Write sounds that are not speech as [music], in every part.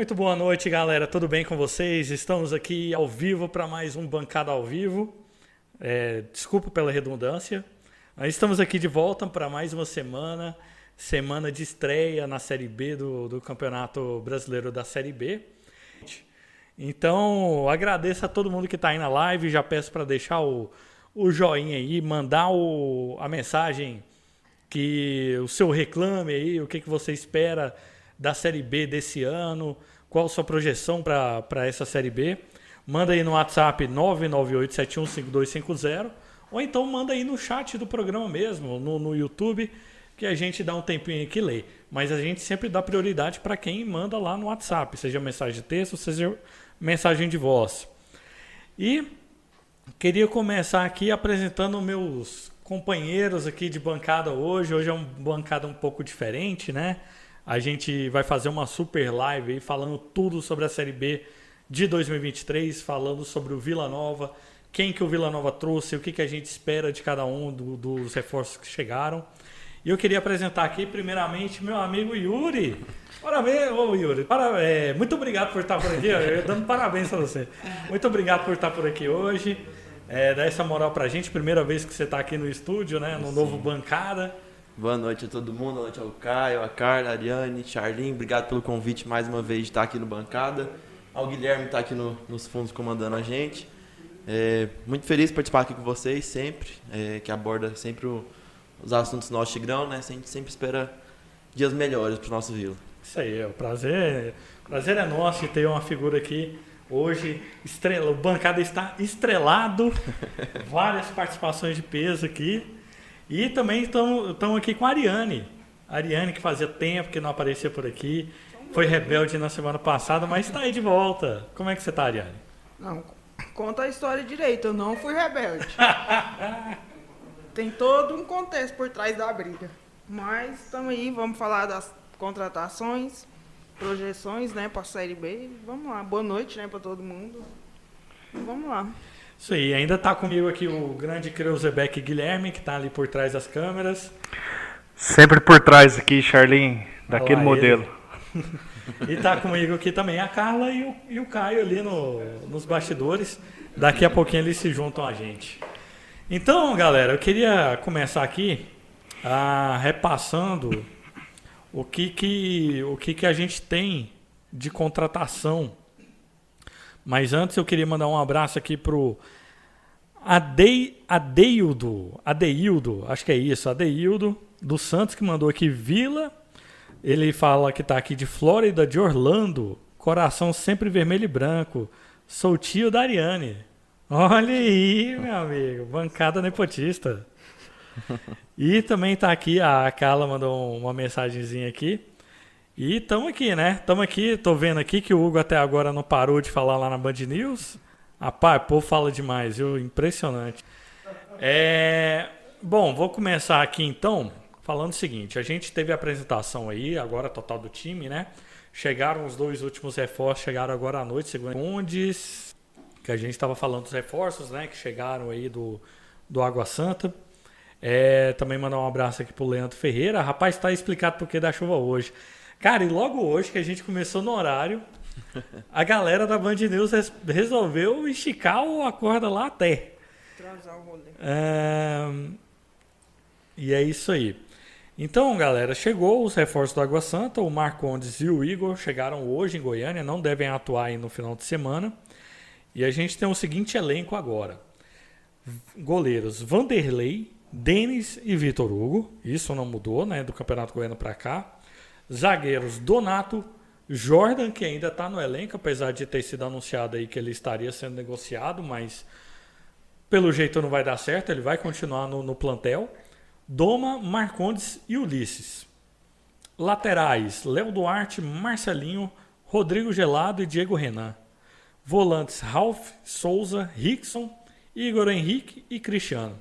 Muito boa noite, galera. Tudo bem com vocês? Estamos aqui ao vivo para mais um Bancada ao Vivo. É, desculpa pela redundância. Estamos aqui de volta para mais uma semana, semana de estreia na Série B do, do Campeonato Brasileiro da Série B. Então, agradeço a todo mundo que está aí na live. Já peço para deixar o, o joinha aí, mandar o, a mensagem que o seu reclame aí, o que, que você espera da Série B desse ano, qual a sua projeção para essa Série B. Manda aí no WhatsApp 998715250 ou então manda aí no chat do programa mesmo, no, no YouTube, que a gente dá um tempinho aqui e lê. Mas a gente sempre dá prioridade para quem manda lá no WhatsApp, seja mensagem de texto, seja mensagem de voz. E queria começar aqui apresentando meus companheiros aqui de bancada hoje. Hoje é uma bancada um pouco diferente, né? A gente vai fazer uma super live aí falando tudo sobre a Série B de 2023, falando sobre o Vila Nova, quem que o Vila Nova trouxe, o que, que a gente espera de cada um do, dos reforços que chegaram. E eu queria apresentar aqui, primeiramente, meu amigo Yuri. Parabéns, ô Yuri. Para, é, muito obrigado por estar por aqui. Eu dando parabéns para você. Muito obrigado por estar por aqui hoje. É, dar essa moral pra gente. Primeira vez que você está aqui no estúdio, né? No Sim. novo Bancada. Boa noite a todo mundo. Boa noite ao Caio, a Carla, a Ariane, Charlin. Obrigado pelo convite mais uma vez de estar aqui no Bancada. Ao Guilherme está aqui no, nos fundos comandando a gente. É, muito feliz de participar aqui com vocês sempre, é, que aborda sempre o os assuntos nossos Tigrão, né? A gente sempre espera dias melhores para o nosso Vila. Isso aí, é o prazer, prazer é nosso de ter uma figura aqui hoje. Estrela, o bancada está estrelado, [laughs] várias participações de peso aqui. E também estamos aqui com a Ariane. A Ariane, que fazia tempo que não aparecia por aqui. Foi rebelde na semana passada, mas está aí de volta. Como é que você está, Ariane? Não, conta a história direito. Eu não fui rebelde. [laughs] tem todo um contexto por trás da briga. Mas estamos aí, vamos falar das contratações, projeções, né, para a Série B. Vamos lá, boa noite, né, para todo mundo. Vamos lá. Isso aí, ainda está comigo aqui o grande Creuzebeck Guilherme, que está ali por trás das câmeras. Sempre por trás aqui, Charlin, daquele modelo. e está comigo aqui também a Carla e o, e o Caio ali no, nos bastidores. Daqui a pouquinho eles se juntam a gente. Então, galera, eu queria começar aqui ah, repassando o que que, o que que a gente tem de contratação. Mas antes eu queria mandar um abraço aqui pro Ade, Adeildo, Adeildo, acho que é isso, Adeildo, do Santos, que mandou aqui Vila. Ele fala que está aqui de Flórida, de Orlando, coração sempre vermelho e branco. Sou tio da Ariane. Olha aí, meu amigo, bancada nepotista. [laughs] E também tá aqui, a Carla mandou uma mensagenzinha aqui. E estamos aqui, né? Estamos aqui, tô vendo aqui que o Hugo até agora não parou de falar lá na Band News. Rapaz, o povo fala demais, viu? Impressionante. É... Bom, vou começar aqui então falando o seguinte: a gente teve a apresentação aí, agora total do time, né? Chegaram os dois últimos reforços, chegaram agora à noite, segundo Condes, que a gente estava falando dos reforços, né, que chegaram aí do, do Água Santa. É, também mandar um abraço aqui pro Leandro Ferreira. Rapaz, está explicado por que da chuva hoje. Cara, e logo hoje que a gente começou no horário, a galera da Band News resolveu esticar a corda lá até. O rolê. É, e é isso aí. Então, galera, chegou os reforços do Água Santa. O Marcondes e o Igor chegaram hoje em Goiânia, não devem atuar aí no final de semana. E a gente tem o seguinte elenco agora: goleiros Vanderlei, Denis e Vitor Hugo. Isso não mudou, né? Do Campeonato Goiano para cá. Zagueiros Donato, Jordan, que ainda está no elenco, apesar de ter sido anunciado aí que ele estaria sendo negociado, mas pelo jeito não vai dar certo, ele vai continuar no, no plantel. Doma, Marcondes e Ulisses. Laterais: Léo Duarte, Marcelinho, Rodrigo Gelado e Diego Renan. Volantes Ralph, Souza, Rickson, Igor Henrique e Cristiano.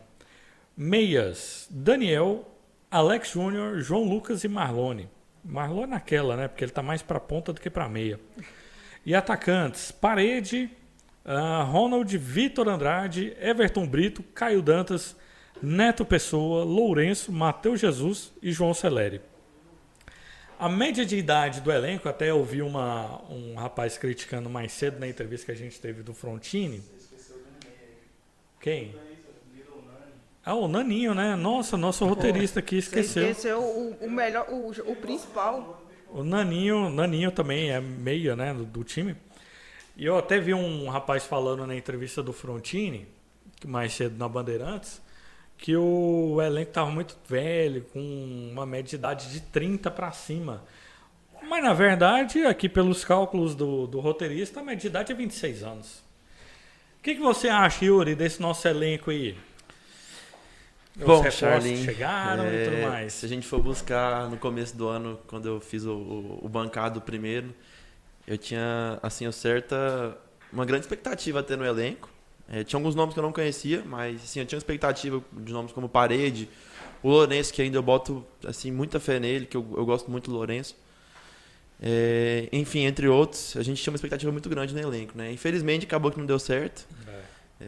Meias Daniel, Alex Júnior, João Lucas e Marlone. Marlone naquela, né? Porque ele está mais para ponta do que para meia. E atacantes: Parede, uh, Ronald, Vitor Andrade, Everton Brito, Caio Dantas, Neto Pessoa, Lourenço, Matheus Jesus e João Celeri. A média de idade do elenco, até ouvi uma, um rapaz criticando mais cedo na entrevista que a gente teve do Frontini. Quem? Ah, o Naninho, né? Nossa, nosso roteirista aqui Você esqueceu. esqueceu o, o melhor, o, o principal. O Naninho, Naninho também é meia, né, do, do time. E eu até vi um rapaz falando na entrevista do Frontini, mais cedo na Bandeirantes, que o elenco estava muito velho, com uma média de idade de 30 para cima. Mas na verdade, aqui pelos cálculos do, do roteirista, a média de idade é 26 anos. O que, que você acha, Yuri, desse nosso elenco aí? Bom, Charlin, chegaram e tudo é, mais. Se a gente for buscar no começo do ano, quando eu fiz o, o, o bancado primeiro, eu tinha, assim, eu certa, uma grande expectativa até no elenco. É, tinha alguns nomes que eu não conhecia, mas assim, eu tinha uma expectativa de nomes como Parede, o Lourenço, que ainda eu boto assim, muita fé nele, que eu, eu gosto muito do Lourenço. É, enfim, entre outros, a gente tinha uma expectativa muito grande no elenco. Né? Infelizmente, acabou que não deu certo. É,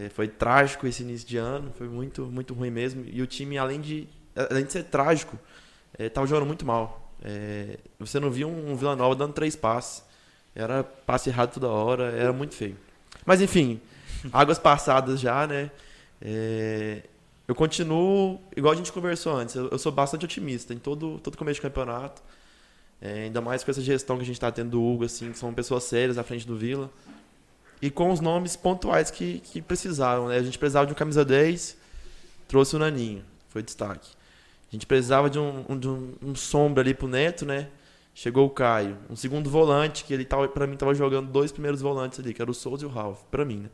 foi trágico esse início de ano, foi muito, muito ruim mesmo. E o time, além de, além de ser trágico, estava jogando muito mal. É, você não via um, um Vila Nova dando três passes. Era passe errado toda hora, era muito feio. Mas enfim, [laughs] águas passadas já, né? É, eu continuo, igual a gente conversou antes, eu, eu sou bastante otimista em todo, todo começo de campeonato. É, ainda mais com essa gestão que a gente está tendo do Hugo, assim, que são pessoas sérias à frente do Vila. E com os nomes pontuais que, que precisavam, né? A gente precisava de um camisa 10, trouxe o Naninho, foi destaque. A gente precisava de um, um- de um, um sombra ali pro Neto, né? Chegou o Caio. Um segundo volante, que ele tava, pra mim tava jogando dois primeiros volantes ali, que era o Souza e o Ralf, pra mim, né?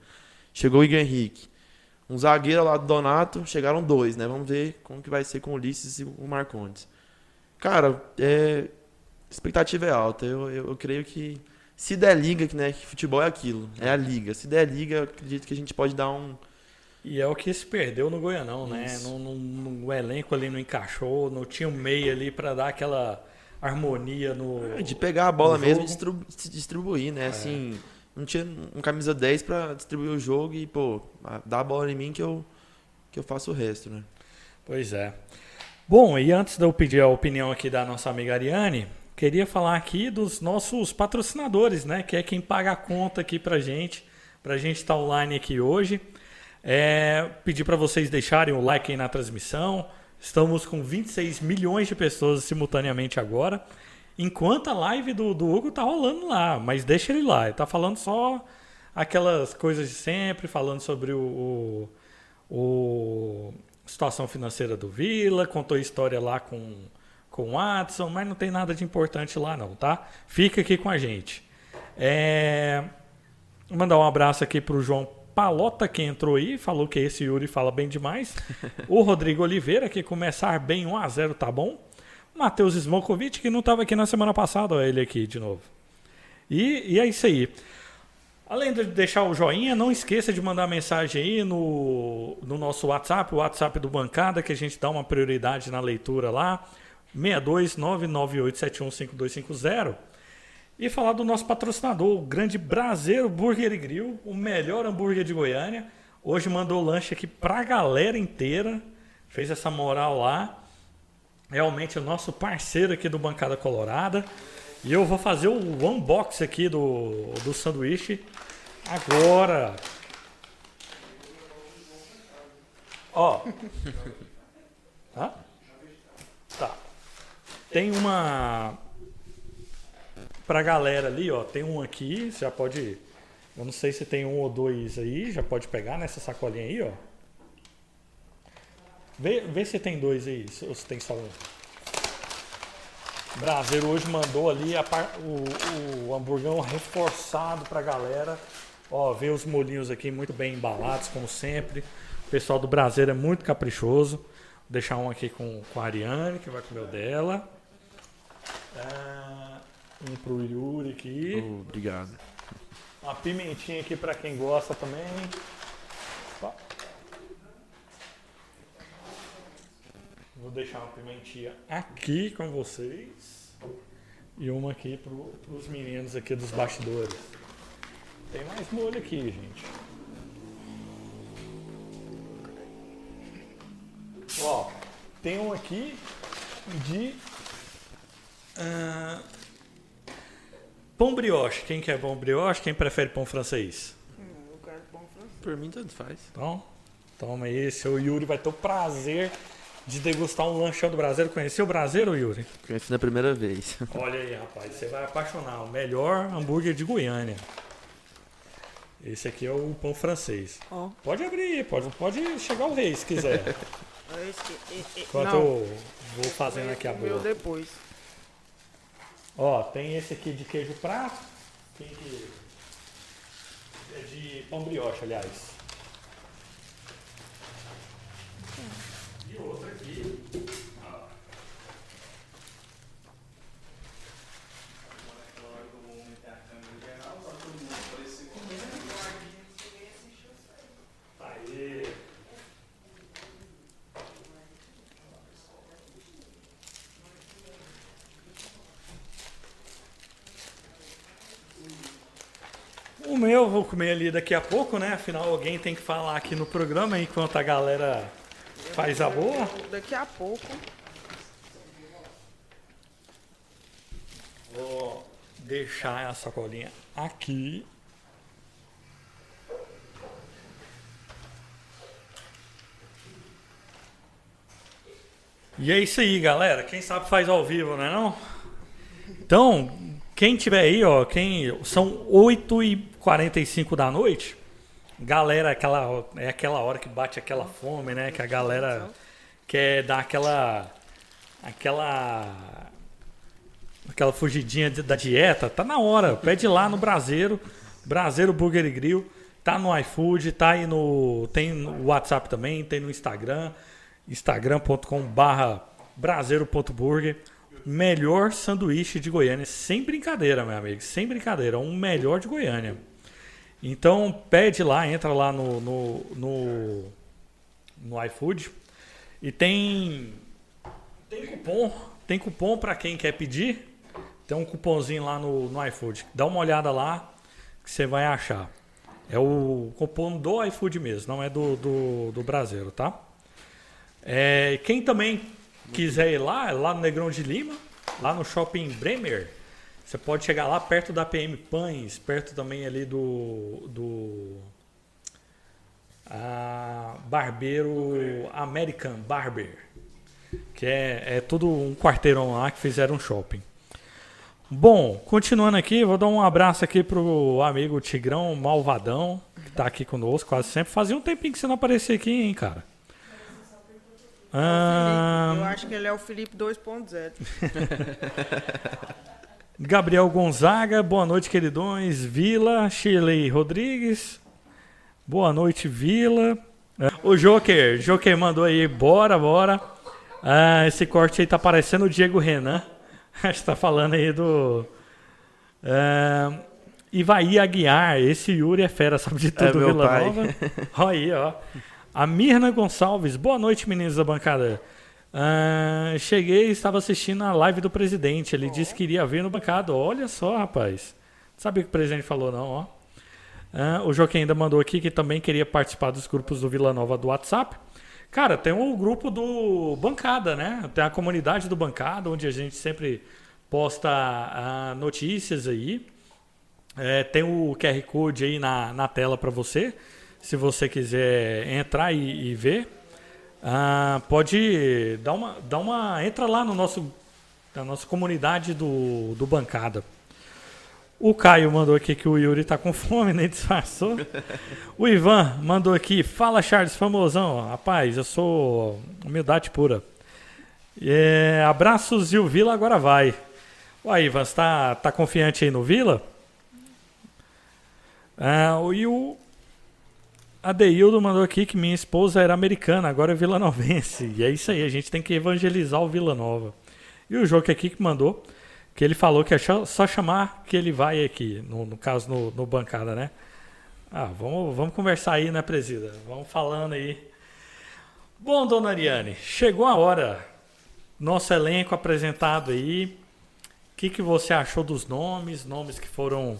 Chegou o Igor Henrique. Um zagueiro lá do Donato, chegaram dois, né? Vamos ver como que vai ser com o Ulisses e o Marcondes. Cara, é, expectativa é alta. Eu, eu, eu creio que se der liga, que, né, que futebol é aquilo, é a liga. Se der liga, acredito que a gente pode dar um. E é o que se perdeu no Goianão, né? No, no- no- o elenco ali não encaixou, não tinha um meio ali pra dar aquela harmonia no. De pegar a bola mesmo e distribuir, né? Assim, não tinha um camisa 10 pra distribuir o jogo e, pô, dá a bola em mim que eu, que eu faço o resto, né? Pois é. Bom, e antes de eu pedir a opinião aqui da nossa amiga Ariane, queria falar aqui dos nossos patrocinadores, né? Que é quem paga a conta aqui pra gente, pra gente estar online aqui hoje. É, pedir para vocês deixarem o like aí na transmissão. Estamos com 26 milhões de pessoas simultaneamente agora. Enquanto a live do, do Hugo tá rolando lá, mas deixa ele lá. Ele tá falando só aquelas coisas de sempre, falando sobre o, o, o- situação financeira do Vila, contou história lá com, com o Watson, mas não tem nada de importante lá não, tá? Fica aqui com a gente. É, Vou mandar um abraço aqui pro João Palota, que entrou aí, falou que esse Yuri fala bem demais. [laughs] o Rodrigo Oliveira, que começar bem 1x0 tá bom. Matheus Smokovic, que não estava aqui na semana passada, olha ele aqui de novo. E, e é isso aí. Além de deixar o joinha, não esqueça de mandar mensagem aí no, no nosso WhatsApp, o WhatsApp do Bancada, que a gente dá uma prioridade na leitura lá. 62998715250. E falar do nosso patrocinador, o grande Braseiro Burger e Grill, o melhor hambúrguer de Goiânia. Hoje mandou lanche aqui pra galera inteira. Fez essa moral lá. Realmente o nosso parceiro aqui do Bancada Colorada. E eu vou fazer o unboxing aqui do, do sanduíche agora. Ó. Hã? Tem uma pra galera ali, ó, tem um aqui, você já pode. Eu não sei se tem um ou dois aí, já pode pegar nessa sacolinha aí, ó. Vê, vê se tem dois aí, ou se tem só um. O Brasileiro hoje mandou ali a o, o hamburgão reforçado pra galera. Ó, vê os molinhos aqui muito bem embalados, como sempre. O pessoal do Brasileiro é muito caprichoso. Vou deixar um aqui com, com a Ariane, que vai comer o dela. Ah, um pro Yuri aqui. Oh, obrigado. Uma pimentinha aqui pra quem gosta também. Ó. Vou deixar uma pimentinha aqui com vocês. E uma aqui pro, pros meninos aqui dos bastidores. Tem mais molho aqui, gente. Ó, tem um aqui de Ah, pão brioche. Quem quer pão brioche? Quem prefere pão francês? Hum, eu quero pão francês. Por mim, tanto faz. Então, toma aí. Seu Yuri vai ter o prazer de degustar um lanchão do Brasileiro. Conheceu o Brasileiro, Yuri? Conheci na primeira vez. [laughs] Olha aí, rapaz. Você vai apaixonar. O melhor hambúrguer de Goiânia. Esse aqui é o pão francês. Ó, Pode abrir, pode, pode chegar o rei se quiser. [laughs] é Enquanto eu vou fazendo aqui a o meu boa. depois. Ó, tem esse aqui de queijo prato. Tem que. É de pão brioche, aliás. E outro aqui. O meu eu vou comer ali daqui a pouco, né? Afinal, alguém tem que falar aqui no programa enquanto a galera faz a boa. Daqui a pouco. Vou deixar a sacolinha aqui. E é isso aí, galera. Quem sabe faz ao vivo, né não? Então, quem tiver aí, ó, quem são 8h45 da noite. Galera, aquela, é aquela hora que bate aquela fome, né? Que a galera quer dar aquela aquela aquela fugidinha da dieta, tá na hora. Pede lá no Braseiro, Braseiro Burger e Grill. Tá no iFood, tá aí no. Tem no WhatsApp também, tem no Instagram, instagram.com barra braseiro.burger. Melhor sanduíche de Goiânia. Sem brincadeira, meu amigo. Sem brincadeira. Um melhor de Goiânia. Então pede lá, entra lá no, no, no, no iFood. E tem tem cupom, tem cupom para quem quer pedir. Tem um cupomzinho lá no, no iFood. Dá uma olhada lá que você vai achar. É o cupom do iFood mesmo, não é do, do, do Brasileiro, tá? É, quem também quiser ir lá, é lá no Negrão de Lima, lá no Shopping Bremer. Você pode chegar lá perto da PM Pães, perto também ali do. do ah, Barbeiro American Barber. Que é, é tudo um quarteirão lá que fizeram um shopping. Bom, continuando aqui, vou dar um abraço aqui pro amigo Tigrão Malvadão, que tá aqui conosco quase sempre. Fazia um tempinho que você não aparecia aqui, hein, cara? Ah, Eu acho que ele é o Felipe 2.0. [laughs] Gabriel Gonzaga, boa noite, queridões. Vila, Shirley Rodrigues, boa noite, Vila. É, O Joker, Joker mandou aí, bora, bora. Ah, esse corte aí tá parecendo o Diego Renan. [laughs] Acho que tá falando aí do. É, Ivaí Aguiar, esse Yuri é fera, sabe de tudo, meu Vila pai. Nova. Olha aí, ó. A Mirna Gonçalves, boa noite, meninos da bancada. Ah, cheguei e estava assistindo a live do presidente. Ele disse que iria ver no bancada. Olha só, rapaz. Não sabia o que o presidente falou, não, ó. Ah, o Joaquim ainda mandou aqui que também queria participar dos grupos do Vila Nova do WhatsApp. Cara, tem o grupo do Bancada, né? Tem a comunidade do Bancada, onde a gente sempre posta ah, notícias aí. É, tem o QR Code aí na, na tela para você, se você quiser entrar e, e ver. Ah, pode dar uma, dar uma. Entra lá no nosso, na nossa comunidade do, do Bancada. O Caio mandou aqui que o Yuri tá com fome, [laughs] nem disfarçou. O Ivan mandou aqui, fala Charles, famosão. Rapaz, eu sou humildade pura. É, abraços e o Vila agora vai. Ué, Ivan, você tá, tá confiante aí no Vila? Ah, e o Adeildo mandou aqui que minha esposa era americana, agora é vilanovense. E é isso aí, a gente tem que evangelizar o Vila Nova. E o Joque aqui que mandou, que ele falou que é só só chamar que ele vai aqui, no, no caso no, no bancada, né? Ah, vamos, vamos conversar aí, né, presida? Vamos falando aí. Bom, dona Ariane, chegou a hora. Nosso elenco apresentado aí. O que, que você achou dos nomes? Nomes que foram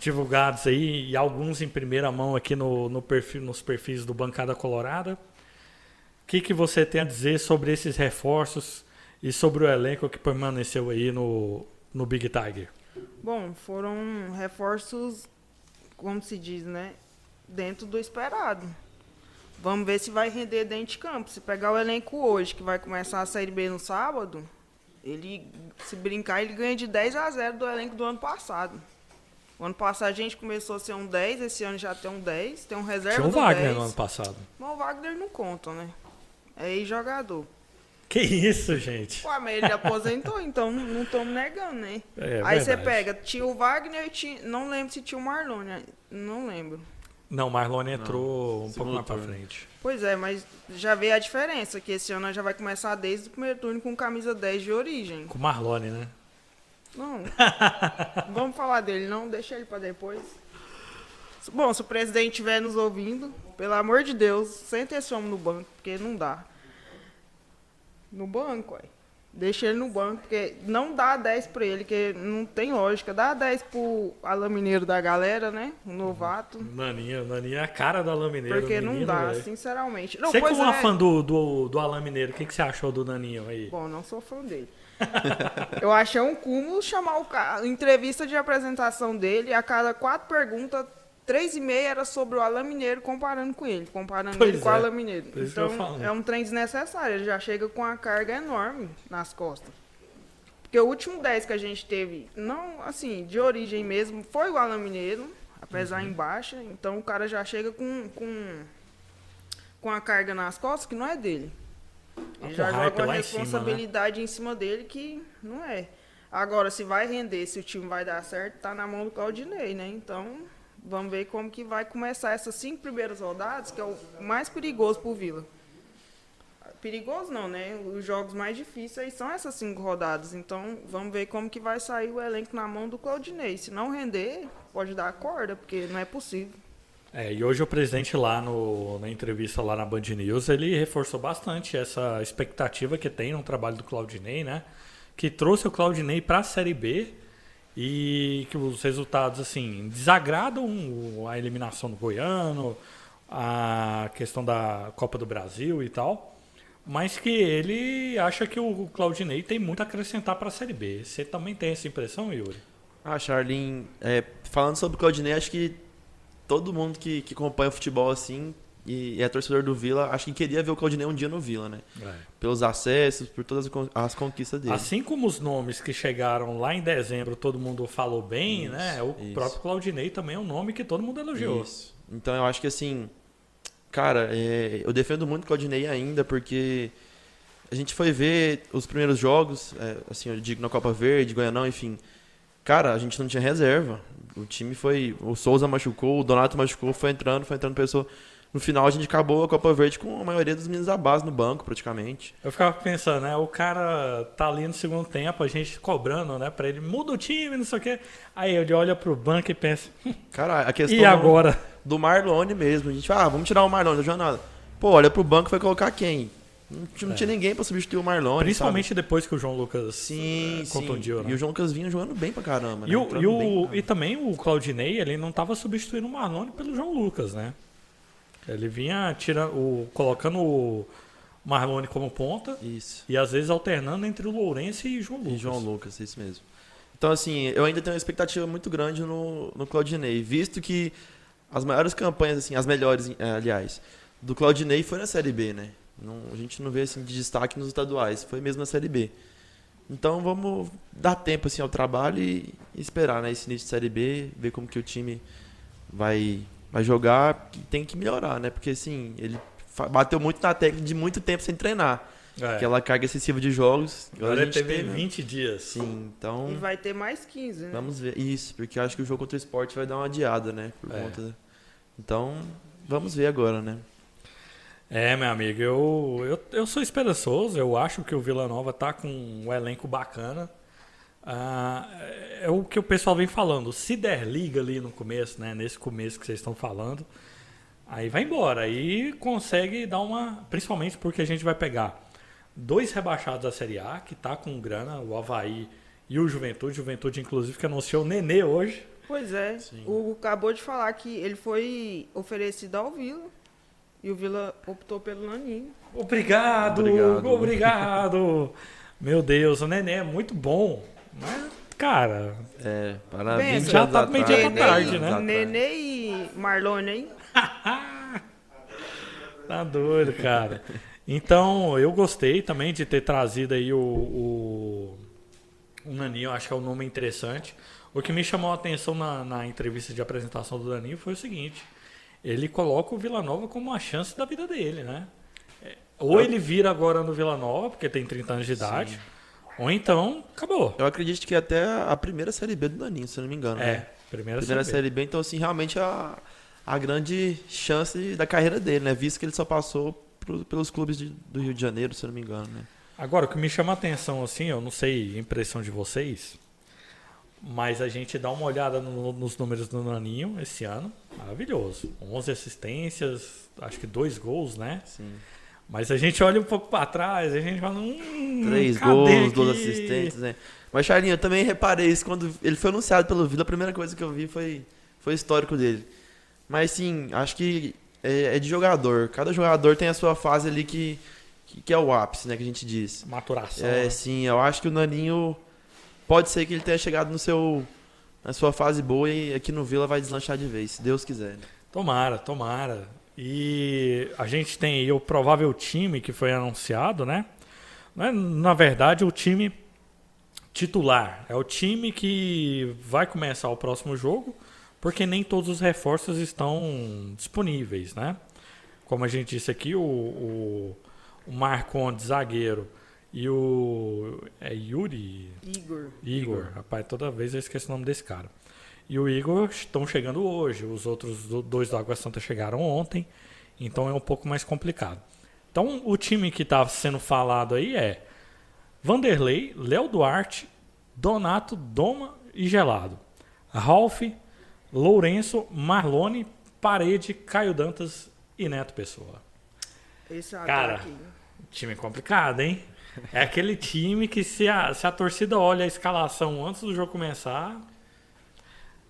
divulgados aí, e alguns em primeira mão aqui no, no perfil, nos perfis do Bancada Colorada. O que, que você tem a dizer sobre esses reforços e sobre o elenco que permaneceu aí no, no Big Tiger? Bom, foram reforços, como se diz, né? Dentro do esperado. Vamos ver se vai render dentro de campo. Se pegar o elenco hoje, que vai começar a Série B no sábado, ele, se brincar, ele ganha de 10 a 0 do elenco do ano passado. O ano passado a gente começou a ser um 10, esse ano já tem um 10, tem um reserva Tinha um do Wagner 10. no ano passado. Mas o Wagner não conta, né? É ex-jogador. Que isso, gente? Ué, mas ele aposentou, [laughs] então não- não estamos negando, né? É, Aí você pega, tinha o Wagner e tinha. Não lembro se tinha o Marlone. Não lembro. Não, Marlone entrou um pouco mais pra turno. frente. Pois é, mas já vê a diferença, que esse ano já vai começar desde o primeiro turno com camisa 10 de origem. Com Marlone, né? Não. [laughs] Vamos falar dele, não? Deixa ele pra depois. Bom, se o presidente estiver nos ouvindo, pelo amor de Deus, senta esse homem no banco, porque não dá. No banco, ué. Deixa ele no banco, porque não dá 10 pra ele, que não tem lógica. Dá 10 pro Alain Mineiro da galera, né? O novato. Naninha, Naninha é a cara do Alain Mineiro. Porque não menino, dá, velho. sinceramente. Não, Você pois como uma é. fã do, do, do Alain Mineiro, o que, que você achou do Naninho aí? Bom, não sou fã dele. [laughs] Eu achei um cúmulo chamar o cara. Entrevista de apresentação dele, a cada quatro perguntas, três e meia era sobre o Alain Mineiro comparando com ele, comparando Pois ele com é, o Alain Mineiro. eu Então é um trem desnecessário, ele já chega com uma carga enorme nas costas. Porque o último 10 que a gente teve, não assim, de origem mesmo, foi o Alain Mineiro, apesar Uhum. em baixa. Então o cara já chega com, com, com a carga nas costas que não é dele. Ele já joga uma em cima, né? responsabilidade em cima dele que não é. Agora, se vai render, se o time vai dar certo, tá na mão do Claudinei, né? Então, vamos ver como que vai começar essas cinco primeiras rodadas, que é o mais perigoso pro Vila. Perigoso não, né? Os jogos mais difíceis são essas cinco rodadas. Então, vamos ver como que vai sair o elenco na mão do Claudinei. Se não render, pode dar a corda, porque não é possível. É, e hoje o presidente lá no, na entrevista lá na Band News, ele reforçou bastante essa expectativa que tem no trabalho do Claudinei, né? Que trouxe o Claudinei para a Série B e que os resultados, assim, desagradam a eliminação do Goiano, a questão da Copa do Brasil e tal, mas que ele acha que o Claudinei tem muito a acrescentar para a Série B. Você também tem essa impressão, Yuri? Ah, Charlin, é, falando sobre o Claudinei, acho que todo mundo que, que acompanha o futebol assim e é torcedor do Vila, acho que queria ver o Claudinei um dia no Vila, né? Pelos acessos, por todas as conquistas dele. Assim como os nomes que chegaram lá em dezembro, todo mundo falou bem, Isso, né? O isso. próprio Claudinei também é um nome que todo mundo elogiou. Isso. Então eu acho que assim, cara, é, eu defendo muito o Claudinei ainda, porque a gente foi ver os primeiros jogos, é, assim, eu digo na Copa Verde, Goianão, enfim. Cara, a gente não tinha reserva. O time foi. O Souza machucou, o Donato machucou, foi entrando, foi entrando pessoa. No final a gente acabou a Copa Verde com a maioria dos meninos da base no banco, praticamente. Eu ficava pensando, né? O cara tá ali no segundo tempo, a gente cobrando, né? Pra ele, muda o time, não sei o quê. Aí ele olha pro banco e pensa, Cara, a questão e agora? do Marlone mesmo. A gente, ah, vamos tirar o Marlone da jornada. Pô, olha pro banco e vai colocar quem? Não, não tinha ninguém pra substituir o Marlone. Principalmente depois que o João Lucas Sim, sim. contundiu, né? E o João Lucas vinha jogando bem pra caramba. E, né? o, e, o- e também o Claudinei, ele não estava substituindo o Marlone pelo João Lucas, né? Ele vinha tira, o, colocando o Marlone como ponta. Isso. e às vezes alternando entre o Lourenço e João Lucas. E João Lucas, isso mesmo. Então, assim, eu ainda tenho uma expectativa muito grande no, no Claudinei, visto que as maiores campanhas, assim, as melhores, eh, aliás, do Claudinei foi na Série B, né? Não, a gente não vê, assim, de destaque nos estaduais, foi mesmo na Série B. Então, vamos dar tempo, assim, ao trabalho e, e esperar, né? Esse início de Série B, ver como que o time vai, vai jogar, tem que melhorar, né? Porque, assim, ele bateu muito na técnica de muito tempo sem treinar. É. Aquela carga excessiva de jogos. Agora a ele gente teve tem, né? 20 dias. Sim, então E vai ter mais 15, né? vamos ver. Isso, porque eu acho que o jogo contra o esporte vai dar uma adiada, né? Por É. conta. Então, vamos ver agora, né? É, meu amigo, eu, eu, eu sou esperançoso, eu acho que o Vila Nova tá com um elenco bacana. Ah, é o que o pessoal vem falando. Se der liga ali no começo, né? Nesse começo que vocês estão falando, aí vai embora. Aí consegue dar uma. Principalmente porque a gente vai pegar dois rebaixados da Série A, que tá com grana, o Havaí e o Juventude. Juventude, inclusive, que anunciou o Nenê hoje. Pois é. Sim. O Hugo acabou de falar que ele foi oferecido ao Vila. E o Vila optou pelo Laninho. Obrigado, Obrigado. obrigado. Meu Deus, o Nenê é muito bom. Mas, cara, É, para Bem, 20 já tá meio dia pra tarde, 20 né? Nenê e Marlone, hein? [laughs] Tá doido, cara. Então, eu gostei também de ter trazido aí o, o, o Naninho, eu acho que é um nome interessante. O que me chamou a atenção na, na entrevista de apresentação do Naninho foi o seguinte: ele coloca o Vila Nova como uma chance da vida dele, né? É, Ou ele vira agora no Vila Nova, porque tem 30 anos de idade, ou então acabou. Eu acredito que até a primeira Série B do Daninho, se eu não me engano. É, né? primeira, Primeira Série B. Série B, então assim, realmente a, a grande chance da carreira dele, né? Visto que ele só passou pro- pelos clubes de- do Rio de Janeiro, se eu não me engano, né? Agora, o que me chama a atenção, assim, eu não sei a impressão de vocês, mas a gente dá uma olhada no- nos números do Naninho esse ano, maravilhoso. 11 assistências, acho que dois gols, né? Sim. Mas a gente olha um pouco pra trás, a gente fala, hum, Três gols, aqui? duas assistentes, né? Mas, Charlinho, eu também reparei isso quando ele foi anunciado pelo Vila, a primeira coisa que eu vi foi, foi o histórico dele. Mas, sim, acho que é, é de jogador. Cada jogador tem a sua fase ali que, que, que é o ápice, né? Que a gente diz. Maturação. É, né? sim, eu acho que o Naninho pode ser que ele tenha chegado no seu na sua fase boa e aqui no Vila vai deslanchar de vez, se Deus quiser. Tomara, tomara. E a gente tem aí o provável time que foi anunciado, né? É, Na verdade, o time titular. É o time que vai começar o próximo jogo, porque nem todos os reforços estão disponíveis, né? Como a gente disse aqui, o, o, o Marcondes, zagueiro, e o. É Yuri? Igor. Igor. Rapaz, toda vez eu esqueço o nome desse cara. E o Igor estão chegando hoje. Os outros do- dois do Água Santa chegaram ontem. Então é um pouco mais complicado. Então o time que está sendo falado aí é Vanderlei, Léo Duarte, Donato, Doma e Gelado. Ralph, Lourenço, Marlone, Parede, Caio Dantas e Neto Pessoa. Esse Cara. ataque. Time complicado, hein? [laughs] É aquele time que se a, se a torcida olha a escalação antes do jogo começar,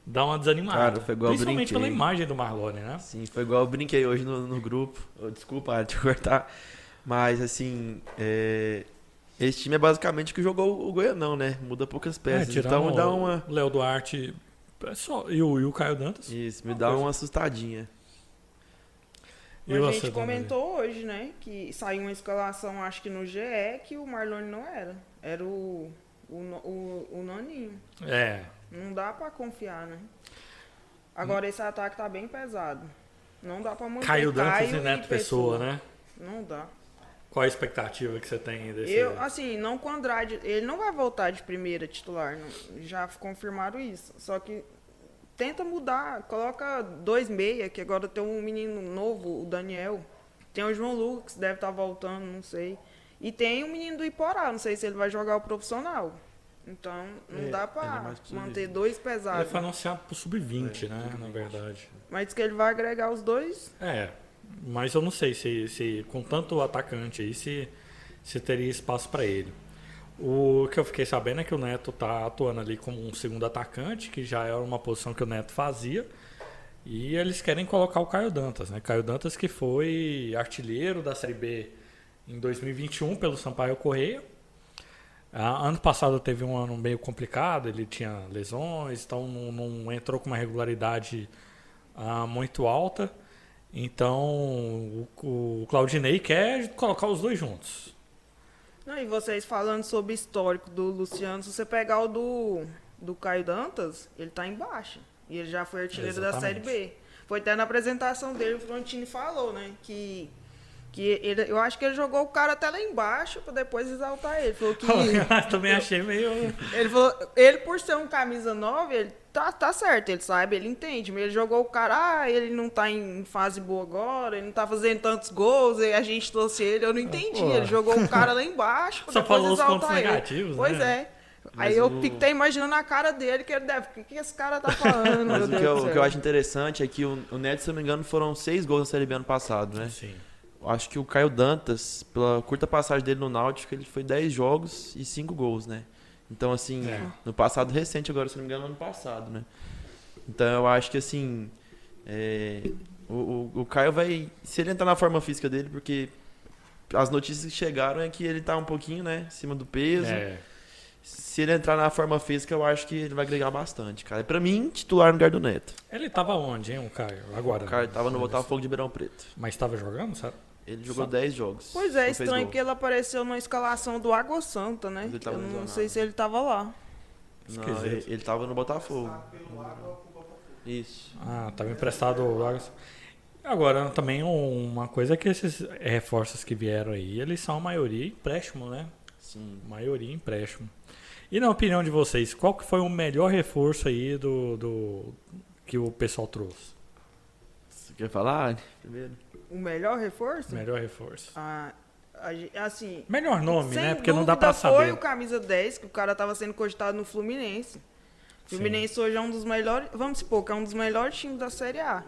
dá uma desanimada. Cara, foi igual Principalmente pela imagem do Marlone, né? Sim, foi igual eu brinquei hoje no, no grupo. Oh, desculpa, [laughs] te cortar. Mas assim, é, esse time é basicamente o que jogou o Goianão, né? Muda poucas peças. É, então dá uma. o Léo Duarte é só, e, o, e o Caio Dantas. Isso, me dá coisa. uma assustadinha. E a gente comentou hoje, né? Que saiu uma escalação, acho que no GE, que o Marlone não era. Era o, o, o, o Naninho. É, Não dá pra confiar, né? Agora esse ataque tá bem pesado. Não dá pra manter Caio Dantas e Neto Pessoa, né? Não dá. Qual a expectativa que você tem desse... Eu, assim, não com o Andrade. Ele não vai voltar de primeira titular. não. já confirmaram isso. Só que tenta mudar. Coloca dois meia, que agora tem um menino novo, o Daniel. Tem o João Lucas, deve estar voltando, não sei. E tem o menino do Iporá, não sei se ele vai jogar o profissional. Então, não É, dá ele é manter dois Ele pesados. foi anunciado pro Sub-20, né? Na verdade. Mas diz que ele vai agregar os dois. É, mas eu não sei se, se com tanto atacante aí, se, se teria espaço para ele. O que eu fiquei sabendo é que o Neto tá atuando ali como um segundo atacante, que já era uma posição que o Neto fazia. E eles querem colocar o Caio Dantas, né? Caio Dantas que foi artilheiro da Série B em 2021 pelo Sampaio Correia. Ah, ano passado teve um ano meio complicado, ele tinha lesões, então não, não entrou com uma regularidade ah, muito alta. Então o, o Claudinei quer colocar os dois juntos. Não, e vocês falando sobre o histórico do Luciano, se você pegar o do, do Caio Dantas, ele tá embaixo. E ele já foi artilheiro da Série Exatamente. B. Foi até na apresentação dele, o Frontini falou, né? Que, que ele, eu acho que ele jogou o cara até lá embaixo pra depois exaltar ele. Falou que. [laughs] Também achei meio. ele falou, ele por ser um camisa 9, ele tá, tá certo, ele sabe, ele entende. Mas ele jogou o cara, ah, ele não tá em fase boa agora, ele não tá fazendo tantos gols, e a gente trouxe ele, eu não entendi. Pô. Ele jogou o cara lá [laughs] embaixo Só depois falou os pontos ele. negativos, Pois né? é. Aí Mas eu o- fico até imaginando a cara dele, que ele deve. O que, que esse cara tá falando? [laughs] Mas meu o que, Deus eu, o que eu acho interessante é que o, o Neto, se eu não me engano, foram seis gols na Série B ano passado, né? Sim. Eu Acho que o Caio Dantas, pela curta passagem dele no Náutico, ele foi 10 jogos e 5 gols, né? Então, assim, É. no passado recente, agora, se não me engano, ano passado, né? Então, eu acho que, assim, é, o, o, o Caio vai... Se ele entrar na forma física dele, porque as notícias que chegaram é que ele tá um pouquinho, né, acima do peso. É. Se ele entrar na forma física, eu acho que ele vai agregar bastante, cara. Pra mim, titular no lugar do Neto. Ele tava onde, hein, o Caio? Agora. O cara tava no Botafogo de Ribeirão Preto. Mas tava jogando, sabe? Ele jogou Só- 10 jogos. Pois é, estranho que ele apareceu na escalação do Água Santa, né? Ele tava Eu não sei se ele tava lá. Não, Esquisito. ele, ele tava no Botafogo. Isso. Ah, tava emprestado o Vargas. Agora, também uma coisa é que esses reforços que vieram aí, eles são a maioria empréstimo, né? Sim. Maioria empréstimo. E na opinião de vocês, qual que foi o melhor reforço aí do, do que o pessoal trouxe? Você quer falar primeiro? O melhor reforço? Melhor reforço. Ah, assim, Melhor nome, né? Porque não dá pra dúvida foi saber. o camisa 10, que o cara tava sendo cogitado no Fluminense. O Fluminense hoje é um dos melhores, vamos supor, que é um dos melhores times da Série A.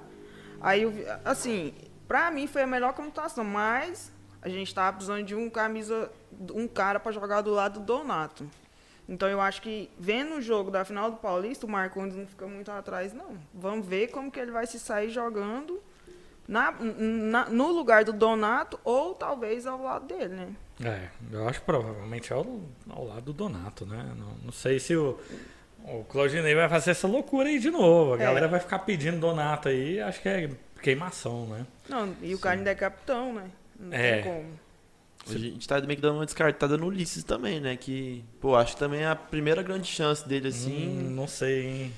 Aí, assim, pra mim foi a melhor computação, mas a gente tava precisando de um camisa, um cara pra jogar do lado do Donato. Então eu acho que vendo o jogo da final do Paulista, o Marcondes não fica muito atrás, não. Vamos ver como que ele vai se sair jogando na, na- no lugar do Donato ou talvez ao lado dele, né? É, eu acho que provavelmente é ao, ao lado do Donato, né? Não, não sei se o, o Claudinei vai fazer essa loucura aí de novo. A É. galera vai ficar pedindo Donato aí, acho que é queimação, né? Não, e o cara ainda é capitão, né? Não É. tem como. A gente tá meio que dando uma descartada no Ulisses também, né? Que, pô, acho que também é a primeira grande chance dele, Hum, assim. não sei, hein?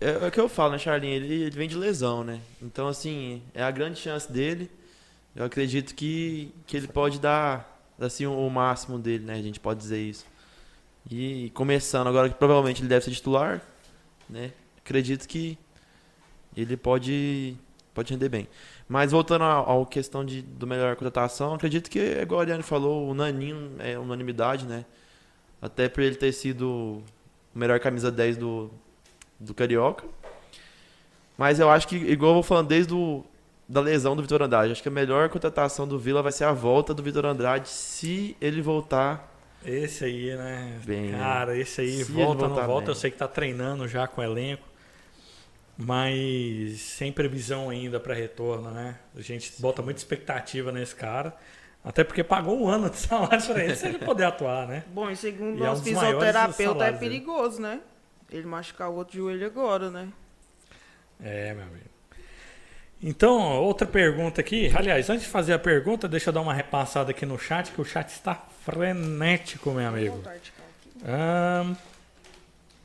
É, é o que eu falo, né, Charlinho? Ele, ele vem de lesão, né? Então, assim, é a grande chance dele. Eu acredito que, que ele pode dar, assim, o, máximo dele, né? A gente pode dizer isso. E começando agora, que provavelmente ele deve ser titular, né? Acredito que ele pode, pode render bem. Mas voltando à questão de, do melhor contratação, acredito que, igual a Ariane falou, o Naninho é unanimidade, né? Até por ele ter sido o melhor camisa 10 do, do Carioca. Mas eu acho que, igual eu vou falando desde o, da lesão do Vitor Andrade, acho que a melhor contratação do Vila vai ser a volta do Vitor Andrade se ele voltar. Esse aí, né? Bem, né? Cara, esse aí volta, não volta. bem. Eu sei que tá treinando já com o elenco. Mas sem previsão ainda para retorno, né? A gente bota muita expectativa nesse cara. Até porque pagou um ano de salário pra ele, se ele poder atuar, né? Bom, e segundo E é um nosso dos maiores fisioterapeuta, é perigoso, né? Ele machucar o outro joelho agora, né? É, meu amigo. Então, outra pergunta aqui. Aliás, antes de fazer a pergunta, deixa eu dar uma repassada aqui no chat, que o chat está frenético, meu amigo.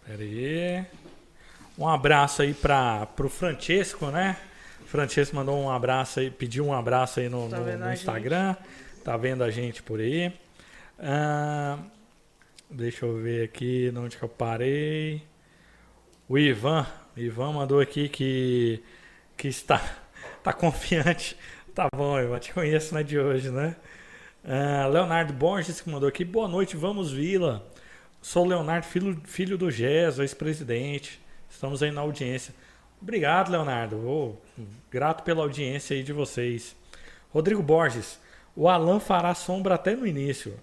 Pera aí. Um abraço aí para pro Francesco, né? O Francesco mandou um abraço aí, pediu um abraço aí no, Tá no- no Instagram. Tá vendo a gente por aí. Ahn, deixa eu ver aqui de onde que eu parei. O Ivan, Ivan mandou aqui que, que está [laughs] tá confiante. Tá bom, Ivan, te conheço, não é de hoje, né? Ah, Leonardo Borges que mandou aqui. Boa noite, vamos Vila. Sou Leonardo, filho, filho do Gés, ex-presidente. Estamos aí na audiência. Obrigado, Leonardo. Ô, grato pela audiência aí de vocês. Rodrigo Borges. O Alan fará sombra até no início.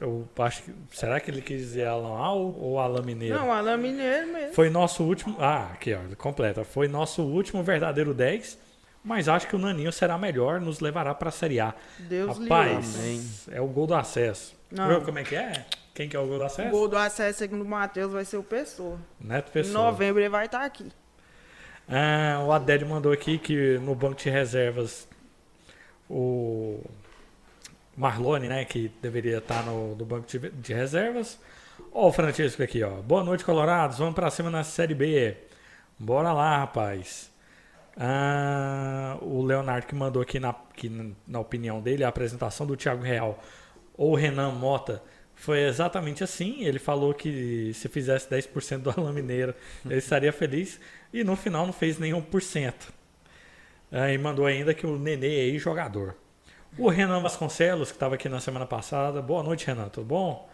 Eu acho que. Será que ele quis dizer Alan Al ou Alan Mineiro? Não, Alain Mineiro mesmo. Foi nosso último. Ah, aqui, ó, completa. Foi nosso último verdadeiro 10. Mas acho que o Naninho será melhor, nos levará para a Série A. Deus Rapaz, Amém. é o gol do acesso. Não. Viu como é que é? Quem que é o gol do O acesso? gol do acesso, segundo o Matheus, vai ser o Pessoa. Neto Em Pessoa. novembro ele vai estar aqui. Ah, o Adélio mandou aqui que no banco de reservas o Marlone, né, que deveria estar no, no banco de, de reservas. Ó, o Francisco aqui, ó. Boa noite, Colorados. Vamos pra cima na Série B. Bora lá, rapaz. Ah, o Leonardo que mandou aqui na, que na opinião dele a apresentação do Thiago Real ou Renan Mota foi exatamente assim. Ele falou que se fizesse 10% do Alain Mineiro, [laughs] ele estaria feliz. E no final não fez nenhum por cento. Ah, e mandou ainda que o Nenê é ex-jogador. O Renan Vasconcelos, que estava aqui na semana passada. Boa noite, Renan, tudo bom?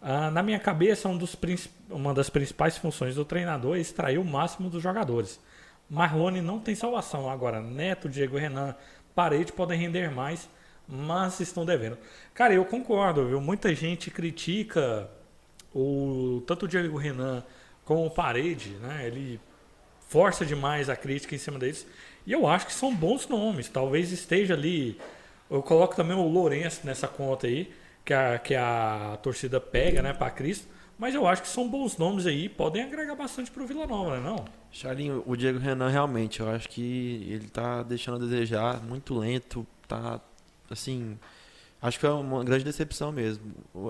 Ah, na minha cabeça, um princip- uma das principais funções do treinador é extrair o máximo dos jogadores. Marlone não tem salvação. Agora, Neto, Diego Renan, Parede podem render mais, mas estão devendo. Cara, eu concordo, viu? Muita gente critica o tanto o Diego Renan como o Parede, né? Ele força demais a crítica em cima deles. E eu acho que são bons nomes. Talvez esteja ali Eu coloco também o Lourenço nessa conta aí, que a, que a torcida pega, né, para Cristo. Mas eu acho que são bons nomes aí, podem agregar bastante pro Vila Nova, né, não? Charlinho, o Diego Renan realmente, eu acho que ele tá deixando a desejar, muito lento, tá assim, acho que é uma grande decepção mesmo.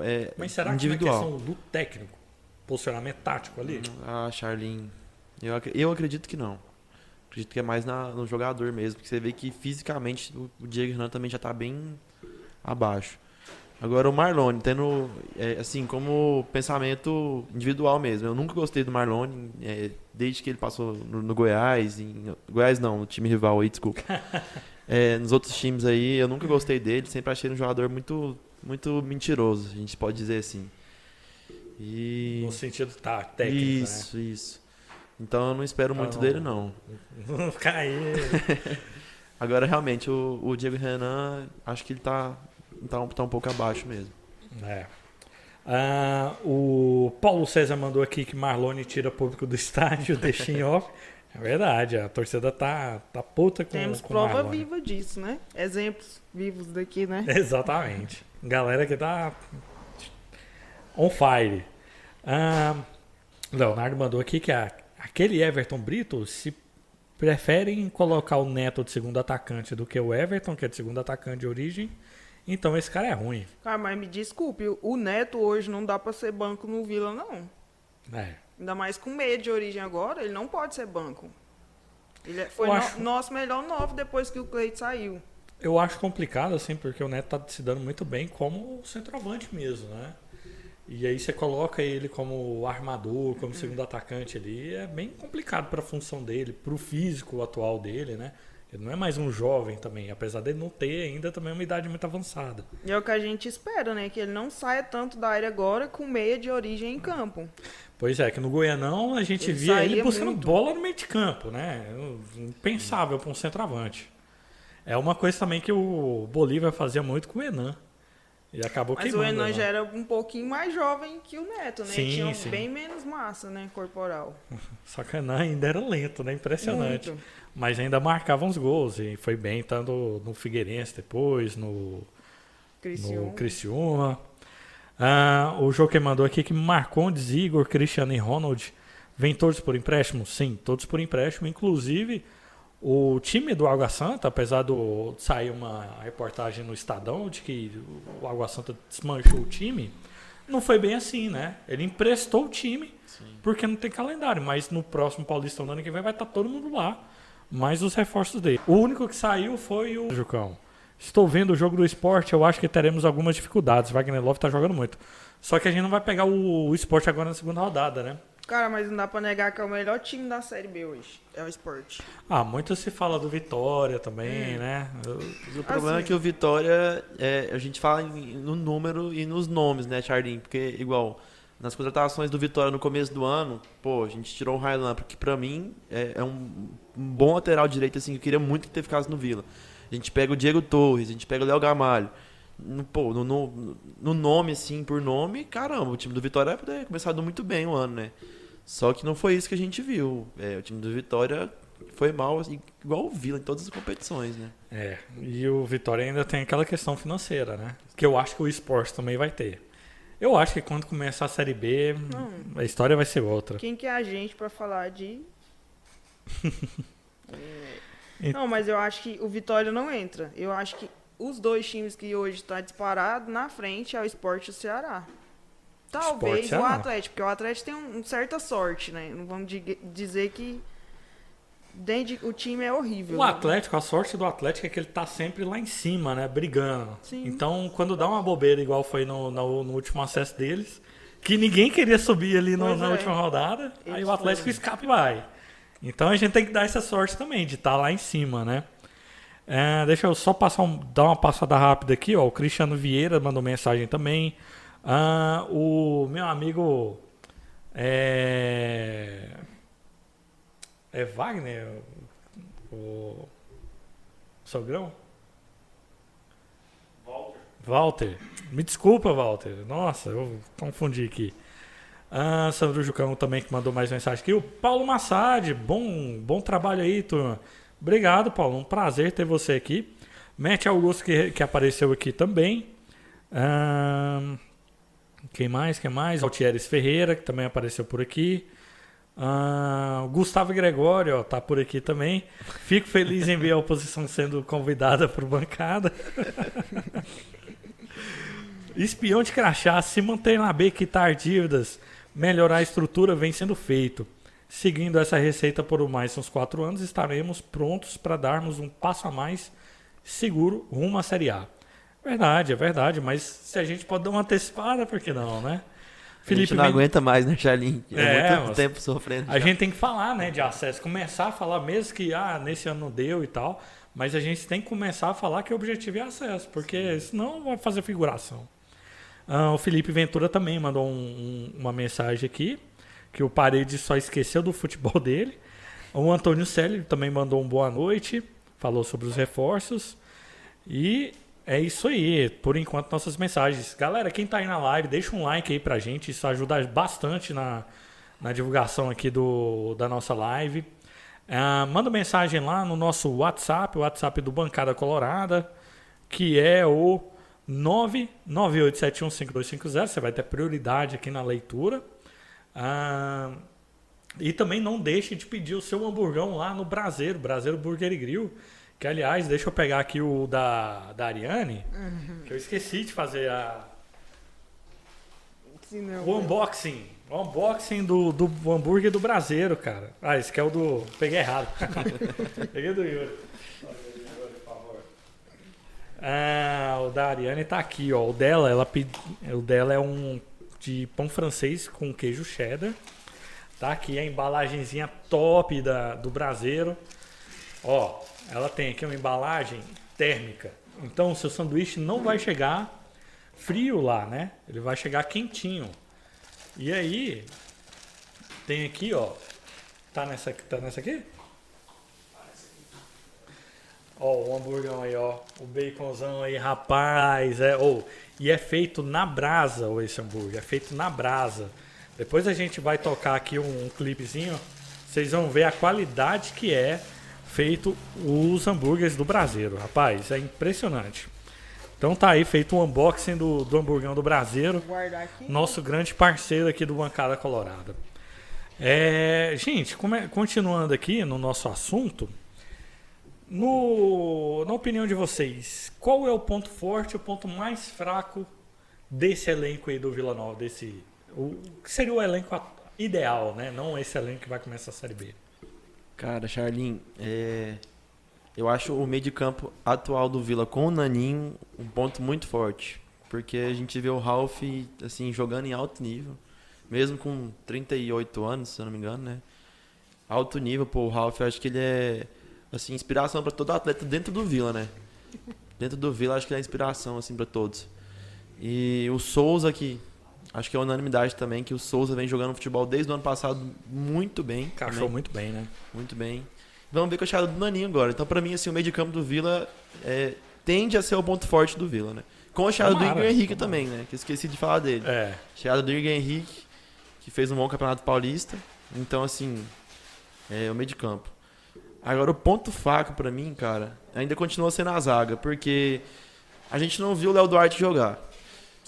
É Mas será individual. que é questão do técnico, posicionamento tático ali? Ah, Charlinho, eu, ac- eu acredito que não. Acredito que é mais na- no jogador mesmo, porque você vê que fisicamente o, o Diego Renan também já tá bem abaixo. Agora o Marlone, tendo, é, assim, como pensamento individual mesmo. Eu nunca gostei do Marlone, é, desde que ele passou no, no Goiás, em, Goiás não, no time rival aí, desculpa. [laughs] É, nos outros times aí, eu nunca gostei dele, sempre achei ele um jogador muito, muito mentiroso, a gente pode dizer assim. E... No sentido tá, técnico, né? Isso, isso. Então eu não espero muito não. dele, não. Cair. Agora, realmente, o, o Diego Renan, acho que ele tá, tá, um, tá um pouco abaixo mesmo. É. Ah, o Paulo César mandou aqui que Marlone tira público do [laughs] estádio, deixa em off. É verdade, a torcida tá, tá puta com, Temos com prova Marlone. viva disso, né? Exemplos vivos daqui, né? [laughs] Exatamente. Galera que tá on fire. Ah, Leonardo mandou aqui que a- aquele Everton Brito se preferem colocar o Neto de segundo atacante do que o Everton, que é de segundo atacante de origem. Então esse cara é ruim. Cara, mas me desculpe, o Neto hoje não dá pra ser banco no Vila, não. É. Ainda mais com meia de origem agora, ele não pode ser banco. Ele é- foi no- acho- nosso melhor nove depois que o Cleito saiu. Eu acho complicado, assim, porque o Neto tá se dando muito bem como centroavante mesmo, né? E aí você coloca ele como armador, como segundo atacante ali, é bem complicado para a função dele, para o físico atual dele, né? Ele não é mais um jovem também, apesar dele não ter ainda também uma idade muito avançada. E é o que a gente espera, né? Que ele não saia tanto da área agora com meia de origem em campo. Pois é, que no Goianão a gente Ele via ele buscando muito. bola no meio de campo, né? Impensável para um centroavante. É uma coisa também que o Bolívar fazia muito com o Enan. E acabou Mas o queimando. Enan né? já era um pouquinho mais jovem que o Neto, né? Sim, Tinha sim. bem menos massa, né? Corporal. Só que o Enan ainda era lento, né? Impressionante. Muito. Mas ainda marcava uns gols. E foi bem, tanto no Figueirense depois, no, Criciúma. no Criciúma. Ah, o Joker mandou aqui que Marcondes, Igor, Cristiano e Ronald vêm todos por empréstimo? Sim, todos por empréstimo. Inclusive, o time do Água Santa, apesar do de sair uma reportagem no Estadão de que o Água Santa desmanchou o time, não foi bem assim, né? Ele emprestou o time porque não tem calendário, mas no próximo Paulistão do ano que vem vai estar todo mundo lá, mais os reforços dele. O único que saiu foi o Jucão. Estou vendo o jogo do esporte, eu acho que teremos algumas dificuldades. Wagner Love tá jogando muito. Só que a gente não vai pegar o, o esporte agora na segunda rodada, né? Cara, mas não dá pra negar que é o melhor time da Série B hoje. É o Sport. Ah, muito se fala do Vitória também, né? Eu- O problema Assim. é que o Vitória, é, a gente fala em- no número e nos nomes, né, Charlin? Porque, igual, nas contratações do Vitória no começo do ano, pô, a gente tirou o Railan, porque pra mim é, é um, um bom lateral direito, assim, que eu queria muito ter ficado no Vila. A gente pega o Diego Torres, a gente pega o Léo Gamalho. No- Pô, no, no, no nome, assim, por nome, caramba, o time do Vitória vai poder começar muito bem o ano, né? Só que não foi isso que a gente viu. É, o time do Vitória foi mal, assim, igual o Vila em todas as competições, né? É, e o Vitória ainda tem aquela questão financeira, né? Que eu acho que o esporte também vai ter. Eu acho que quando começar a Série B, Não. a história vai ser outra. Quem que é a gente pra falar de. E- [laughs] Não, mas eu acho que o Vitória não entra. Eu acho que os dois times que hoje tá disparado na frente é o Sport e o Ceará. Talvez Sport, o. Atlético, porque o Atlético tem um, um certa sorte, né? Não vamos dizer que de- o time é horrível. O né? Atlético, a sorte do Atlético é que ele tá sempre lá em cima, né? Brigando. Sim. Então, quando dá uma bobeira, igual foi no, no, no último acesso deles, que ninguém queria subir ali no- Pois na é. última rodada, aí Eles o Atlético foram. escapa e vai. Então a gente tem que dar essa sorte também, de estar lá em cima, né? É, deixa eu só passar um- dar uma passada rápida aqui, ó. O Cristiano Vieira mandou mensagem também. Ah, o meu amigo é, é Wagner, o Sogrão? Walter. Walter. Me desculpa, Walter. Nossa, eu confundi aqui. Ah, Sandro Jucão também que mandou mais mensagem aqui. O Paulo Massad, bom, bom trabalho aí, turma. Obrigado, Paulo. Um prazer ter você aqui. Matt Augusto que, que apareceu aqui também. Ahn, quem mais? Quem mais? Altieres Ferreira, que também apareceu por aqui. O Gustavo Gregório, ó, tá por aqui também. Fico feliz em ver a oposição sendo convidada por bancada. [laughs] Espião de crachá, se manter na B, quitar dívidas, melhorar a estrutura vem sendo feito. Seguindo essa receita por mais uns quatro anos, estaremos prontos para darmos um passo a mais seguro rumo à Série A. Verdade, é verdade, mas se a gente pode dar uma antecipada, por que não, né? a gente não aguenta mais, né, Charlinho? É, É, muito tempo sofrendo. A já. gente tem que falar, né, de acesso. Começar a falar, mesmo que ah, nesse ano não deu e tal, mas a gente tem que começar a falar que o objetivo é acesso, porque senão vai fazer figuração. Ah, o Felipe Ventura também mandou um- um- uma mensagem aqui, que o Parede só esqueceu do futebol [laughs] dele. O Antônio Célio também mandou um boa noite, falou sobre os reforços. E é isso aí, por enquanto, nossas mensagens. Galera, quem tá aí na live, deixa um like aí pra gente, isso ajuda bastante na, na divulgação aqui do, da nossa live. Ah, manda mensagem lá no nosso WhatsApp, o WhatsApp do Bancada Colorada, que é o 998715250. Você vai ter prioridade aqui na leitura. Ah, e também não deixe de pedir o seu hamburgão lá no Braseiro, Braseiro Burger Grill. Que, aliás, deixa eu pegar aqui o da, da Ariane, que eu esqueci de fazer a, não, o unboxing. O unboxing do, do hambúrguer do Braseiro, cara. Ah, esse aqui é o do. Peguei errado. [laughs] Peguei do Yuri. Ah, o da Ariane tá aqui, ó. O dela, ela pedi... o dela é um de pão francês com queijo cheddar. Tá aqui a embalagenzinha top da, do Braseiro. Ó, ela tem aqui uma embalagem térmica. Então o seu sanduíche não vai chegar frio lá, né? Ele vai chegar quentinho. E aí tem aqui, ó. Tá nessa, tá nessa aqui? Ó, o hambúrguer aí, ó. O baconzão aí, rapaz. É, oh, e é feito na brasa, ó, esse hambúrguer. É feito na brasa. Depois a gente vai tocar aqui um, um clipezinho. Vocês vão ver a qualidade que é feito os hambúrgueres do Braseiro. Rapaz, é impressionante. Então tá aí feito um unboxing do, do hamburgão do aqui. Nosso grande parceiro aqui do Bancada Colorada. É, gente, come- continuando aqui no nosso assunto, no- na opinião de vocês, qual é o ponto forte o ponto mais fraco desse elenco aí do Vila Nova? Desse, o que seria o elenco ideal, né? Não esse elenco que vai começar a Série B. Cara, Charlin, é... eu acho o meio de campo atual do Vila com o Naninho um ponto muito forte. Porque a gente vê o Ralph assim, jogando em alto nível. Mesmo com 38 anos, se eu não me engano, né? Alto nível, pô, o Ralph, eu acho que ele é assim, inspiração para todo atleta dentro do Vila, né? Dentro do Vila, acho que é inspiração assim para todos. E o Souza que acho que é unanimidade também que o Souza vem jogando futebol desde o ano passado muito bem. Também. muito bem, né? Muito bem. Vamos ver com a chegada do Naninho agora. Então, pra mim, assim, o meio de campo do Vila é, tende a ser o ponto forte do Vila, né? Com a chegada do Igor Henrique tomara. também, né? Que eu esqueci de falar dele. É. Chegada do Igor Henrique, que fez um bom campeonato paulista. Então, assim, é o meio de campo. Agora, o ponto fraco pra mim, cara, ainda continua sendo a zaga, porque a gente não viu o Léo Duarte jogar.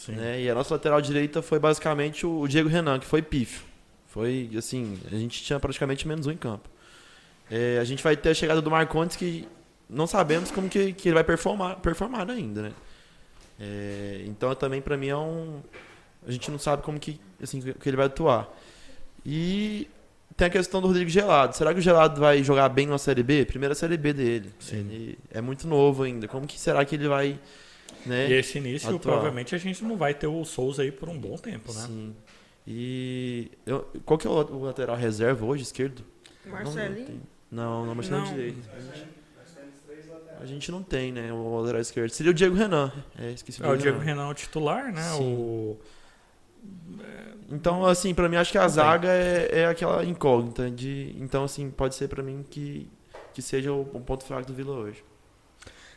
Né? E a nossa lateral direita foi basicamente o Diego Renan, que foi pífio. Foi, assim, a gente tinha praticamente menos um em campo. É, a gente vai ter a chegada do Marcondes, que não sabemos como que, que ele vai performar, performar ainda, né? É, então, também, pra mim, é um... A gente não sabe como que, assim, que ele vai atuar. E tem a questão do Rodrigo Gelado. Será que o Gelado vai jogar bem na Série B? Primeira Série B dele. Sim. Ele é muito novo ainda. Como que será que ele vai... Né? E esse início, Atual. provavelmente, a gente não vai ter o Souza aí por um bom tempo, né? Sim. E eu- qual que é o, lateral reserva hoje, esquerdo? Não, não, Marcelinho. não, não Marcelinho Não. direito. A gente, não tem, né? O lateral esquerdo. Seria o Diego Renan. É, esqueci É, o Diego Renan é o titular, né? Sim. O... Então, assim, pra mim, acho que a zaga é, é aquela incógnita. De, então, assim, pode ser pra mim que, que seja o, o ponto fraco do Vila hoje.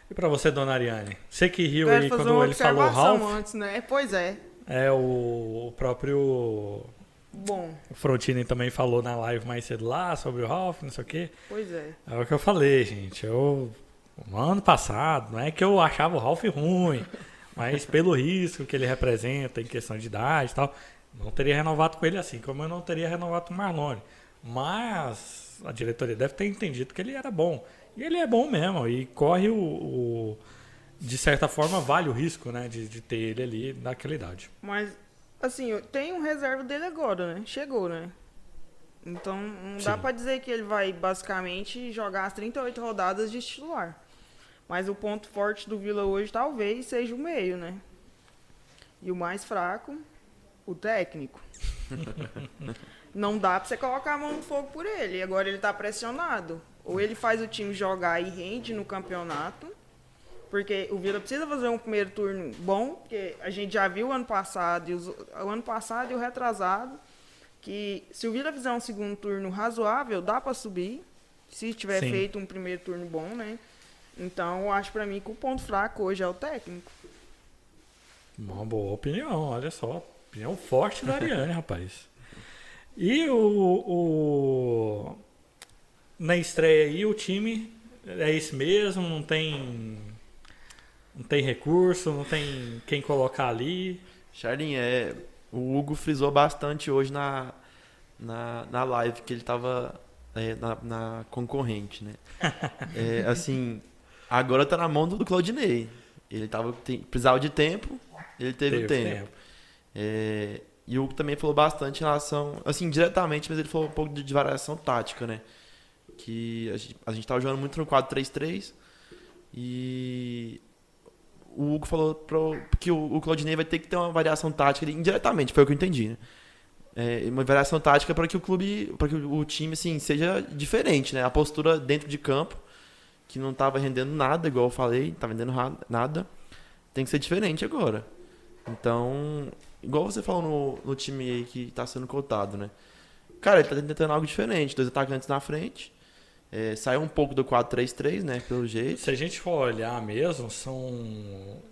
E pra você, dona Ariane? Você que riu aí quando ele falou Ralph, antes, né? Pois é. é o, o próprio Bom, Frontini também falou na live mais cedo lá sobre o Ralph, não sei o quê. pois é. É o que eu falei, gente. Eu No ano passado, não é que eu achava o Ralph ruim, [laughs] mas pelo risco que ele representa em questão de idade e tal, não teria renovado com ele assim, como eu não teria renovado com o Marlone. Mas a diretoria deve ter entendido que ele era bom. E ele é bom mesmo, e corre o. o- de certa forma, vale o risco, né? De, de ter ele ali naquela idade. Mas, assim, tem um reserva dele agora, né? Chegou, né? Então, não dá pra dizer que ele vai, basicamente, jogar as 38 rodadas de titular. Mas o ponto forte do Vila hoje talvez seja o meio, né? E o mais fraco, o técnico. [laughs] não dá pra você colocar a mão no fogo por ele. Agora ele tá pressionado. Ou ele faz o time jogar e rende no campeonato. Porque o Vila precisa fazer um primeiro turno bom, porque a gente já viu o ano passado e os- o ano passado e o retrasado que se o Vila fizer um segundo turno razoável, dá pra subir. Se tiver Sim. feito um primeiro turno bom, né? Então, eu acho pra mim que o ponto fraco hoje é o técnico. Uma boa opinião, olha só. Opinião forte da Ariane, rapaz. E o, o- Na estreia aí, o time é esse mesmo, não tem. Não tem recurso, não tem quem colocar ali. Charlin, é, o Hugo frisou bastante hoje na, na, na live que ele tava é, na, na concorrente, né? [laughs] É, assim, agora tá na mão do Claudinei. Ele tava, tem- precisava de tempo, ele teve, o tempo. É, e o também falou bastante em relação, assim, diretamente, mas ele falou um pouco de, de variação tática, né? Que a gente, a gente tava jogando muito no 4-3-3 e o Hugo falou pro, que o, o Claudinei vai ter que ter uma variação tática, ali, indiretamente, foi o que eu entendi, né? É, uma variação tática para que o clube, para que o, time assim seja diferente, né? A postura dentro de campo, que não estava rendendo nada, igual eu falei, não estava rendendo ra- nada, tem que ser diferente agora. Então, igual você falou no, no time aí que está sendo cotado, né? Cara, ele tá tentando algo diferente, dois atacantes na frente, é, saiu um pouco do 4-3-3, né? Pelo jeito. Se a gente for olhar mesmo, são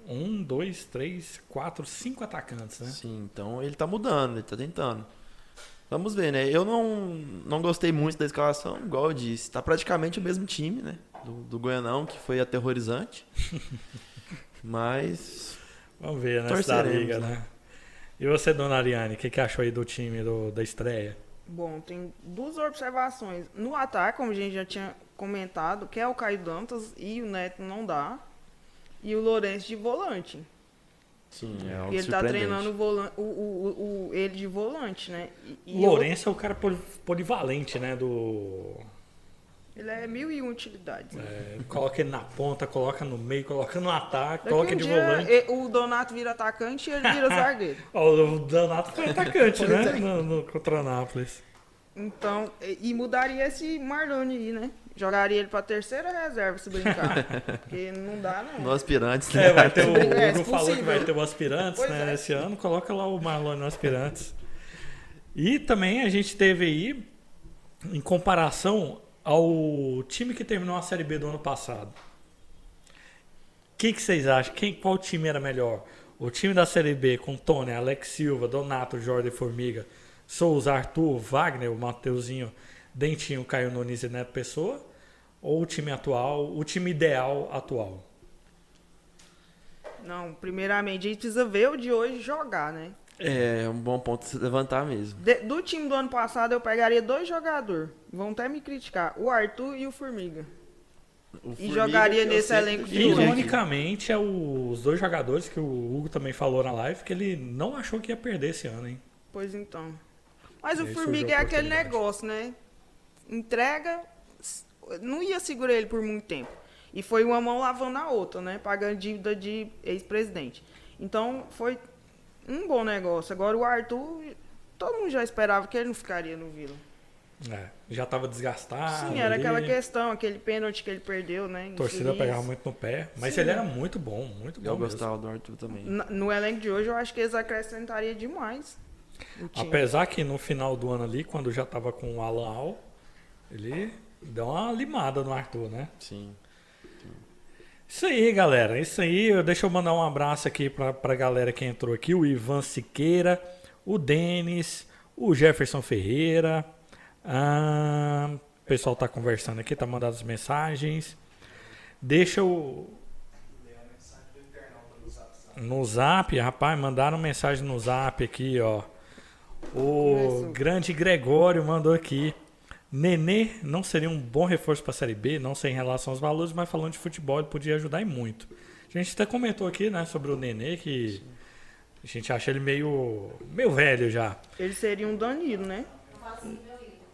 um, dois, três, quatro, cinco atacantes, né? Sim, então ele tá mudando, ele tá tentando. Vamos ver, né? Eu não, não gostei muito da escalação, igual eu disse. Tá praticamente o mesmo time, né? Do, do Goianão, que foi aterrorizante. [laughs] Mas. Vamos ver nessa da liga, né? né? E você, dona Ariane, o que, que achou aí do time do- da estreia? Bom, tem duas observações. No ataque, como a gente já tinha comentado, que é o Caio Dantas e o Neto não dá. E o Lourenço de volante. Sim, é algo E ele tá treinando o, o, o, o- ele de volante, né? E, e O Lourenço é o cara poli- polivalente, né? Do. Ele é mil e um utilidades. é, coloca ele na ponta, coloca no meio, coloca no ataque, Daqui coloca um de dia, volante. e- o Donato vira atacante e ele vira [laughs] zagueiro. O Donato foi atacante, né? é. No, no contra o Nápoles. Então, e, e mudaria esse Marlone aí, né? Jogaria ele pra terceira reserva se brincar. [laughs] Porque não dá, não. No aspirantes, né? É, vai ter o, [laughs] É, o falou que vai ter o aspirantes, Pois né? é. Esse ano, coloca lá o Marlon no aspirantes. E também a gente teve aí, em comparação ao time que terminou a Série B do ano passado. O que, que vocês acham? Quem, qual time era melhor? O time da Série B com Tony, Alex Silva, Donato, Jorge Formiga, Souza, Arthur, Wagner, o Mateuzinho, Dentinho, Caio Nunes e Neto Pessoa? Ou o time atual, o time ideal atual? Não, primeiramente, a gente precisa ver o de hoje jogar, né? É um bom ponto se levantar mesmo. De- do time do ano passado, eu pegaria dois jogadores. Vão até me criticar. O Arthur e o Formiga. O E Formiga, jogaria nesse sempre elenco de. Ironicamente, é os dois jogadores que o Hugo também falou na live que ele não achou que ia perder esse ano, hein? Pois então. Mas o Aí Formiga é aquele negócio, né? Entrega, não ia segurar ele por muito tempo. E foi uma mão lavando a outra, né? Pagando dívida de ex-presidente. Então, foi um bom negócio. Agora, o Arthur, todo mundo já esperava que ele não ficaria no Vila. É, já estava desgastado. Sim, era ali, aquela questão, aquele pênalti que ele perdeu, né? A torcida pegava muito no pé. Mas Sim. ele era muito bom, muito bom. Eu mesmo. gostava do Arthur também. Na- No elenco de hoje, eu acho que eles acrescentariam demais. Apesar que no final do ano ali, quando já tava com o Alan Al, ele deu uma limada no Arthur, né? Sim. Isso aí, galera. Isso aí. Deixa eu mandar um abraço aqui pra, pra galera que entrou aqui. O Ivan Siqueira, o Denis, o Jefferson Ferreira. Ah, o pessoal tá conversando aqui, tá mandando as mensagens. deixa o. No zap, rapaz, mandaram mensagem no zap aqui, ó. O grande Gregório mandou aqui. Nenê não seria um bom reforço para a Série B, não sei em relação aos valores, mas falando de futebol, ele podia ajudar e muito. A gente até comentou aqui, né, sobre o Nenê, que a gente acha ele meio, meio velho já. Ele seria um Danilo, né?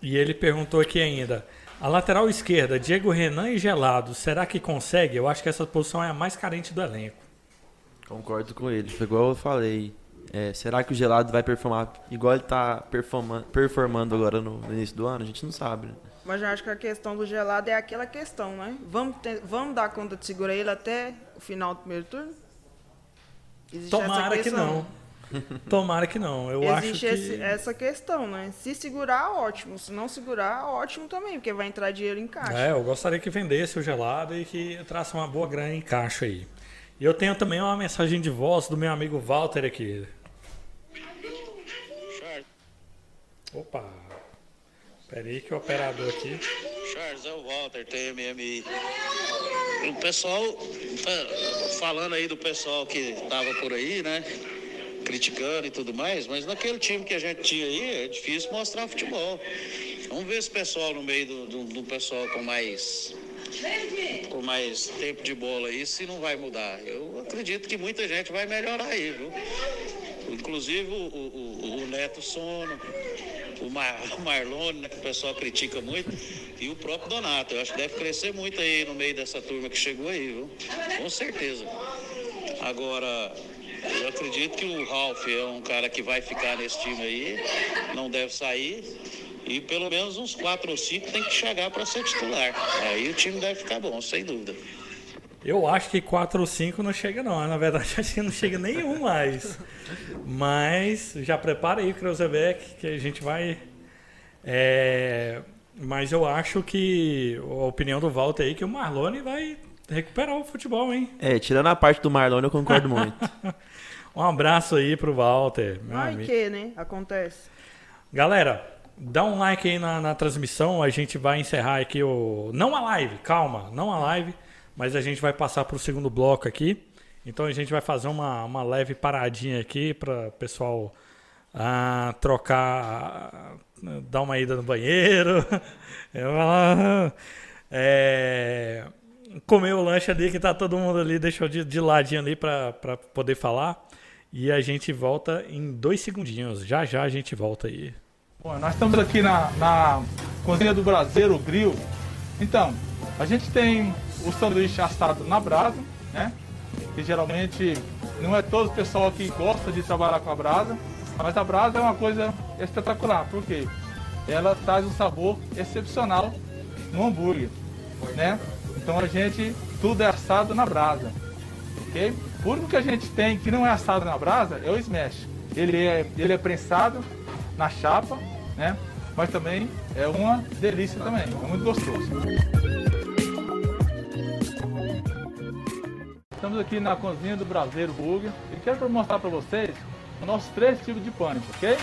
E ele perguntou aqui ainda: a lateral esquerda, Diego Renan e Gelado, será que consegue? Eu acho que essa posição é a mais carente do elenco. Concordo com ele. Foi igual eu falei. É, será que o Gelado vai performar igual ele tá performa- performando agora no, no início do ano? A gente não sabe, né? Mas eu acho que a questão do gelado é aquela questão, né? Vamos, ter- vamos dar conta de segurar ele até o final do primeiro turno? Existe Tomara que não. [laughs] Tomara que não. Eu acho Existe que. esse- essa questão, né? Se segurar, ótimo. Se não segurar, ótimo também, porque vai entrar dinheiro em caixa. É, eu gostaria que vendesse o gelado e que entrasse uma boa grana em caixa aí. E eu tenho também uma mensagem de voz do meu amigo Walter aqui. Opa! Pera aí que o operador aqui. Charles, é o Walter, TMMI. O pessoal, tá falando aí do pessoal que tava por aí, né? Criticando e tudo mais, mas naquele time que a gente tinha aí, é difícil mostrar futebol. Vamos ver esse pessoal no meio do, do, do pessoal com mais. Com mais tempo de bola aí, se não vai mudar. Eu acredito que muita gente vai melhorar aí, viu? Inclusive o, o, o- Neto Sono, o Mar, [laughs] o Marlone, né, que o pessoal critica muito, e o próprio Donato. Eu acho que deve crescer muito aí no meio dessa turma que chegou aí, viu? Com certeza. Agora, eu acredito que o Ralf é um cara que vai ficar nesse time aí, não deve sair. E pelo menos uns quatro ou cinco tem que chegar para ser titular. Aí o time deve ficar bom, sem dúvida. Eu acho que 4 ou 5 não chega não. Na verdade, [laughs] acho que não chega nenhum mais. Mas já prepara aí, Kreuzebeck, que a gente vai... É, Mas eu acho que a opinião do Walter aí, que o Marlone vai recuperar o futebol, hein? É, tirando a parte do Marlon, eu concordo muito. [laughs] Um abraço aí pro Walter, meu Vai amigo. que, né? Acontece. Galera, dá um like aí na, na transmissão. A gente vai encerrar aqui o. Não a live, calma, não a live, mas a gente vai passar pro segundo bloco aqui. Então a gente vai fazer uma, uma leve paradinha aqui para o pessoal ah, trocar, ah, dar uma ida no banheiro, [laughs] é, comer o lanche ali que tá todo mundo ali, deixou de, de ladinho ali para poder falar. E a gente volta em dois segundinhos. Já já a gente volta aí. Bom, nós estamos aqui na, na cozinha do Braseiro Grill. Então, a gente tem o sanduíche assado na brasa, né? Que geralmente não é todo o pessoal que gosta de trabalhar com a brasa, mas a brasa é uma coisa espetacular, porque ela traz um sabor excepcional no hambúrguer, né? Então a gente tudo é assado na brasa, ok? O único que a gente tem que não é assado na brasa é o smash. Ele é, ele é prensado na chapa, né? Mas também é uma delícia também, é muito gostoso. Estamos aqui na cozinha do Brasileiro Burger e quero mostrar para vocês os nossos três tipos de pânico, ok?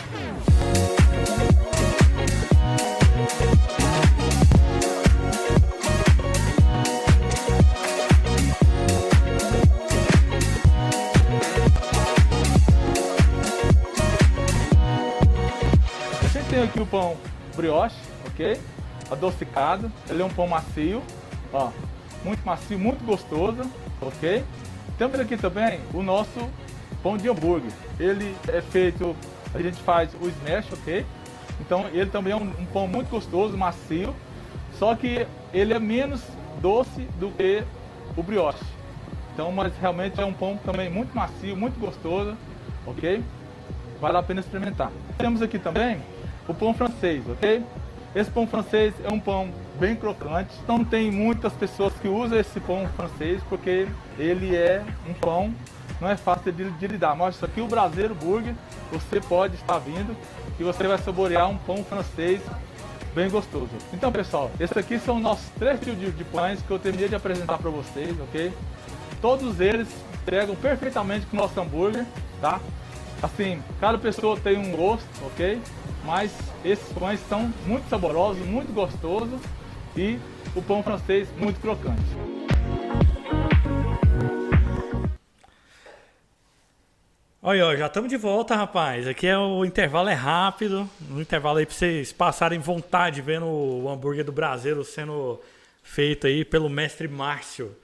A gente tem aqui o pão brioche, ok? Adocicado. Ele é um pão macio, ó, muito macio, muito gostoso, ok? Temos aqui também o nosso pão de hambúrguer. Ele é feito, a gente faz o smash, ok? Então ele também é um, um pão muito gostoso, macio, só que ele é menos doce do que o brioche. Então, mas realmente é um pão também muito macio, muito gostoso, ok? Vale a pena experimentar. Temos aqui também o pão francês, ok? Esse pão francês é um pão bem crocante. Não tem muitas pessoas que usam esse pão francês porque ele é um pão, não é fácil de, de lidar. Mas isso aqui, o Brasileiro Burger, você pode estar vindo e você vai saborear um pão francês bem gostoso. Então, pessoal, esses aqui são nossos três tipos de, de pães que eu terminei de apresentar para vocês, ok? Todos eles entregam perfeitamente com o nosso hambúrguer, tá? Assim, cada pessoa tem um gosto, ok? Mas esses pães são muito saborosos, muito gostosos e o pão francês muito crocante. Olha, já estamos de volta, rapaz. Aqui é o intervalo é rápido, um intervalo aí para vocês passarem vontade vendo o hambúrguer do Brasil sendo feito aí pelo mestre Márcio.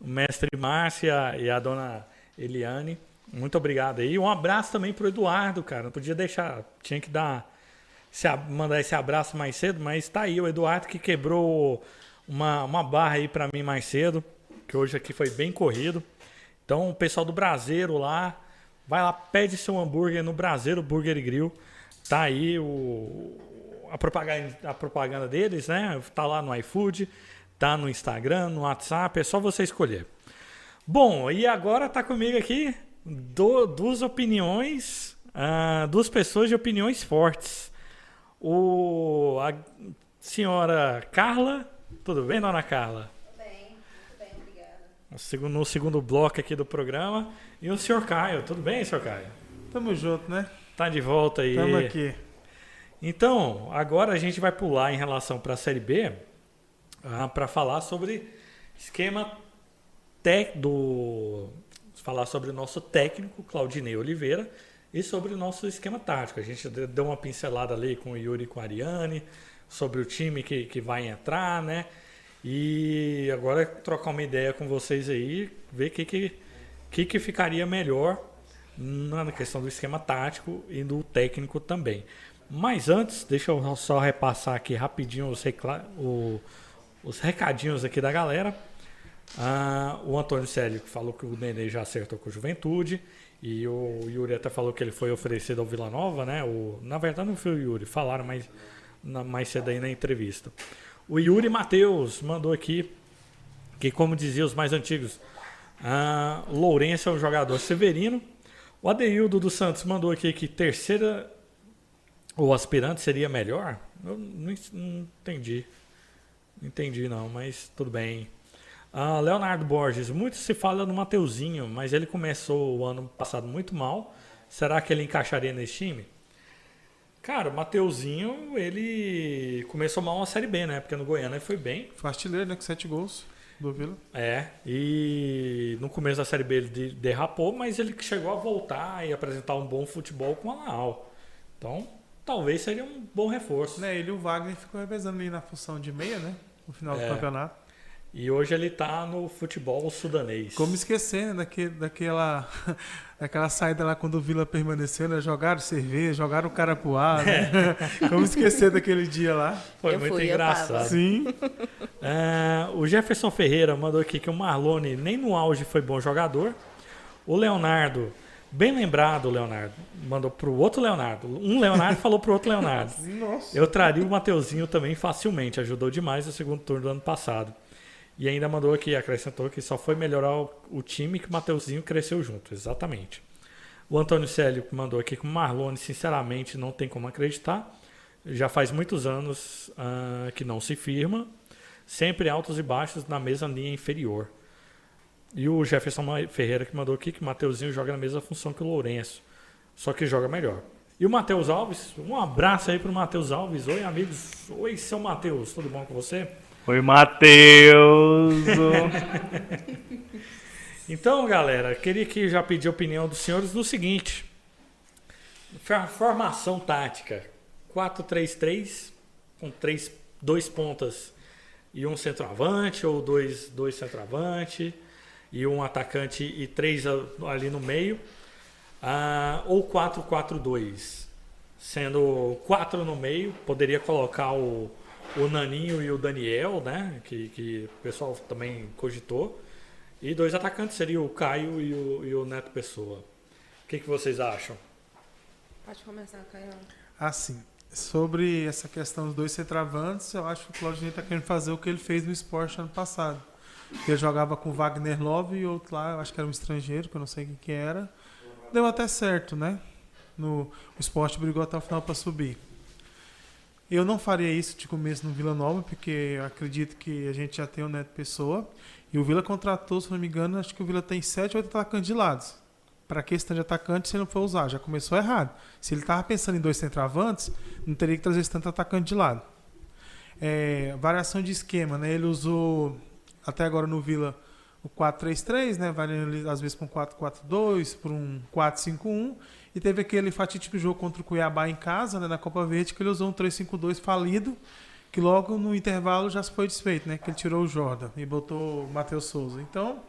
O mestre Márcio e a, e a dona Eliane. Muito obrigado aí. Um abraço também pro Eduardo, cara. Não podia deixar, tinha que dar a- mandar esse abraço mais cedo, mas tá aí o Eduardo que quebrou uma, uma barra aí para mim mais cedo, que hoje aqui foi bem corrido. Então, o pessoal do Braseiro lá, vai lá, pede seu hambúrguer no Braseiro Burger Grill. Tá aí o, a, propaganda, a propaganda deles, né? Tá lá no iFood, tá no Instagram, no WhatsApp, é só você escolher. Bom, e agora tá comigo aqui do- duas opiniões, ah, duas pessoas de opiniões fortes. O, a senhora Carla, tudo bem, dona Carla? Bem, muito bem, obrigada. No segundo, bloco aqui do programa. E o senhor Caio, tudo bem, senhor Caio? Tamo junto, né? Tá de volta aí. Tamo aqui. Então, agora a gente vai pular em relação para a Série B para falar sobre esquema tec do falar sobre o nosso técnico Claudinei Oliveira e sobre o nosso esquema tático. A gente de- deu uma pincelada ali com o Yuri e com a Ariane sobre o time que, que vai entrar, né? E agora trocar uma ideia com vocês aí, ver o que, que, que, que ficaria melhor na questão do esquema tático e do técnico também. Mas antes, deixa eu só repassar aqui rapidinho os, o- os recadinhos aqui da galera. Ah, o Antônio Célio falou que o Nenê já acertou com o Juventude. E o Yuri até falou que ele foi oferecido ao Vila Nova, né? O, na verdade não foi o Yuri, falaram mais, na- mais cedo aí na entrevista. O Yuri Matheus mandou aqui que, como diziam os mais antigos, ah, Lourenço é um jogador severino. O Adeildo dos Santos mandou aqui que terceira ou aspirante seria melhor. Eu não, não entendi. Não entendi não, mas tudo bem. Ah, Leonardo Borges, muito se fala no Mateuzinho, mas ele começou o ano passado muito mal. Será que ele encaixaria nesse time? Cara, o Mateuzinho, ele começou mal na Série B, né? Porque no Goiânia ele foi bem. Foi artilheiro, né? Com sete gols do Vila. É, e no começo da Série B ele de- derrapou, mas ele chegou a voltar e apresentar um bom futebol com a Laal. Então, talvez seria um bom reforço. Né, ele e o Wagner ficou revezando ali na função de meia, né? No final É. do campeonato. E hoje ele tá no futebol sudanês. Como esquecer, né? Daque, daquela, [laughs] daquela saída lá quando o Vila permaneceu, né? Jogaram cerveja, jogaram o cara pro ar, né? [laughs] Como esquecer daquele dia lá? Foi Eu muito fui, engraçado. Sim. [laughs] É, o Jefferson Ferreira mandou aqui que o Marlone nem no auge foi bom jogador. O Leonardo, bem lembrado, Leonardo, mandou pro outro Leonardo. Um Leonardo falou pro outro Leonardo. Nossa. Eu traria o Mateuzinho também facilmente, ajudou demais no segundo turno do ano passado. E ainda mandou aqui, acrescentou que só foi melhorar o, o time que o Mateuzinho cresceu junto, exatamente. O Antônio Célio mandou aqui que o Marlone, sinceramente, não tem como acreditar. Já faz muitos anos ah, que não se firma, sempre altos e baixos na mesma linha inferior. E o Jefferson Ferreira que mandou aqui que o Mateuzinho joga na mesma função que o Lourenço, só que joga melhor. E o Matheus Alves, um abraço aí pro Matheus Alves. Oi, amigos. Oi, seu Matheus, tudo bom com você? Oi, Matheus. [laughs] Então, galera, queria que já pedir a opinião dos senhores no seguinte: formação tática 4-3-3 com três, dois pontas e um centroavante ou dois, dois centroavante e um atacante e três ali no meio, Ah, ou 4-4-2, sendo quatro no meio, poderia colocar o, o Naninho e o Daniel, né, que, que o pessoal também cogitou. E dois atacantes seriam o Caio e o, e o Neto Pessoa. O que, que vocês acham? Pode começar, Caio. Assim, sobre essa questão dos dois centravantes, eu acho que o Claudinei está querendo fazer o que ele fez no esporte ano passado. Ele jogava com Wagner Love e outro lá, eu acho que era um estrangeiro, que eu não sei quem que era. Deu até certo, né? No, o esporte brigou até o final para subir. Eu não faria isso de começo no Vila Nova, porque acredito que a gente já tem o Neto Pessoa. E o Vila contratou, se não me engano, acho que o Vila tem sete ou oito atacantes de lados. Para que de atacante se ele não for usar? Já começou errado. Se ele estava pensando em dois centroavantes, não teria que trazer tanto atacante de lado. É, variação de esquema, né? Ele usou até agora no Vila o 4-3-3, né? Variando às vezes para um 4-4-2, para um 4-5-1. E teve aquele fatídico jogo contra o Cuiabá em casa, né, na Copa Verde, que ele usou um 3-5-2 falido, que logo no intervalo já foi desfeito, né? Que ele tirou o Jordan e botou o Matheus Souza. Então,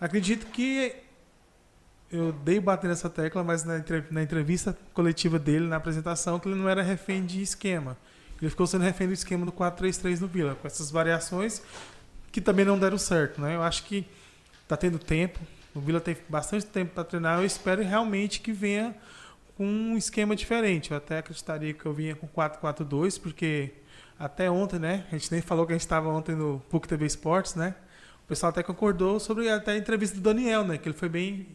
acredito que eu dei bater nessa tecla, mas na, na entrevista coletiva dele, na apresentação, que ele não era refém de esquema. Ele ficou sendo refém do esquema do 4-3-3 no Vila, com essas variações que também não deram certo, né? Eu acho que tá tendo tempo, o Vila tem bastante tempo para treinar, eu espero realmente que venha com um esquema diferente. Eu até acreditaria que eu vinha com 4-4-2, porque até ontem, né? A gente nem falou que a gente estava ontem no PUC TV Esportes, né? O pessoal até concordou sobre até a entrevista do Daniel, né? Que ele foi bem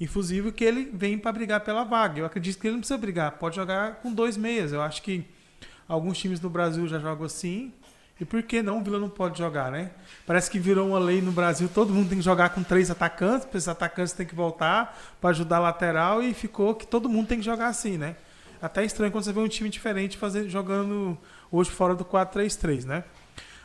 infusivo que ele vem para brigar pela vaga. Eu acredito que ele não precisa brigar, pode jogar com dois meias. Eu acho que alguns times no Brasil já jogam assim. E por que não o Vila não pode jogar, né? Parece que virou uma lei no Brasil, todo mundo tem que jogar com três atacantes, esses atacantes têm que voltar para ajudar a lateral e ficou que todo mundo tem que jogar assim, né? Até estranho quando você vê um time diferente fazer, jogando hoje fora do 4-3-3, né?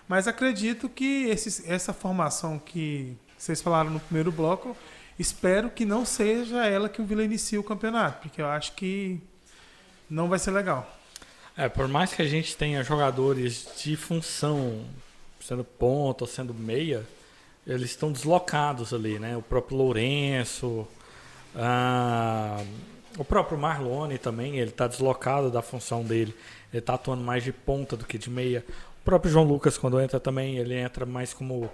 Mas acredito que esses, essa formação que vocês falaram no primeiro bloco, espero que não seja ela que o Vila inicie o campeonato, porque eu acho que não vai ser legal. É, por mais que a gente tenha jogadores de função, sendo ponta ou sendo meia, eles estão deslocados ali, né? O próprio Lourenço, ah, o próprio Marlone também, ele está deslocado da função dele. Ele está atuando mais de ponta do que de meia. O próprio João Lucas, quando entra também, ele entra mais como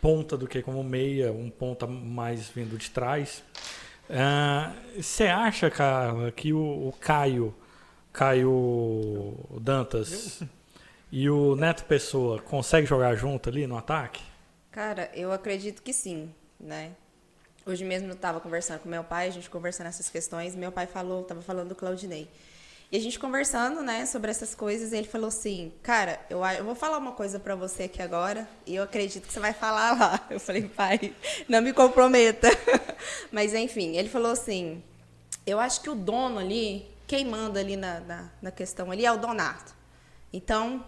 ponta do que como meia, um ponta mais vindo de trás. Você acha, cara, que o, o Caio, Caio Dantas e o Neto Pessoa conseguem jogar junto ali no ataque? Cara, eu acredito que sim, né? Hoje mesmo eu estava conversando com meu pai, a gente conversando essas questões, meu pai falou, estava falando do Claudinei. E a gente conversando, né, sobre essas coisas, ele falou assim, cara, eu, eu vou falar uma coisa pra você aqui agora, e eu acredito que você vai falar lá. [laughs] Eu falei, pai, não me comprometa. [laughs] Mas enfim, ele falou assim, eu acho que o dono ali, quem manda ali na, na, na questão ali é o Donato. Então,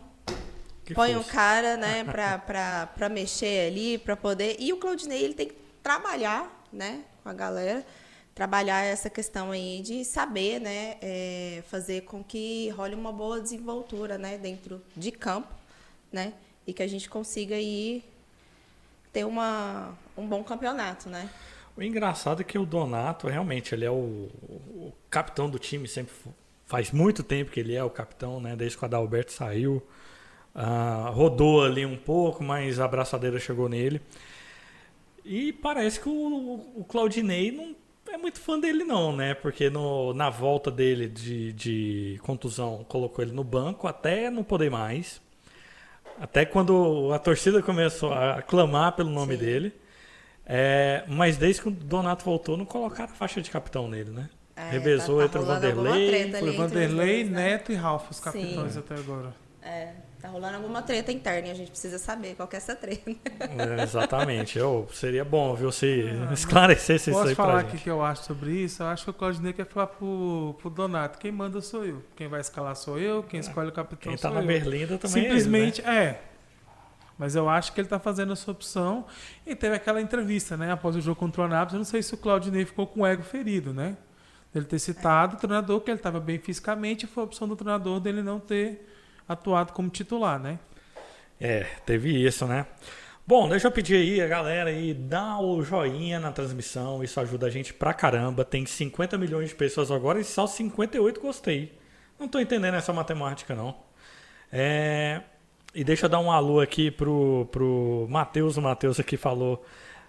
Que põe um força. cara, né, [laughs] pra, pra, pra mexer ali, pra poder. E o Claudinei, ele tem que trabalhar, né, com a galera, trabalhar essa questão aí de saber, né, é, fazer com que role uma boa desenvoltura, né, dentro de campo, né, e que a gente consiga aí ter uma, um bom campeonato, né. O engraçado é que o Donato, realmente, ele é o, o capitão do time, sempre faz muito tempo que ele é o capitão, né? Desde que o Adalberto saiu. Ah, rodou ali um pouco, mas a abraçadeira chegou nele. E parece que o, o Claudinei não é muito fã dele, não, né? Porque no, na volta dele de, de contusão, colocou ele no banco até não poder mais. Até quando a torcida começou a clamar pelo nome Sim. dele. É, mas desde que o Donato voltou, não colocaram a faixa de capitão nele, né? É, Revezou tá- tá entre o Vanderlei. Foi Vanderlei, dois, né? Neto e Ralf, os capitães Sim. até agora. É, tá rolando alguma treta interna e a gente precisa saber qual que é essa treta. É, exatamente. Eu, seria bom, viu, se esclarecesse isso Posso aí pra falar gente. o que eu acho sobre isso? Eu acho que o Claudinei quer falar pro, pro Donato. Quem manda sou eu. Quem vai escalar sou eu. Quem escolhe o capitão Quem tá sou na eu. Berlinda também Simplesmente, é ele, né? é. Mas eu acho que ele tá fazendo a sua opção. E teve aquela entrevista, né? Após o jogo contra o Anápolis. Eu não sei se o Claudinei ficou com o ego ferido, né? Ele ter citado o treinador, que ele estava bem fisicamente. Foi a opção do treinador dele não ter atuado como titular, né? É, teve isso, né? Bom, deixa eu pedir aí a galera aí, dá o joinha na transmissão, isso ajuda a gente pra caramba. Tem 50 milhões de pessoas agora e só 58 gostei. Não tô entendendo essa matemática, não. É, e deixa eu dar um alô aqui pro, pro Matheus. O Matheus aqui falou.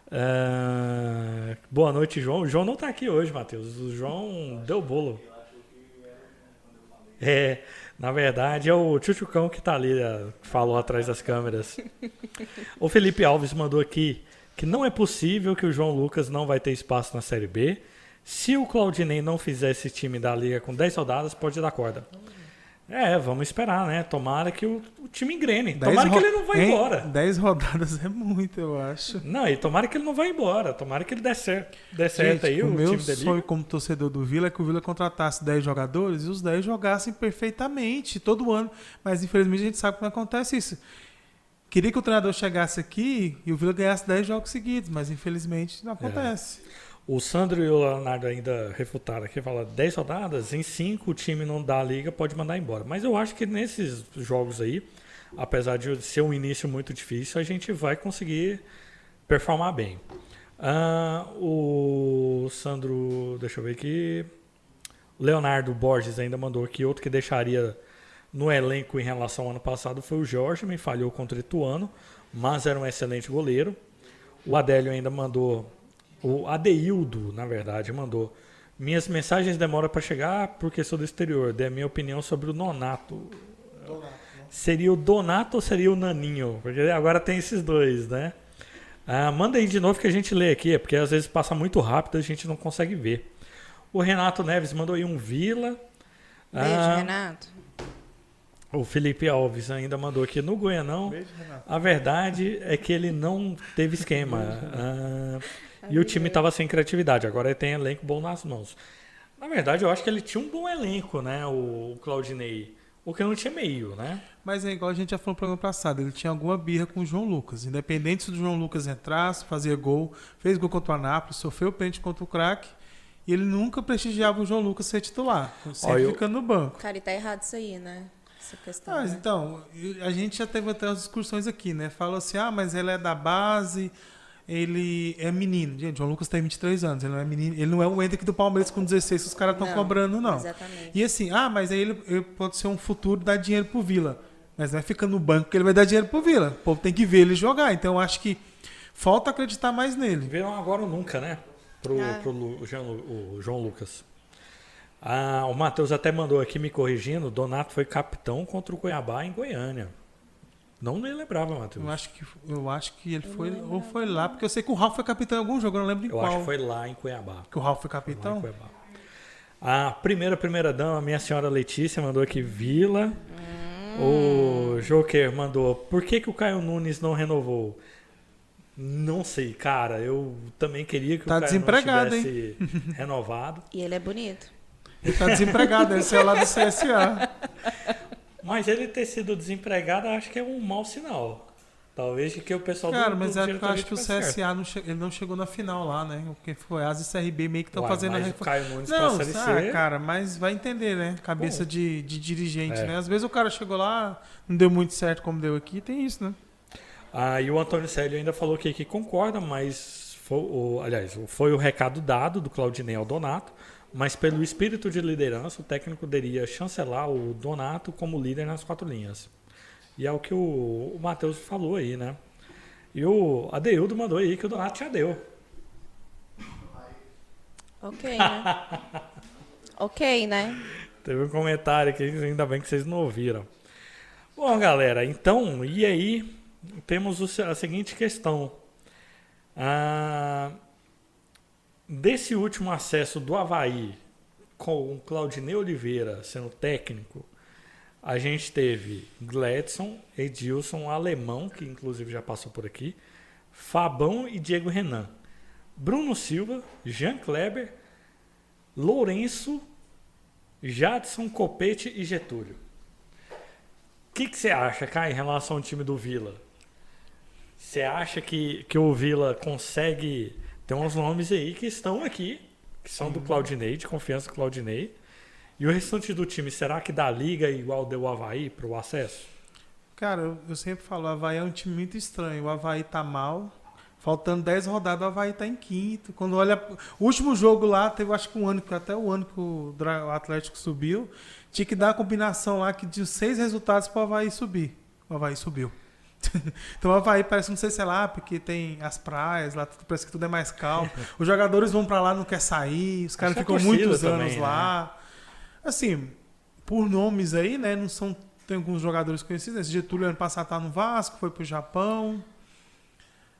é, boa noite, João. O João não tá aqui hoje, Matheus. O João deu bolo. É, na verdade é o Tchutchucão que tá ali, que falou atrás das câmeras. [laughs] o Felipe Alves mandou aqui que não é possível que o João Lucas não vai ter espaço na Série B. Se o Claudinei não fizer esse time da liga com 10 rodadas, pode dar corda. É, vamos esperar, né? Tomara que o, o time engrene. Tomara que ele não vá embora. Dez rodadas é muito, eu acho. Não, e tomara que ele não vá embora. Tomara que ele dê certo, dê certo Gente, aí, o o, meu time dele. sonho como torcedor do Vila é que o Vila contratasse 10 jogadores e os 10 jogassem perfeitamente todo ano. Mas infelizmente a gente sabe como acontece isso. Queria que o treinador chegasse aqui e o Vila ganhasse 10 jogos seguidos, mas infelizmente É. não acontece. O Sandro e o Leonardo ainda refutaram aqui, fala 10 rodadas, em 5 o time não dá a liga, pode mandar embora. Mas eu acho que nesses jogos aí, apesar de ser um início muito difícil, a gente vai conseguir performar bem. Ah, o Sandro, deixa eu ver aqui. Leonardo Borges ainda mandou aqui outro que deixaria no elenco em relação ao ano passado foi o Jorge, me falhou contra o Ituano, mas era um excelente goleiro. O Adélio ainda mandou, o Adeildo, na verdade, mandou. Minhas mensagens demoram para chegar porque sou do exterior. Dê a minha opinião sobre o Nonato. Seria o Donato ou seria o Naninho? Porque agora tem esses dois, né? Ah, manda aí de novo que a gente lê aqui, é porque às vezes passa muito rápido e a gente não consegue ver. O Renato Neves mandou aí um Vila. Beijo, Ah, Renato. o Felipe Alves ainda mandou aqui no Goianão. Beijo, Renato. A verdade é que ele não teve esquema. Ah, e o time estava sem criatividade. Agora ele tem elenco bom nas mãos. Na verdade, eu acho que ele tinha um bom elenco, né? O, Claudinei. O que não tinha meio, né? Mas é igual a gente já falou no programa passado, ele tinha alguma birra com o João Lucas. Independente se o João Lucas entrasse, fazia gol, fez gol contra o Anápolis, sofreu pênalti contra o craque, e ele nunca prestigiava o João Lucas ser titular, sempre eu- ficando no banco. Cara, e tá errado isso aí, né? Essa questão. Ah, mas né? então, a gente já teve até as discussões aqui, né? Fala assim, ah, mas ele é da base, ele é menino. Gente, o João Lucas tem 23 anos, ele não é menino, ele não é o Hendrick do Palmeiras com 16 que os caras estão cobrando, não. Exatamente. E assim, ah, mas aí ele, ele pode ser um futuro dar dinheiro pro Vila. Mas não é ficar no banco que ele vai dar dinheiro pro Vila. O povo tem que ver ele jogar. Então eu acho que falta acreditar mais nele. Viram agora ou nunca, né? Pro, Ah. pro Lu- o, Jean Lu- o João Lucas. Ah, o Matheus até mandou aqui me corrigindo. Donato foi capitão contra o Cuiabá em Goiânia. Não me lembrava, Matheus. Eu acho que, eu acho que ele foi, ou foi lá, porque eu sei que o Ralf foi capitão em algum jogo, eu não lembro em Eu qual. acho que foi lá em Cuiabá. Que o Ralf foi Lá em capitão. Cuiabá. A primeira, primeira dama, a minha senhora Letícia, mandou aqui Vila. O Joker mandou, por que, que o Caio Nunes não renovou? Não sei, cara. Eu também queria que Tá o Caio desempregado, Nunes tivesse renovado. E ele é bonito. Ele tá desempregado, esse é lá do CSA. [laughs] Mas ele ter sido desempregado, acho que é um mau sinal. Talvez que o pessoal Cara, do, mas do é que eu acho que o certo. CSA não, che- ele não chegou na final lá, né? Porque foi Asa e CRB meio que estão fazendo a mas o reforma. Caio Nunes Não, ah, cara, mas vai entender, né? Cabeça de, de dirigente, É. né? Às vezes o cara chegou lá, não deu muito certo como deu aqui, tem isso, né? Ah, e o Antônio Célio ainda falou que, que concorda, mas foi o, aliás, foi o recado dado do Claudinei ao Donato, mas pelo espírito de liderança, o técnico deveria chancelar o Donato como líder nas quatro linhas. E é o que o, o Matheus falou aí, né? E o Adeildo mandou aí que o Donato já deu. Ok, né? [laughs] ok, né? Teve um comentário aqui, ainda bem que vocês não ouviram. Bom, galera, então, e aí temos a seguinte questão. Ah, desse último acesso do Havaí, com o Claudinei Oliveira sendo técnico, a gente teve Gladson, Edilson, Alemão, que inclusive já passou por aqui, Fabão e Diego Renan. Bruno Silva, Jean Kleber, Lourenço, Jadson, Copete e Getúlio. O que você acha, Kai, em relação ao time do Vila? Você acha que, que o Vila consegue. Tem uns nomes aí que estão aqui, que são do Claudinei, de confiança do Claudinei. E o restante do time, será que dá liga igual deu o Havaí para o acesso? Cara, eu, eu sempre falo, o Havaí é um time muito estranho. O Havaí tá mal. Faltando 10 rodadas, o Havaí tá em quinto. Quando olha. O último jogo lá, teve acho que um ano, até o ano que o, o Atlético subiu, tinha que dar a combinação lá que de seis resultados pro Havaí subir. O Havaí subiu. [laughs] então o Havaí parece, não sei se é lá, porque tem as praias, lá tudo- parece que tudo é mais calmo. [laughs] Os jogadores vão pra lá, não quer sair, os caras a ficam muitos também, anos né? lá. Assim, por nomes aí, né? Não são. Tem alguns jogadores conhecidos. Esse Getúlio ano passado tá no Vasco, foi pro Japão.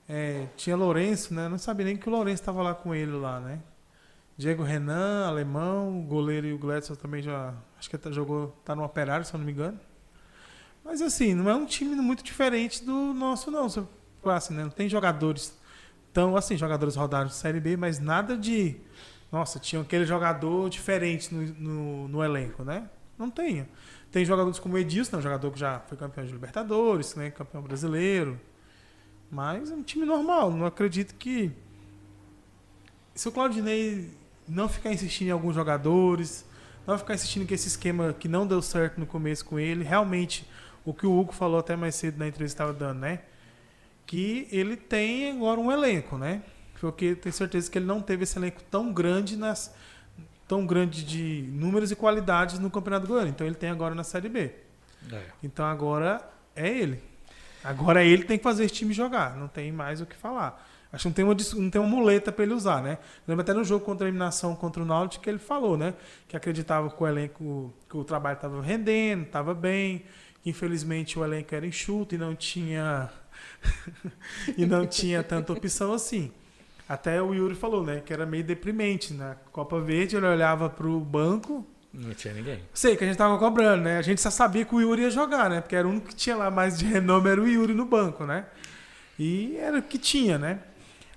É, tinha Lourenço, né? Não sabia nem que o Lourenço estava lá com ele lá, né? Diego Renan, alemão, o goleiro e o Gladson também já. Acho que jogou. Tá no operário, se eu não me engano. Mas assim, não é um time muito diferente do nosso, não. Assim, né? Não tem jogadores tão assim, jogadores rodados de Série B, mas nada de. Nossa, tinha aquele jogador diferente no, no, no elenco, né? não tenha. Tem jogadores como o Edilson, né, um jogador que já foi campeão de Libertadores, né, campeão brasileiro. Mas é um time normal. Não acredito que. Se o Claudinei não ficar insistindo em alguns jogadores, não ficar insistindo que esse esquema que não deu certo no começo com ele, realmente, o que o Hugo falou até mais cedo na entrevista que estava dando, né? Que ele tem agora um elenco, né? Porque tenho certeza que ele não teve esse elenco tão grande nas tão grande de números e qualidades no Campeonato Goiano. Então ele tem agora na Série B. É. Então agora é ele. Agora ele tem que fazer esse time jogar. Não tem mais o que falar. Acho que não tem uma, não tem uma muleta para ele usar, né? Lembra até no jogo contra a eliminação contra o Náutico que ele falou, né? Que acreditava que o elenco, que o trabalho estava rendendo, estava bem. Infelizmente o elenco era enxuto e não tinha [laughs] e não tinha tanta opção assim. Até o Yuri falou, né? Que era meio deprimente. Na Copa Verde ele olhava pro banco, Não tinha ninguém. Sei que a gente tava cobrando, né? A gente só sabia que o Yuri ia jogar, né? Porque era o único que tinha lá mais de renome, era o Yuri no banco, né? E era o que tinha, né?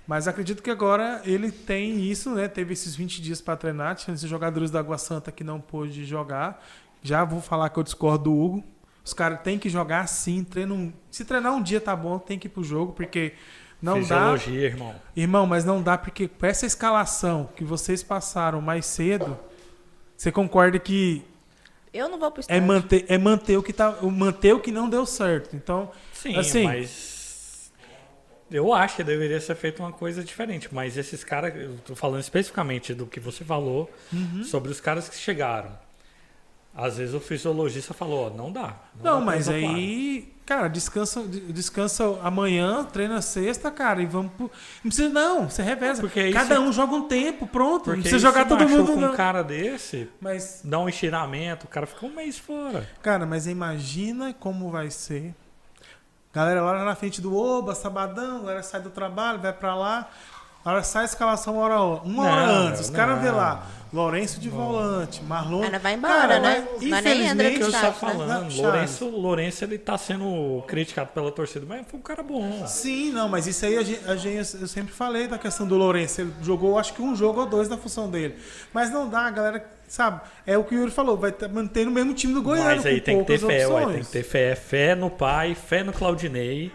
Mas acredito que agora ele tem isso, né? Teve esses 20 dias para treinar, tinha esses jogadores da Água Santa que não pôde jogar. Já vou falar que eu discordo do Hugo. Os caras têm que jogar sim, treino um... se treinar um dia tá bom, tem que ir pro jogo, porque não dá. Fisiologia, irmão. Irmão, mas não dá porque com essa escalação que vocês passaram mais cedo, você concorda que Eu não vou pro é estádio. manter, é manter o que tá, o- manter o que não deu certo. Então, Sim, Assim- mas eu acho que deveria ser feita uma coisa diferente. Mas esses caras, eu tô falando especificamente do que você falou Uhum. sobre os caras que chegaram. Às vezes o fisiologista falou, ó, não dá. não, dá mas aí, cara, descansa, descansa amanhã, treina sexta, cara, e vamos pro... Não precisa não, você reveza. Porque Cada se- um joga um tempo, pronto. Porque não precisa jogar todo mundo um não. cara desse, Mas dá um estiramento, o cara fica um mês fora. Cara, mas imagina como vai ser. Galera lá na frente do Oba, sabadão, galera sai do trabalho, vai pra lá. A hora sai a escalação uma hora, uma hora Não, antes. Os caras não. vê lá. Lourenço de volante, Marlon. Cara, vai embora, né? mas, É no que eu infelizmente, estava né? falando. Não, Lourenço, Lourenço, ele tá sendo criticado pela torcida, mas foi um cara bom. Sim, não, mas isso aí a gente, a gente- eu sempre falei da questão do Lourenço. Ele jogou acho que um jogo ou dois na função dele. Mas não dá, a galera, sabe? É o que o Yuri falou, vai tá manter no mesmo time do Goiânia. Mas aí com tem que ter fé, ué, tem que ter fé. Fé no pai, fé no Claudinei.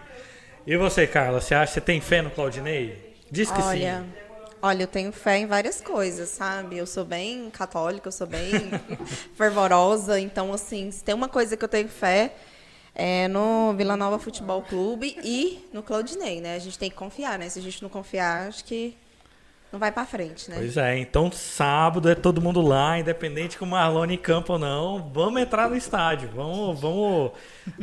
E você, Carla, você acha que você tem fé no Claudinei? Diz que Olha, sim. Olha, eu tenho fé em várias coisas, sabe? Eu sou bem católica, eu sou bem [laughs] fervorosa, então assim, se tem uma coisa que eu tenho fé é no Vila Nova Futebol Clube e no Claudinei, né? A gente tem que confiar, né? Se a gente não confiar, acho que não vai pra frente, né? Pois é, então sábado é todo mundo lá, independente com o Marlone em campo ou não. Vamos entrar no estádio, vamos, vamos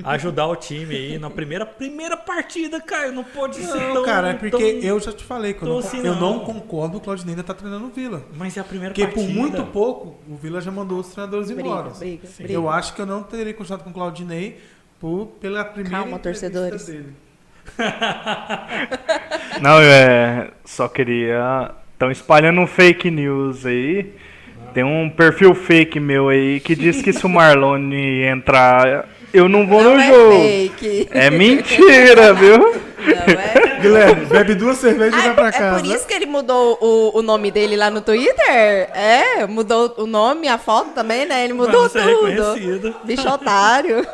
ajudar o time aí na primeira, primeira partida, cara. Não pode ser Não, tão. cara, é porque tão- eu já te falei que eu, não, assim, eu não não. concordo que o Claudinei ainda tá treinando o Vila. Mas é a primeira Porque partida. por muito pouco, o Vila já mandou os treinadores Briga, embora. briga, briga. Eu acho que eu não teria continuado com o Claudinei por, pela primeira Calma, entrevista torcedores. dele. [laughs] Não, eu é, só queria. Estão espalhando um fake news aí. Tem um perfil fake meu aí que [laughs] diz que se o Marlone entrar, eu não vou Não no é jogo. fake. É mentira, [laughs] viu? Não é. Guilherme, bebe duas cervejas e Ah, vai pra é casa. por isso que ele mudou o, o nome dele lá no Twitter? É, mudou o nome, a foto também, né? Ele mudou ser tudo. Bicho otário.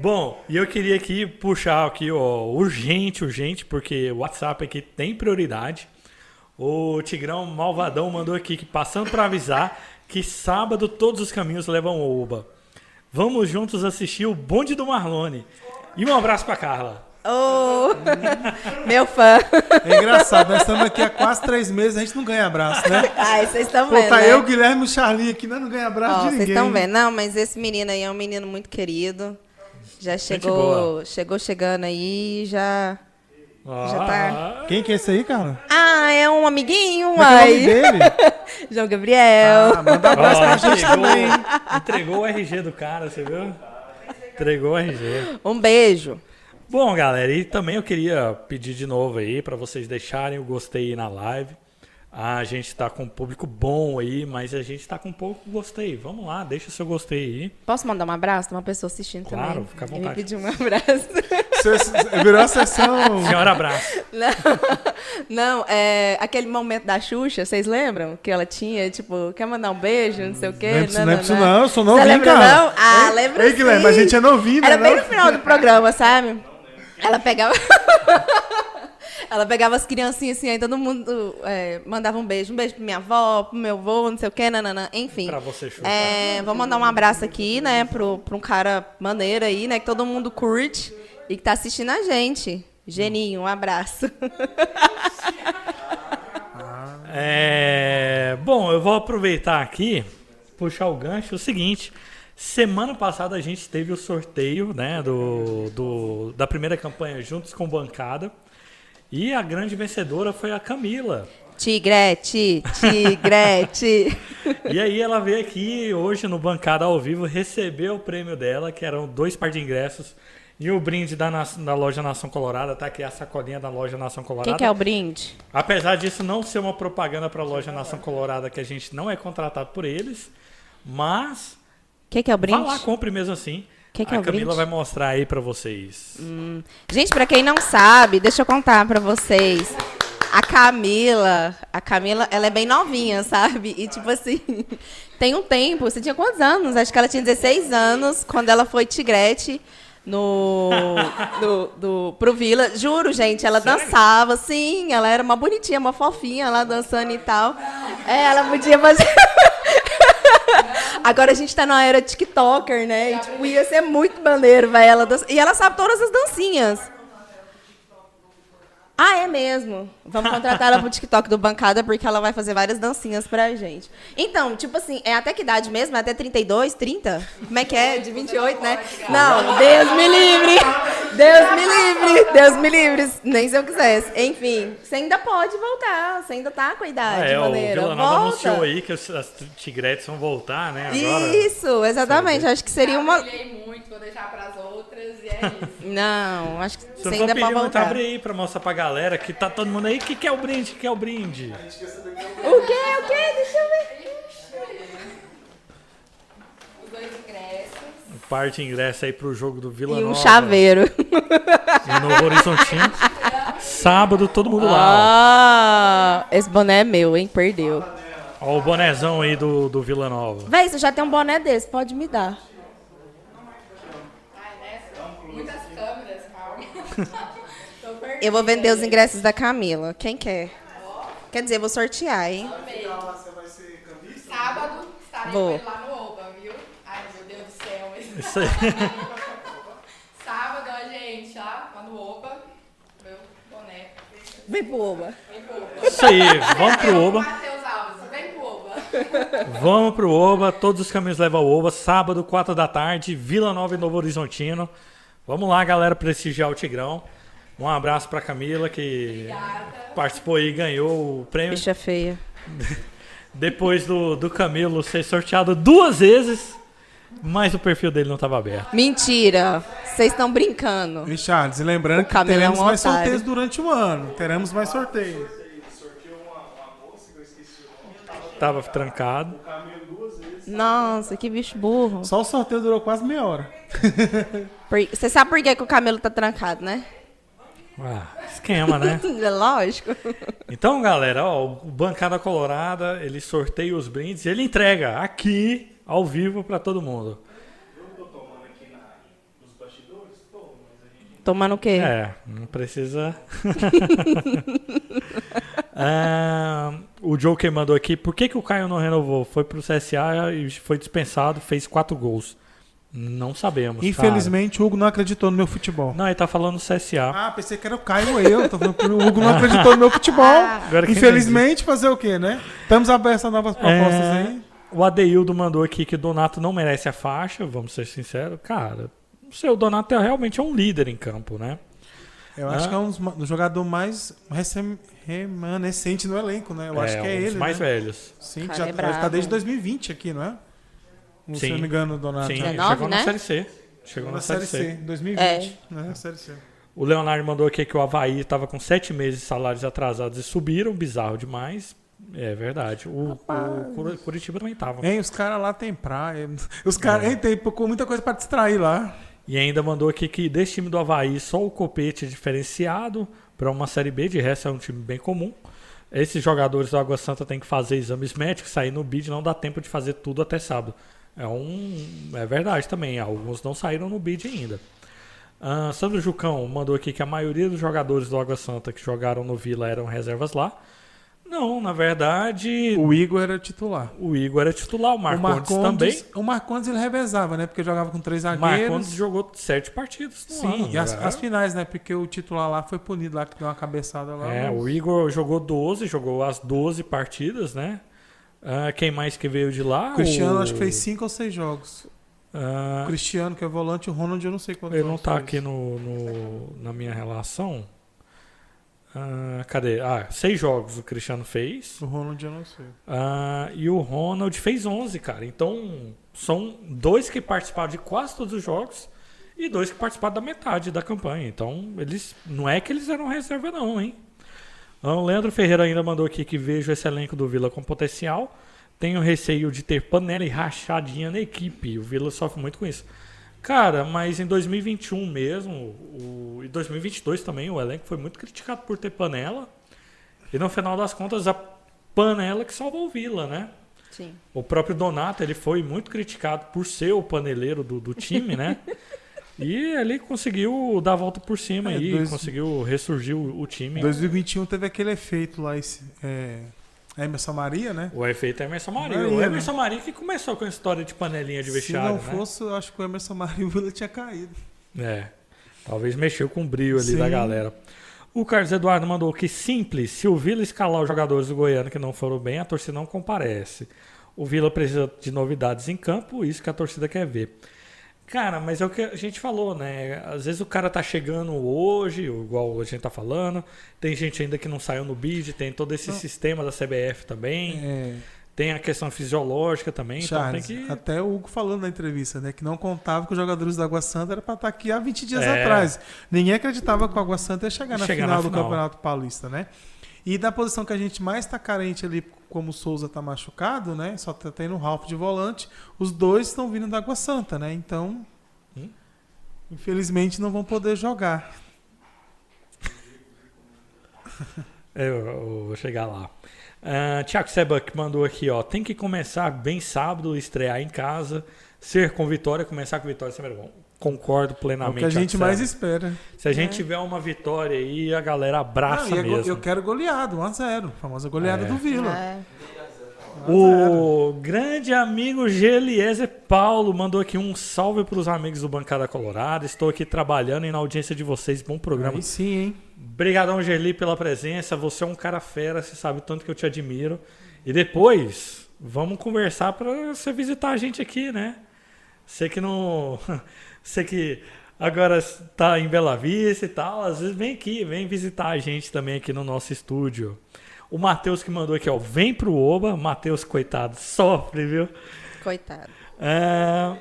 Bom, e eu queria aqui puxar aqui, ó, urgente, urgente, porque o WhatsApp aqui tem prioridade. O Tigrão Malvadão mandou aqui que passando para avisar que sábado todos os caminhos levam ao Oba. Vamos juntos assistir o Bonde do Marlone. E um abraço pra Carla. Ô, meu fã. É engraçado, nós estamos aqui há quase três meses, a gente não ganha abraço, né? [laughs] Ai, vocês estão Pô, vendo, tá né? eu, Guilherme e o Charlinho aqui, nós não ganha abraço Ó, de vocês ninguém. estão vendo. Não, mas esse menino aí é um menino muito querido. Já chegou, chegou chegando aí, já... Já tá. Quem que é esse aí, cara? Ah, é um amiguinho, Como é que é o nome dele? [laughs] João Gabriel. Ah, manda um abraço pra gente entregou, também. entregou o RG do cara, você viu? Entregou o RG. Um beijo. Bom, galera, e também eu queria pedir de novo aí para vocês deixarem o gostei aí na live. A gente tá com um público bom aí, mas a gente tá com pouco gostei. Vamos lá, deixa o seu gostei aí. Posso mandar um abraço? Tem uma pessoa assistindo Claro, também. fica à Ele me vontade. pediu um abraço. Cê- Virou a sessão. Senhora abraço. Não, [laughs] não, é aquele momento da Xuxa, vocês lembram? Que ela tinha, tipo, quer mandar um beijo, não sei o quê. Não não preciso não, eu sou novinho, Você lembra cara. não? Ah, Ei, lembro ei, Guilherme, sim. a gente é novinho, né, Era bem não? no final do programa, sabe? Ela pegava... [laughs] Ela pegava as criancinhas assim, aí todo mundo é, mandava um beijo. Um beijo pra minha avó, pro meu avô, não sei o quê, nananã. Enfim. Pra você, Xuxa. É, vou mandar um abraço aqui, né, pro, pra um cara maneiro aí, né, que todo mundo curte e que tá assistindo a gente. Geninho, um abraço. [laughs] É, bom, eu vou aproveitar aqui, puxar o gancho. O seguinte, semana passada a gente teve o sorteio, né, do, do- da primeira campanha Juntos com Bancada. E a grande vencedora foi a Camila. Tigrete, Tigrete. [laughs] E aí ela veio aqui hoje no Bancada ao vivo receber o prêmio dela, que eram dois par de ingressos. E o brinde da, na- da loja Nação Colorada, tá aqui a sacolinha da loja Nação Colorada. Quem que é o brinde? Apesar disso não ser uma propaganda para a loja Nação Colorada, que a gente não é contratado por eles, mas Quem que é o brinde? vá lá, compre mesmo assim. Que que a é Camila brinde? vai mostrar aí para vocês. Gente, pra quem não sabe, deixa eu contar pra vocês. A Camila, a Camila, ela é bem novinha, sabe? E tipo assim, [laughs] tem um tempo, você tinha quantos anos? Acho que ela tinha 16 anos quando ela foi tigrete no [laughs] do, do pro Vila. Juro, gente, ela dançava, sim, ela era uma bonitinha, uma fofinha lá dançando e tal. É, ela podia fazer [laughs] [laughs] Agora a gente tá na era TikToker, né? E, tipo, ia ser muito maneiro, vai ela E ela sabe todas as dancinhas. Ah, é mesmo. Vamos contratar ela pro [laughs] TikTok do Bancada, porque ela vai fazer várias dancinhas pra gente. Então, tipo assim, é até que idade mesmo? É até 32, 30? Como é que é? De 28, né? Não, Deus me livre! Deus me livre! Deus me livre! Nem se eu quisesse. Enfim, você ainda pode voltar. Você ainda tá com a Ah, idade é, o maneira. Vila Nova Volta. anunciou aí que as tigretes vão voltar, né? Agora. Isso, exatamente. Acho que seria uma. Olhei muito, vou deixar pras outras é. Não, acho que você ainda pedir pode muito, voltar. abre aí pra mostrar pra galera que tá todo mundo aí. O que, que é o brinde? O que é o brinde? O quê? O quê? Deixa eu ver. Os dois ingressos. Parte de ingresso aí pro jogo do Vila E um Nova. chaveiro. E Novo Horizontino. Sábado, todo mundo lá. Ah, esse boné é meu, hein? Perdeu. Ó, Ó o bonezão aí do, do Vila Nova. Véi, você já tem um boné desse, pode me dar. Ai, nessa. Muitas câmeras, calma. Tô perdendo. Eu vou vender os ingressos da Camila. Quem quer? Quer dizer, vou sortear, hein? Sábado estarei Vou. lá no Oba, viu? Ai, meu Deus do céu. [laughs] Isso aí. Sábado, ó, gente, ó, lá no Oba. Meu boné. Vem pro Oba. Vem pro Oba. Isso aí, vamos pro Oba. Matheus Alves, vem pro Oba. [laughs] Vamos pro Oba, todos os caminhos levam ao Oba, sábado, 4 da tarde, Vila Nova e Novo Horizontino. Vamos lá, galera, prestigiar o Tigrão. Um abraço pra Camila, que participou aí e ganhou o prêmio. Bicha feia. [laughs] Depois do, do Camilo ser sorteado duas vezes, mas o perfil dele não estava aberto. Mentira. Vocês estão brincando. Richards, lembrando que Camilo é teremos um mais otário. sorteios durante o ano. Teremos mais sorteios. Tava trancado. Nossa, que bicho burro. Só o sorteio durou quase meia hora. [laughs] Você sabe por que, que o Camelo tá trancado, né? Ah, esquema, né? [laughs] É Lógico. Então, galera, ó, o Bancada Colorada, ele sorteia os brindes e ele entrega aqui, ao vivo, pra todo mundo. Tomando o quê? É, não precisa. [laughs] Ah, o Joker mandou aqui, por que, que o Caio não renovou? Foi pro CSA e foi dispensado, fez quatro gols. Não sabemos. Infelizmente, o Hugo não acreditou no meu futebol. cara. Não, ele tá falando CSA. Ah, pensei que era o Caio ou eu. Tô falando que o Hugo não acreditou no meu futebol. [laughs] Agora Infelizmente, fazer o quê, né? Estamos abertos a novas propostas É, aí. O Adeildo mandou aqui que o Donato não merece a faixa, vamos ser sinceros. Cara, o seu Donato é- realmente é um líder em campo, né? Eu acho Ah. que é um dos, jogador mais remanescente no elenco, né? Eu acho que é um dos ele. mais né? velhos. Sim, que já é tá brabo. desde 2020 aqui, não é? Se Sim. não me engano, Donato. Sim, né? ele 19, chegou na né? Série C. Chegou Na na Série C, C. 2020. É. Né? Série C. O Leonardo mandou aqui que o Havaí estava com sete meses de salários atrasados e subiram, bizarro demais. É verdade. O, o Curitiba também tava. Hein, os caras lá tem praia. Os caras, É. hein, tem pouco- muita coisa pra distrair lá. E ainda mandou aqui que desse time do Havaí só o Copete é diferenciado para uma Série B, de resto é um time bem comum. Esses jogadores do Água Santa têm que fazer exames médicos, sair no bid, não dá tempo de fazer tudo até sábado. É um. É verdade também, alguns não saíram no bid ainda. Ah, Sandro Jucão mandou aqui que a maioria dos jogadores do Água Santa que jogaram no Vila eram reservas lá. Não, na verdade, O Igor era titular. o Igor era titular, o Marcondes, também. O Marcondes ele revezava, né? Porque jogava com três O zagueiros. Marcondes jogou sete partidas no ano, Sim, e as, as finais, né? Porque o titular lá foi punido lá, que deu uma cabeçada lá. É, mas- o Igor jogou 12, jogou as 12 partidas, né? Ah, quem mais que veio de lá? O Cristiano O- acho que fez cinco ou seis jogos. Ah, O Cristiano, que é volante, o Ronald eu não sei quantos ele não tá aqui no, no- na minha relação. Ah, cadê? Ah, seis jogos o Cristiano fez. O Ronald eu não sei. Ah, e o Ronald fez 11, cara. Então, são dois que participaram de quase todos os jogos e dois que participaram da metade da campanha. Então, eles não é que eles eram reserva, não, hein? Ah, O Leandro Ferreira ainda mandou aqui que vejo esse elenco do Vila com potencial. Tenho receio de ter panela e rachadinha na equipe. O Vila sofre muito com isso. Cara, mas em 2021 mesmo, o, e 2022 também, o elenco foi muito criticado por ter panela. E no final das contas, a panela que salvou o Vila, né? Sim. O próprio Donato, ele foi muito criticado por ser o paneleiro do, do time, né? [laughs] E ele conseguiu dar a volta por cima É, aí, dois- conseguiu ressurgir o, o time. 2021 teve aquele efeito lá, esse, é, Emerson Maria, né? O efeito é Emerson Maria. Maria, o né? Emerson Maria que começou com a história de panelinha de Se vestiário, não né? fosse, eu acho que o Emerson Maria o Vila tinha caído. É. Talvez mexeu com o brilho ali Sim. da galera. O Carlos Eduardo mandou que simples, se o Vila escalar os jogadores do Goiano que não foram bem, a torcida não comparece. O Vila precisa de novidades em campo, isso que a torcida quer ver. Cara, mas é o que a gente falou, né? Às vezes o cara tá chegando hoje, igual a gente tá falando, tem gente ainda que não saiu no bid, tem todo esse sistema da CBF também, É, tem a questão fisiológica também, Charles, então que... até o Hugo falando na entrevista, né? Que não contava que os jogadores da Água Santa era pra estar aqui há 20 dias É. atrás. Ninguém acreditava que o Água Santa ia chegar na Chegar final na do final. Campeonato Paulista, né? E da posição que a gente mais tá carente ali, como o Souza tá machucado, né? Só tá tendo o Ralf de volante. Os dois estão vindo da Água Santa, né? Então, Hum? infelizmente não vão poder jogar. [laughs] Eu, eu vou chegar lá. Ah, Tiago que mandou aqui, ó. Tem que começar bem sábado, estrear em casa, ser com vitória, começar com vitória sempre é bom. Concordo É o plenamente. que a gente mais espera. Se a gente tiver uma vitória aí, a galera abraça Não, e é mesmo. eu quero goleado, 1x0. Famosa goleada É. do Vila. É. O grande amigo Geliezer Paulo mandou aqui um salve para os amigos do Bancada Colorada. Estou aqui trabalhando e na audiência de vocês. Bom programa. Aí sim, hein? Obrigadão, Gerli, pela presença. Você é um cara fera, você sabe o tanto que eu te admiro. E depois, vamos conversar para você visitar a gente aqui, né? Você que não. [laughs] Você que agora está em Bela Vista e tal, às vezes vem aqui, vem visitar a gente também aqui no nosso estúdio. O Matheus que mandou aqui, ó, vem pro Oba. Matheus, coitado, sofre, viu? Coitado. É,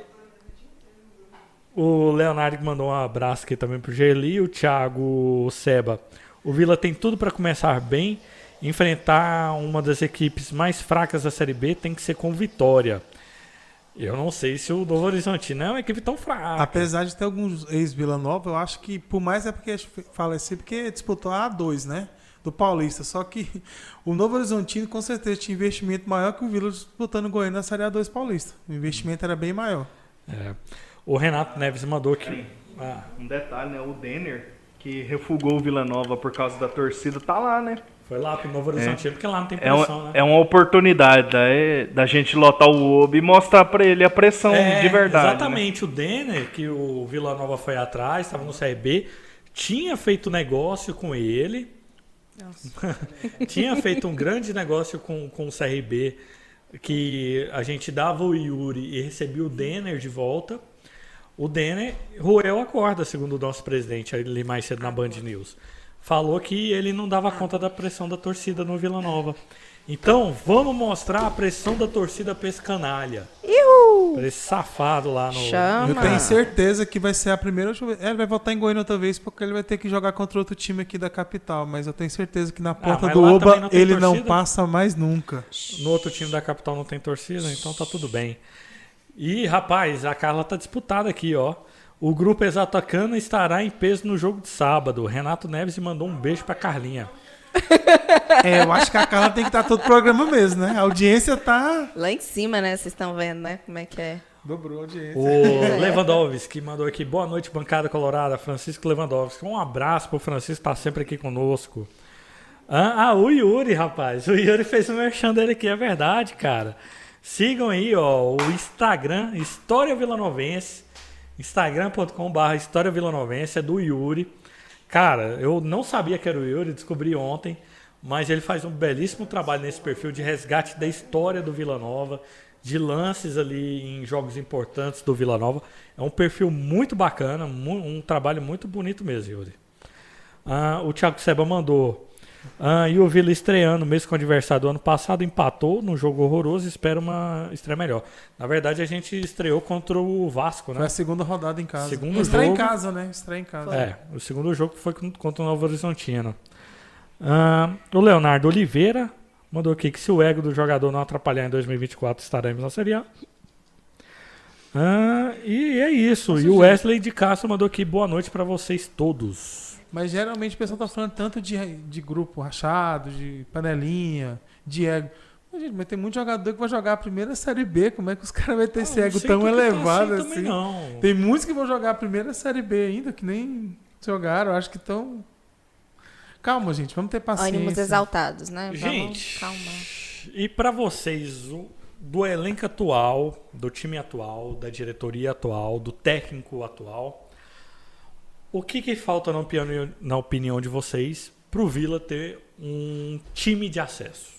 O Leonardo que mandou um abraço aqui também pro Geli, o Thiago Seba. O Vila tem tudo para começar bem. Enfrentar uma das equipes mais fracas da Série B tem que ser com vitória. Eu não sei se o Novo Horizontino é uma equipe tão fraca. Apesar de ter alguns ex-Vila Nova, eu acho que, por mais é porque fala assim, porque disputou a A2, né? Do Paulista. Só que o Novo Horizontino, com certeza, tinha investimento maior que o Vila disputando o Goiânia na Série A2 Paulista. O investimento era bem maior. É. O Renato Neves mandou aqui. Ah, Um detalhe, né? O Denner, que refugou o Vila Nova por causa da torcida, tá lá, né? Foi lá pro Novo Horizontino, porque lá não tem É, pressão, uma, né? é uma oportunidade da, da gente lotar o OB e mostrar pra ele a pressão É, de verdade. né? Exatamente. O Denner, que o Vila Nova foi atrás, estava no CRB, tinha feito negócio com ele. [laughs] tinha feito um grande negócio com, com o CRB, que a gente dava o Yuri e recebia o Denner de volta. O Denner roeu a corda, segundo o nosso presidente, ali mais cedo na Band News. Falou que ele não dava conta da pressão da torcida no Vila Nova. Então, vamos mostrar a pressão da torcida pra esse canalha. Pra esse safado lá no. Chama. Eu tenho certeza que vai ser a primeira. é, Ele vai voltar em Goiânia outra vez porque ele vai ter que jogar contra outro time aqui da capital. Mas eu tenho certeza que na porta mas do lá também Oba não tem ele não torcida? passa mais nunca. No outro time da capital não tem torcida, então tá tudo bem. E, rapaz, a Carla tá disputada aqui, ó. O grupo Exatacana estará em peso no jogo de sábado. Renato Neves mandou um beijo pra Carlinha. É, eu acho que a Carla tem que estar todo o programa mesmo, né? A audiência tá. Lá em cima, né? Vocês estão vendo, né? Como é que é. Dobrou a audiência. O Lewandowski mandou aqui, boa noite, bancada colorada, Francisco Lewandowski. Um abraço pro Francisco, tá sempre aqui conosco. Ah, ah, o Yuri, rapaz. O Yuri fez o merchan dele aqui, é verdade, cara. Sigam aí, ó, o Instagram, História Vilanovense. Instagram.com.br História Vilanovense, é do Yuri. Cara, eu não sabia que era o Yuri, descobri ontem. Mas ele faz um belíssimo trabalho nesse perfil de resgate da história do Vila Nova, de lances ali em jogos importantes do Vila Nova. É um perfil muito bacana, um trabalho muito bonito mesmo, Yuri. Ah, o Thiago Seba mandou. Ah, e o Vila estreando, mesmo com o adversário do ano passado, empatou num jogo horroroso e espera uma estreia melhor. Na verdade, a gente estreou contra o Vasco, Foi né? a segunda rodada em casa. Segundo Estreia em jogo. casa, né? Estreia em casa. É, o segundo jogo foi con- contra o Novo Horizontino. Ah, o Leonardo Oliveira mandou aqui que se o ego do jogador não atrapalhar em 2024, estaremos na Série A. Ah, e é isso. E o Wesley de Castro mandou aqui boa noite pra vocês todos. Mas geralmente o pessoal tá falando tanto de, de grupo rachado, de panelinha, de ego. Mas, gente, mas tem muito jogador que vai jogar a primeira Série B. Como é que os [laughs] caras vão ter esse Ah, ego tão que que tá elevado assim assim? não. Tem muitos que vão jogar a primeira Série B ainda, que nem jogaram. Acho que estão. Calma, gente, vamos ter paciência. Ânimos exaltados, né? Vamos, Gente, calma. e pra vocês, o- do elenco atual, do time atual, da diretoria atual, do técnico atual, o que, que falta na opinião, na opinião de vocês pro Vila ter um time de acesso?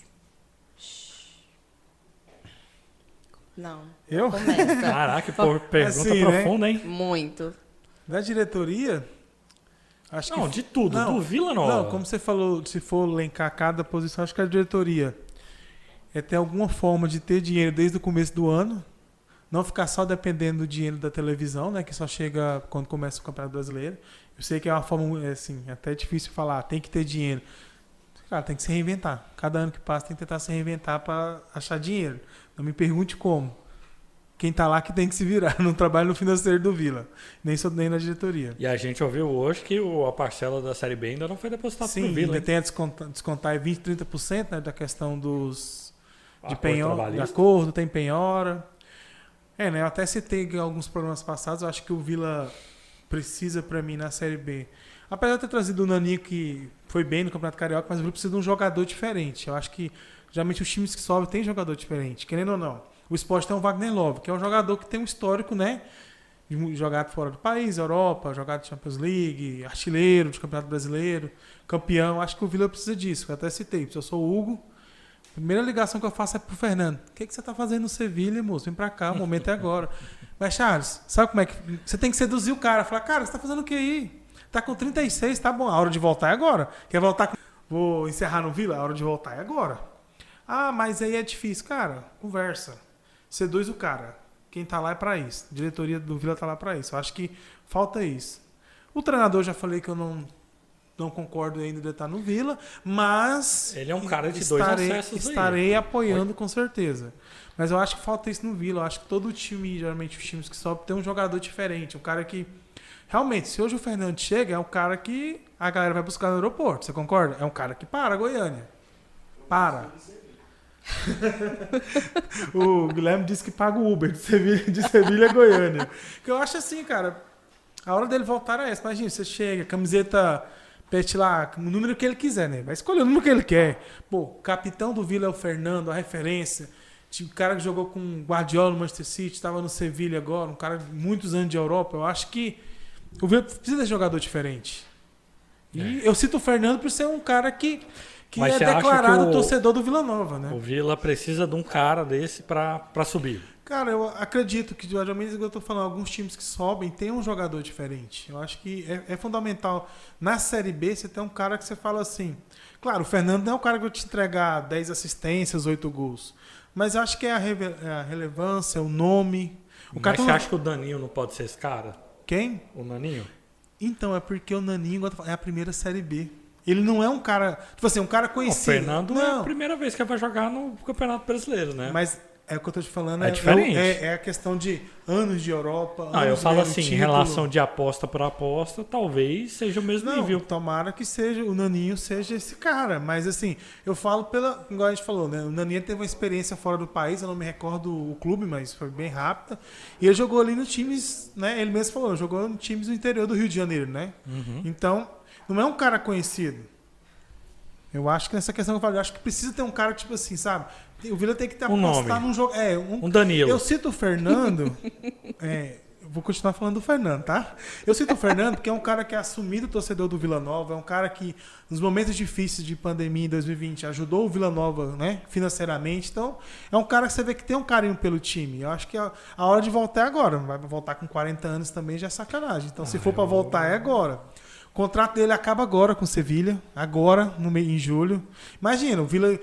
Não. Eu? Começa. [laughs] Caraca, por pergunta Assim, né? profunda, hein? Muito. Da diretoria, acho Não, que. de tudo, Não, do Vila Nova. Não, como você falou, se for elencar cada posição, acho que a diretoria é ter alguma forma de ter dinheiro desde o começo do ano. Não ficar só dependendo do dinheiro da televisão, né? Que só chega quando começa o Campeonato Brasileiro. Eu sei que é uma forma, é, assim, até difícil falar, tem que ter dinheiro. Cara, tem que se reinventar. Cada ano que passa tem que tentar se reinventar para achar dinheiro. Não me pergunte como. Quem tá lá que tem que se virar. [laughs] Não trabalha no financeiro do Vila. Nem, sou, nem na diretoria. E a gente ouviu hoje que o- a parcela da Série B ainda não foi depositada Sim, pro Vila. ainda hein? tem a descontar, descontar 20, 30% né, da questão dos de Acordo penhora, de acordo, tem penhora. É, né? Eu até citei alguns programas passados, eu acho que o Vila precisa pra mim na Série B. Apesar de ter trazido o Naninho que foi bem no Campeonato Carioca, mas o Vila precisa de um jogador diferente. Eu acho que geralmente os times que sobem têm jogador diferente, querendo ou não. O esporte tem o Wagner Love, que é um jogador que tem um histórico, né? De jogado fora do país, Europa, jogado Champions League, artilheiro de Campeonato Brasileiro, campeão. Acho que o Vila precisa disso. Eu até citei. Eu sou o Hugo. Primeira ligação que eu faço é pro Fernando. O que, que você tá fazendo no Sevilha, moço? Vem pra cá, o momento é agora. Mas, Charles, sabe como é que. Você tem que seduzir o cara. Falar, cara, você tá fazendo o que aí? Tá com 36, tá bom. A hora de voltar é agora. Quer voltar com. Vou encerrar no Vila? A hora de voltar é agora. Ah, mas aí é difícil. Cara, conversa. Seduz o cara. Quem tá lá é pra isso. A diretoria do Vila tá lá pra isso. Eu acho que falta isso. O treinador, já falei que eu não, não concordo ainda de estar no Vila, mas. Ele é um cara de dois estarei, acessos aí. Estarei apoiando com certeza. Mas eu acho que falta isso no Vila. Eu acho que todo time, geralmente os times que sobem, tem um jogador diferente. Um cara que. Realmente, se hoje o Fernando chega, é um cara que a galera vai buscar no aeroporto. Você concorda? É um cara que para, Goiânia. Para. [laughs] o Guilherme disse que paga o Uber de Sevilha, de Sevilha a Goiânia. Que eu acho assim, cara. A hora dele voltar é essa. Imagina, você chega, camiseta, pet lá, o número que ele quiser, né? Vai escolher o número que ele quer. Pô, capitão do Vila é o Fernando, a referência. O cara que jogou com o Guardiola no Manchester City, estava no Sevilha agora, um cara de muitos anos de Europa. Eu acho que o Vila precisa de jogador diferente. E eu cito o Fernando por ser um cara que, que Mas é declarado que o- torcedor do Vila Nova, né? O Vila precisa de um cara desse pra subir. Cara, eu acredito que, geralmente, eu tô falando, alguns times que sobem tem um jogador diferente. Eu acho que é, é fundamental. Na Série B, você tem um cara que você fala assim. Claro, o Fernando não é o cara que vai te entregar 10 assistências, 8 gols. Mas eu acho que é a, é a relevância, o nome. O cara Mas você no- acha que o Daninho não pode ser esse cara? Quem? O Naninho? Então, é porque o Naninho é a primeira Série B. Ele não é um cara. Tipo assim, um cara O conhecido. Fernando é a não, primeira vez que vai jogar no Campeonato Brasileiro, né? Mas É o que eu tô te falando. É diferente. É, é a questão de anos de Europa. Ah, eu falo assim, em título. relação de aposta por aposta, talvez seja o mesmo Não, nível. tomara que seja, o Naninho seja esse cara. Mas assim, eu falo pela. Igual a gente falou, né? O Naninho teve uma experiência fora do país, eu não me recordo o clube, mas foi bem rápida. E ele jogou ali nos times, né? Ele mesmo falou, jogou em times do interior do Rio de Janeiro, né? Uhum. Então, não é um cara conhecido. Eu acho que nessa questão que eu falei, eu acho que precisa ter um cara, tipo assim, sabe? O Vila tem que ter Um apostar nome. num jogo. É, um, Um Danilo. eu cito o Fernando. [laughs] é, vou continuar falando do Fernando, tá? Eu cito o Fernando porque é um cara que é assumido torcedor do Vila Nova, é um cara que, nos momentos difíceis de pandemia em 2020, ajudou o Vila Nova, né, financeiramente. Então, é um cara que você vê que tem um carinho pelo time. Eu acho que a, a hora de voltar é agora. Vai voltar com 40 anos também já é sacanagem. Então, se Ah, for pra voltar, é agora. O contrato dele acaba agora com o Sevilha, agora, no meio, em julho. Imagina, o Vila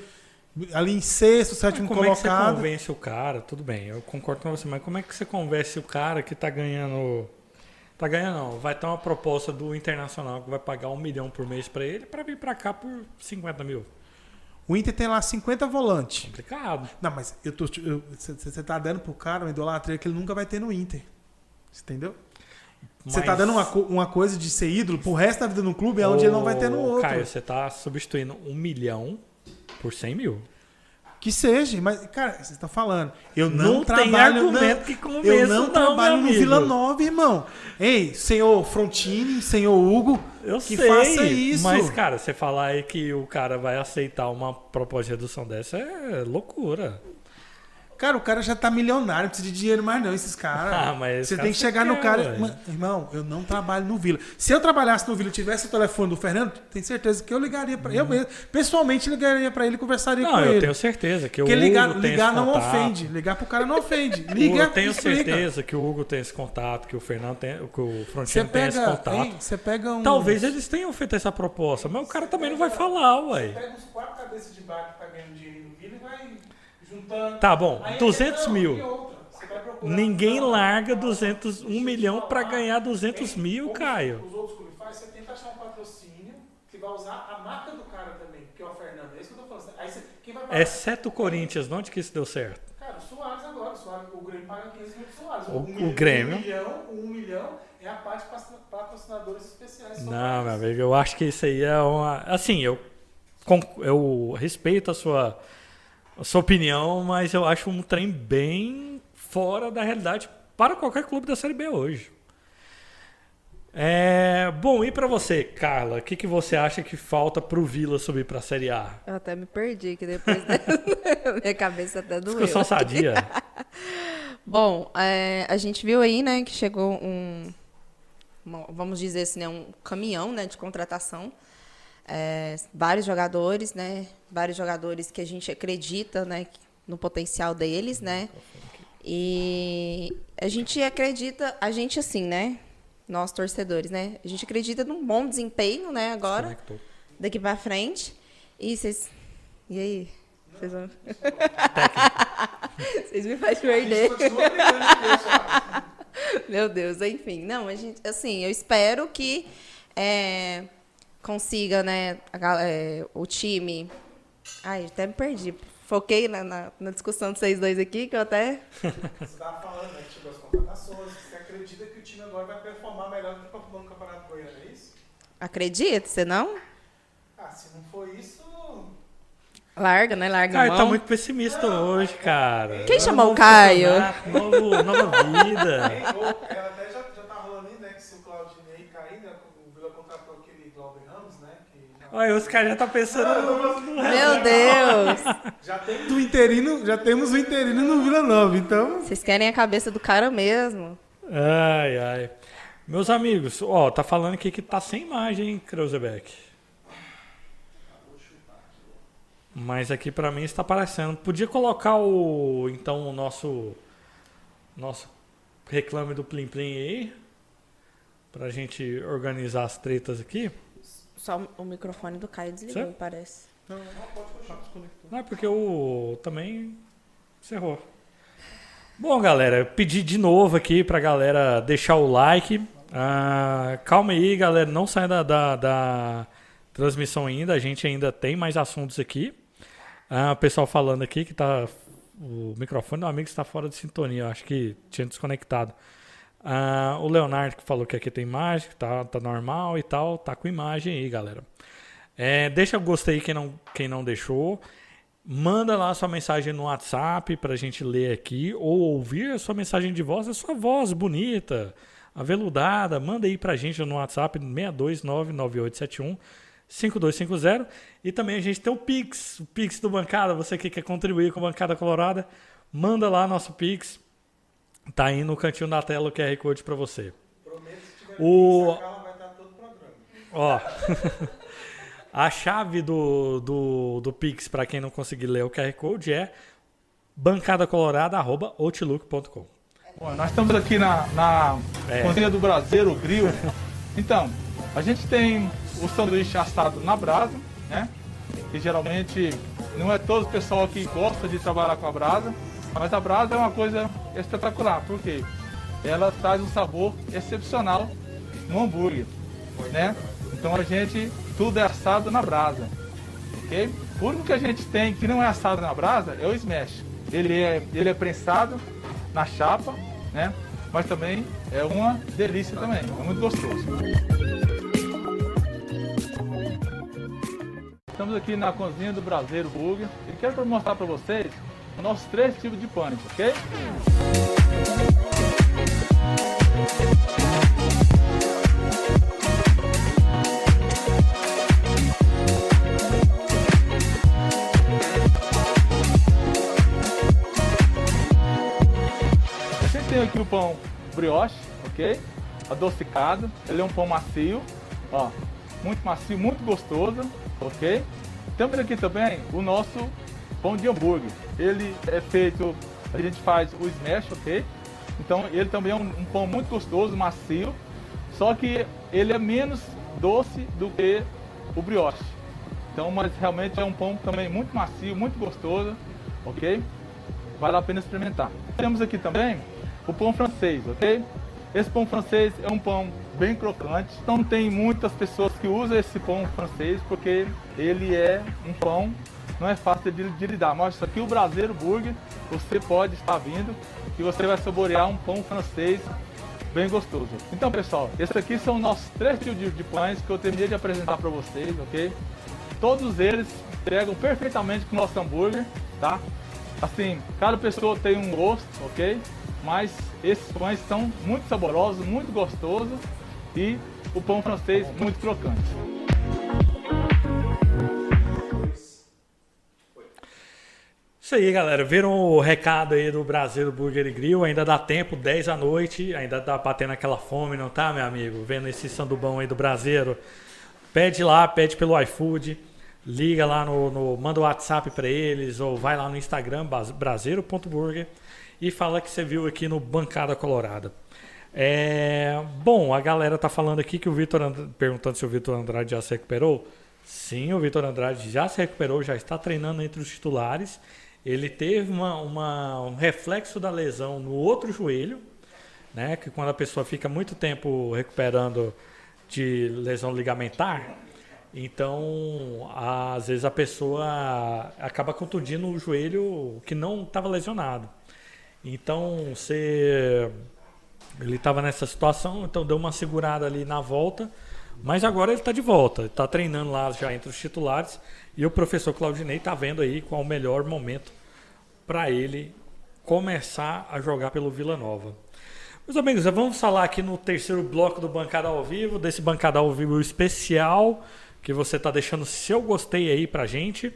ali em sexto, sétimo Como é que você colocado. convence o cara? Tudo bem, eu concordo com você, mas como é que você convence o cara que tá ganhando. Tá ganhando, não. Vai ter uma proposta do Internacional que vai pagar um milhão por mês pra ele pra vir pra cá por 50 mil. O Inter tem lá 50 volantes. Complicado. Não, mas eu tô. Você tá dando pro cara uma idolatria que ele nunca vai ter no Inter. Você entendeu? Você tá Mas- dando uma, uma coisa de ser ídolo pro resto da vida no clube, é onde ele não vai ter no outro. Caio, você tá substituindo um milhão por 100 mil. Que seja, mas, cara, você tá falando. Eu não, Não tem trabalho. argumento não, que convença, eu não, não, trabalho no. Vila Nova, irmão. Ei, senhor Frontini, senhor Hugo, Eu que sei, faça isso. mas, cara, você falar aí que o cara vai aceitar uma proposta de redução dessa é loucura. Cara, o cara já tá milionário, não precisa de dinheiro mais não, esses caras. [laughs] Ah, mas você cara tem que chegar no cara. Irmão, eu não trabalho no Vila. Se eu trabalhasse no Vila e tivesse o telefone do Fernando, tenho certeza que eu ligaria pra ele. Eu mesmo, pessoalmente ligaria pra ele e conversaria Não, com eu ele. tenho certeza que o Porque Hugo ligar, tem ligar esse não contato. ofende. Ligar pro cara não ofende. [laughs] Eu Liga, tenho explica. certeza que o Hugo tem esse contato, que o Fernando tem, que o Frontino tem esse contato. hein, você pega um. Talvez eles tenham feito essa proposta, mas o cara também não vai falar, ué. Pega uns quatro cabeças de bar que tá ganhando dinheiro no Vila e vai juntando. Tá bom, Aí, 200 não, mil. Ninguém larga 200, 1 milhão pra ganhar 200 mil, Como Caio. Os outros clubes fazem, você tenta achar um patrocínio que vai usar a marca do cara também, que é o Fernando. É isso que eu tô falando. Aí você, quem vai pagar? Exceto o Corinthians, onde que isso deu certo? Cara, o Soares agora. O, Soares, o Grêmio paga 15 mil Soares. O- Um o Grêmio. Um milhão, um milhão é a parte de patro- patrocinadores especiais. Não, meu amigo, eu acho que isso aí é uma. Assim, eu, eu respeito a sua, a sua opinião, mas eu acho um trem bem fora da realidade para qualquer clube da Série B hoje. É, bom, e pra você, Carla, o que, que você acha que falta pro Vila subir pra Série A? Eu até me perdi, que depois [laughs] minha cabeça até doeu. Discussão sadia. [laughs] Bom, é, a gente viu aí, né, que chegou um, vamos dizer assim, né, um caminhão, né, de contratação. É, vários jogadores, né, vários jogadores que a gente acredita, né, no potencial deles, né. E a gente acredita, a gente assim, né, nós torcedores, né, a gente acredita num bom desempenho, né, agora Conectou. daqui pra frente. E vocês. E aí? Vocês vão. [laughs] vocês me fazem perder. [laughs] Meu Deus, enfim. Não, a gente, assim, eu espero que é, consiga, né, a é, o time. Ai, até me perdi. Foquei na, na, na discussão de vocês dois aqui, que eu até. Você estava falando, né, chegou as contratações. Você acredita que o time agora vai performar melhor do que performou no Campeonato Goiano, é isso? Acredito, você não? Ah, se não for isso. Larga, né? Larga a Caio mão. tá muito pessimista hoje, cara. Quem chamou o Novo Caio? nova vida. Ela até já, já tá rolando aí, né? Que se o Claudinei cair, né, o Vila contratou aquele Glauber Ramos, né? Que já, Olha, os caras já tá pensando no, no Meu Deus! [laughs] já temos o interino, já temos o interino no Vila Nova, então. Vocês querem a cabeça do cara mesmo? Ai, ai. Meus amigos, ó, tá falando aqui que tá sem imagem, hein, Kreuzebeck. Mas aqui pra mim está aparecendo. Podia colocar o então o nosso nosso reclame do Plim Plim aí pra gente organizar as tretas aqui. Só o microfone do Caio desligou, Certo? parece. Não, não pode continuar desconectado. Não é porque o também encerrou. Bom, galera, eu pedi de novo aqui pra galera deixar o like. Ah, calma aí, galera, não saia da, da, da transmissão ainda. A gente ainda tem mais assuntos aqui. Ah, o pessoal falando aqui que tá o microfone do amigo está fora de sintonia. Eu acho que tinha desconectado. Ah, o Leonardo que falou que aqui tem imagem, que tá, tá normal e tal. Tá com imagem aí, galera. É, deixa o gostei quem não, quem não deixou. Manda lá sua mensagem no WhatsApp pra gente ler aqui. Ou ouvir a sua mensagem de voz. A sua voz bonita, aveludada. Manda aí pra gente no WhatsApp 6299871 5250. E também a gente tem o Pix, o Pix do Bancada. Você que quer contribuir com a Bancada Colorada, manda lá nosso Pix. Tá aí no cantinho da tela o QR Code para você. O... Ó, [laughs] a chave do, do, do Pix, para quem não conseguir ler o QR Code, é bancadacolorada.outlook.com. Bom, nós estamos aqui na, na É. cozinha do Braseiro Grill. Então, a gente tem o sanduíche assado na brasa, né? Que geralmente não é todo o pessoal que gosta de trabalhar com a brasa, mas a brasa é uma coisa espetacular, porque ela traz um sabor excepcional no hambúrguer, né? Então a gente tudo é assado na brasa, ok? O único que a gente tem que não é assado na brasa é o smash. Ele é, ele é prensado na chapa, né? Mas também é uma delícia também, é muito gostoso. Estamos aqui na cozinha do Brasileiro Burger e quero mostrar para vocês nossos três tipos de pães, ok? Gente tem aqui o pão brioche, ok? Adocicado, ele é um pão macio, ó, muito macio, muito gostoso, ok? Temos aqui também o nosso pão de hambúrguer. Ele é feito, a gente faz o smash, ok? Então ele também é um, um pão muito gostoso, macio, só que ele é menos doce do que o brioche. Então, mas realmente é um pão também muito macio, muito gostoso, ok? Vale a pena experimentar. Temos aqui também o pão francês, ok? Esse pão francês é um pão bem crocante. Não tem muitas pessoas que usam esse pão francês porque ele é um pão, não é fácil de, de lidar. Mas aqui, o Brasileiro Burger, você pode estar vindo e você vai saborear um pão francês bem gostoso. Então, pessoal, esses aqui são nossos três tipos de, pães que eu terminei de apresentar para vocês, ok? Todos eles entregam perfeitamente com o nosso hambúrguer, tá? Assim, cada pessoa tem um gosto, ok? Mas esses pães são muito saborosos, muito gostosos e o pão francês muito crocante. Isso aí, galera. Viram o recado aí do Brasil Burger Grill? Ainda dá tempo, 10 da noite, ainda tá batendo aquela fome, não tá, meu amigo? Vendo esse sandubão aí do Brasileiro. Pede lá, pede pelo iFood, liga lá no, no manda o WhatsApp para eles ou vai lá no Instagram braseiro.burger e fala que você viu aqui no Bancada Colorada. É, bom, a galera tá falando aqui que o Vitor And- perguntando se o Vitor Andrade já se recuperou. Sim, o Vitor Andrade já se recuperou, já está treinando entre os titulares. Ele teve uma, uma- um reflexo da lesão no outro joelho, né? Que quando a pessoa fica muito tempo recuperando de lesão ligamentar, então às vezes a pessoa acaba contundindo o joelho que não estava lesionado. Então você ele estava nessa situação, então deu uma segurada ali na volta, mas agora ele está de volta, está treinando lá já entre os titulares e o professor Claudinei está vendo aí qual o melhor momento para ele começar a jogar pelo Vila Nova. Meus amigos, vamos falar aqui no terceiro bloco do Bancada ao Vivo, desse Bancada ao Vivo especial, que você está deixando seu gostei aí pra gente.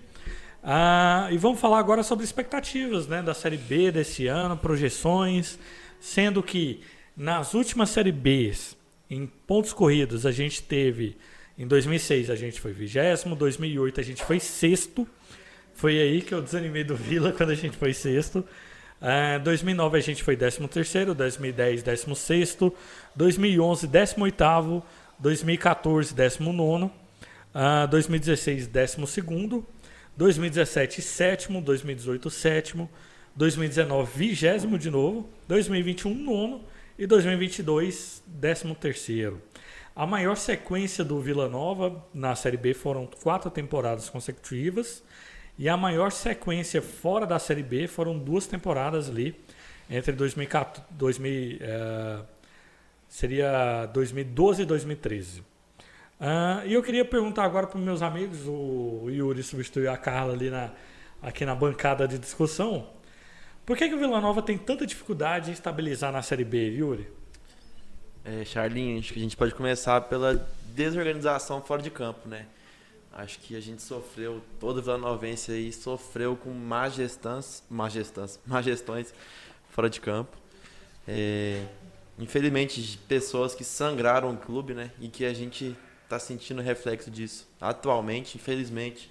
Ah, e vamos falar agora sobre expectativas né, da Série B desse ano, projeções, sendo que nas últimas Série Bs, em pontos corridos, a gente teve, em 2006 a gente foi vigésimo, 2008 a gente foi sexto, foi aí que eu desanimei do Vila quando a gente foi sexto. Ah, 2009 a gente foi 13 terceiro, 2010 16 2011 18 2014 19 ah, 2016 12 2017 sétimo, 2018 sétimo, 2019 vigésimo de novo, 2021 nono e 2022 décimo terceiro. A maior sequência do Vila Nova na Série B foram quatro temporadas consecutivas E a maior sequência fora da Série B foram duas temporadas ali, entre 2014, 2000, eh, seria 2012 e 2013. Ah, e eu queria perguntar agora para os meus amigos, o Yuri substituiu a Carla ali na, aqui na bancada de discussão. Por que, que o Vila Nova tem tanta dificuldade em estabilizar na Série B, Yuri? É, Charlinho, acho que a gente pode começar pela desorganização fora de campo, né? Acho que a gente sofreu, todo Vila Novense aí sofreu com má [laughs] gestões fora de campo. É, infelizmente, pessoas que sangraram o clube, né? E que a gente está sentindo reflexo disso. Atualmente, infelizmente,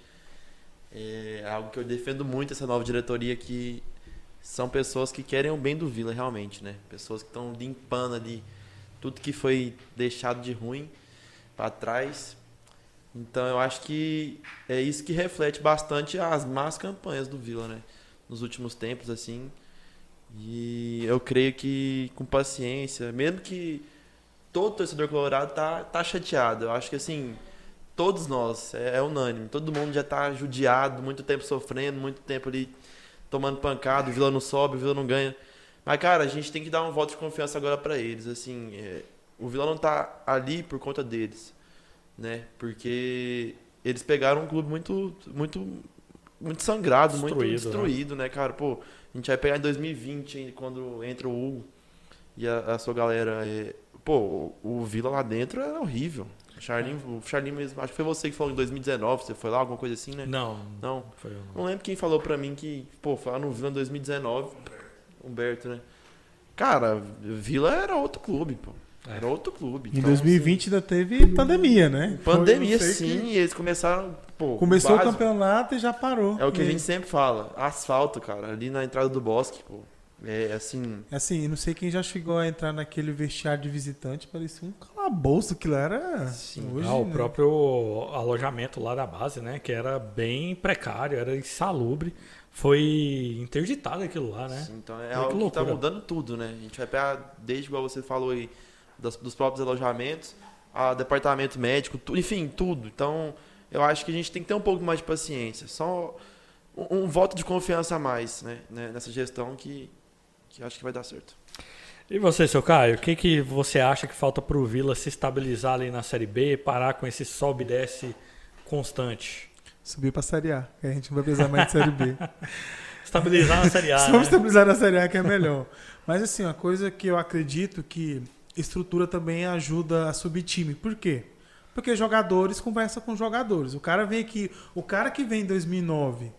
é algo que eu defendo muito essa nova diretoria que são pessoas que querem o bem do Vila realmente, né? Pessoas que estão limpando ali tudo que foi deixado de ruim para trás. Então eu acho que é isso que reflete bastante as más campanhas do Vila, né? Nos últimos tempos, assim. E eu creio que com paciência, mesmo que todo torcedor colorado tá, tá chateado. Eu acho que assim, todos nós, é, é unânime, todo mundo já tá judiado, muito tempo sofrendo, muito tempo ali tomando pancada, o Vila não sobe, o Vila não ganha. Mas, cara, a gente tem que dar um voto de confiança agora para eles. Assim, é, o Vila não tá ali por conta deles, né? Porque eles pegaram um clube muito, muito, muito sangrado, Destruído, muito destruído, né? né, cara? Pô, a gente vai pegar em 2020, quando entra o Hugo e a, a sua galera. É, pô, o, Vila lá dentro era horrível. O Charlinho, o Charlinho mesmo, acho que foi você que falou em 2019, você foi lá, alguma coisa assim, né? Não. Não. Foi eu não. Não lembro quem falou pra mim que, pô, foi lá no Vila em 2019. Humberto, né? Cara, Vila era outro clube, pô. Era outro clube. Em Então, 2020 ainda teve pandemia, né? assim, pandemia, Foi, não sei sim, que- e eles começaram, pô. Começou o campeonato e já parou. É o que a E- gente sempre fala. Asfalto, cara, ali na entrada do bosque, pô. É assim. Assim, não sei quem já chegou a entrar naquele vestiário de visitante, parecia um calabouço que lá era. Sim. Hoje, Ah, o né? próprio alojamento lá da base, né? Que era bem precário, era insalubre. Foi interditado aquilo lá, né? Sim, então é Que algo que tá loucura. mudando tudo, né? A gente vai pegar, desde igual você falou aí, das- dos próprios alojamentos, a departamento médico, tu- enfim, tudo. Então, eu acho que a gente tem que ter um pouco mais de paciência. Só um, um voto de confiança a mais, né? né, Nessa gestão que, que acho que vai dar certo. E você, seu Caio, o que, que você acha que falta pro Vila se estabilizar ali na Série B, parar com esse sobe e desce constante? Subir pra Série A, que a gente não vai precisar mais de Série B. [laughs] Estabilizar na Série A, Vamos né? estabilizar na Série A que é melhor. Mas assim, uma coisa que eu acredito que estrutura também ajuda a subir time. Por quê? Porque jogadores conversam com jogadores. O cara vem aqui, o cara que vem em 2009